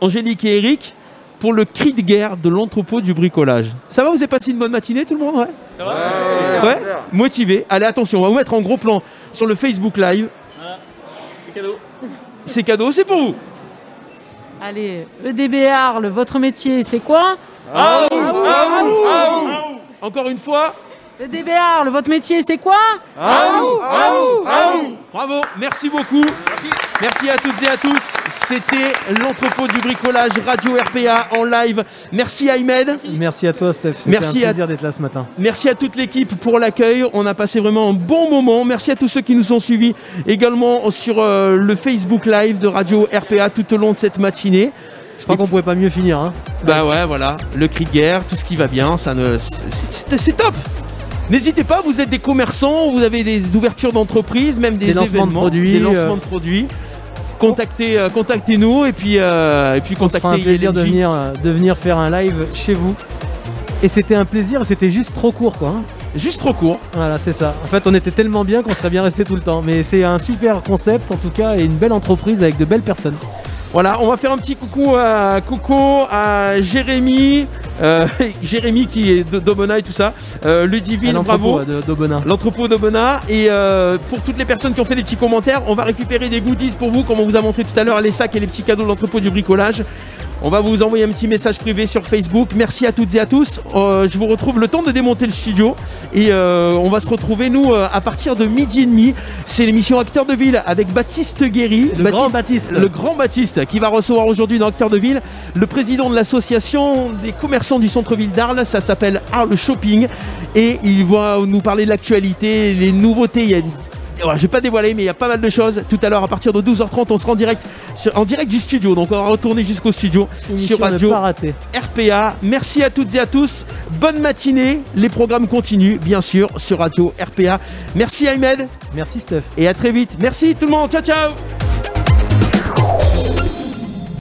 B: Angélique et Eric pour le cri de guerre de l'entrepôt du bricolage. Ça va, vous avez passé une bonne matinée tout le monde Ouais, ouais, Motivé. Allez, attention, on va vous mettre en gros plan sur le Facebook Live.
D: C'est cadeau.
B: C'est cadeau, c'est pour vous.
D: Allez, EDB Arles, votre métier, c'est quoi?
B: Aou, aou, aou. Encore une fois.
D: EDB Arles, votre métier, c'est quoi?
B: Aou, aou, aou. Bravo, merci beaucoup. Merci. à toutes et à tous. C'était l'entrepôt du bricolage Radio RPA en live. Merci Aymed.
C: Merci à toi, Steph. C'était
B: Merci
C: un
B: à-
C: plaisir d'être là ce matin.
B: Merci à toute l'équipe pour l'accueil. On a passé vraiment un bon moment. Merci à tous ceux qui nous ont suivis également sur euh, le Facebook Live de Radio RPA tout au long de cette matinée.
C: Je crois qu'on pouvait pas mieux finir. Hein.
B: Bah ouais, voilà, le cri de guerre, tout ce qui va bien, ça ne, c'est top. N'hésitez pas, vous êtes des commerçants, vous avez des ouvertures d'entreprise, même des,
C: Des lancements de produits,
B: des lancements
C: euh.
B: de produits. Contactez, euh, contactez-nous et puis, euh, et puis
C: fera un
B: contactez
C: plaisir de
B: ILNJ.
C: venir, euh, de venir faire un live chez vous. Et c'était un plaisir, c'était juste trop court quoi. hein.
B: Juste trop court.
C: Voilà, c'est ça. En fait, on était tellement bien qu'on serait bien resté tout le temps. Mais c'est un super concept en tout cas et une belle entreprise avec de belles personnes.
B: Voilà, on va faire un petit coucou à Coco, à Jérémy, euh, <laughs> Jérémy qui est de- d'Aubenas et tout ça, euh, Ludivine, bravo. L'entrepôt d'Aubenas. Et euh, pour toutes les personnes qui ont fait des petits commentaires, on va récupérer des goodies pour vous, comme on vous a montré tout à l'heure, les sacs et les petits cadeaux de l'entrepôt du bricolage. On va vous envoyer un petit message privé sur Facebook. Merci à toutes et à tous. Euh, je vous retrouve le temps de démonter le studio. Et euh, on va se retrouver, nous, euh, à partir de midi et demi. C'est l'émission Acteur de Ville avec Baptiste Guéry.
C: Le grand Baptiste.
B: Le grand Baptiste qui va recevoir aujourd'hui dans Acteur de Ville le président de l'association des commerçants du centre-ville d'Arles. Ça s'appelle Arles Shopping. Et il va nous parler de l'actualité, les nouveautés. Il y a une Ouais, je vais pas dévoiler, mais il y a pas mal de choses. Tout à l'heure, à partir de 12h30, on sera en direct, sur- en direct du studio. Donc, on va retourner jusqu'au studio
C: Émission
B: sur Radio. RPA. Merci à toutes et à tous. Bonne matinée. Les programmes continuent, bien sûr, sur Radio RPA. Merci Ahmed.
C: Merci Steph.
B: Et à très vite. Merci tout le monde. Ciao, ciao.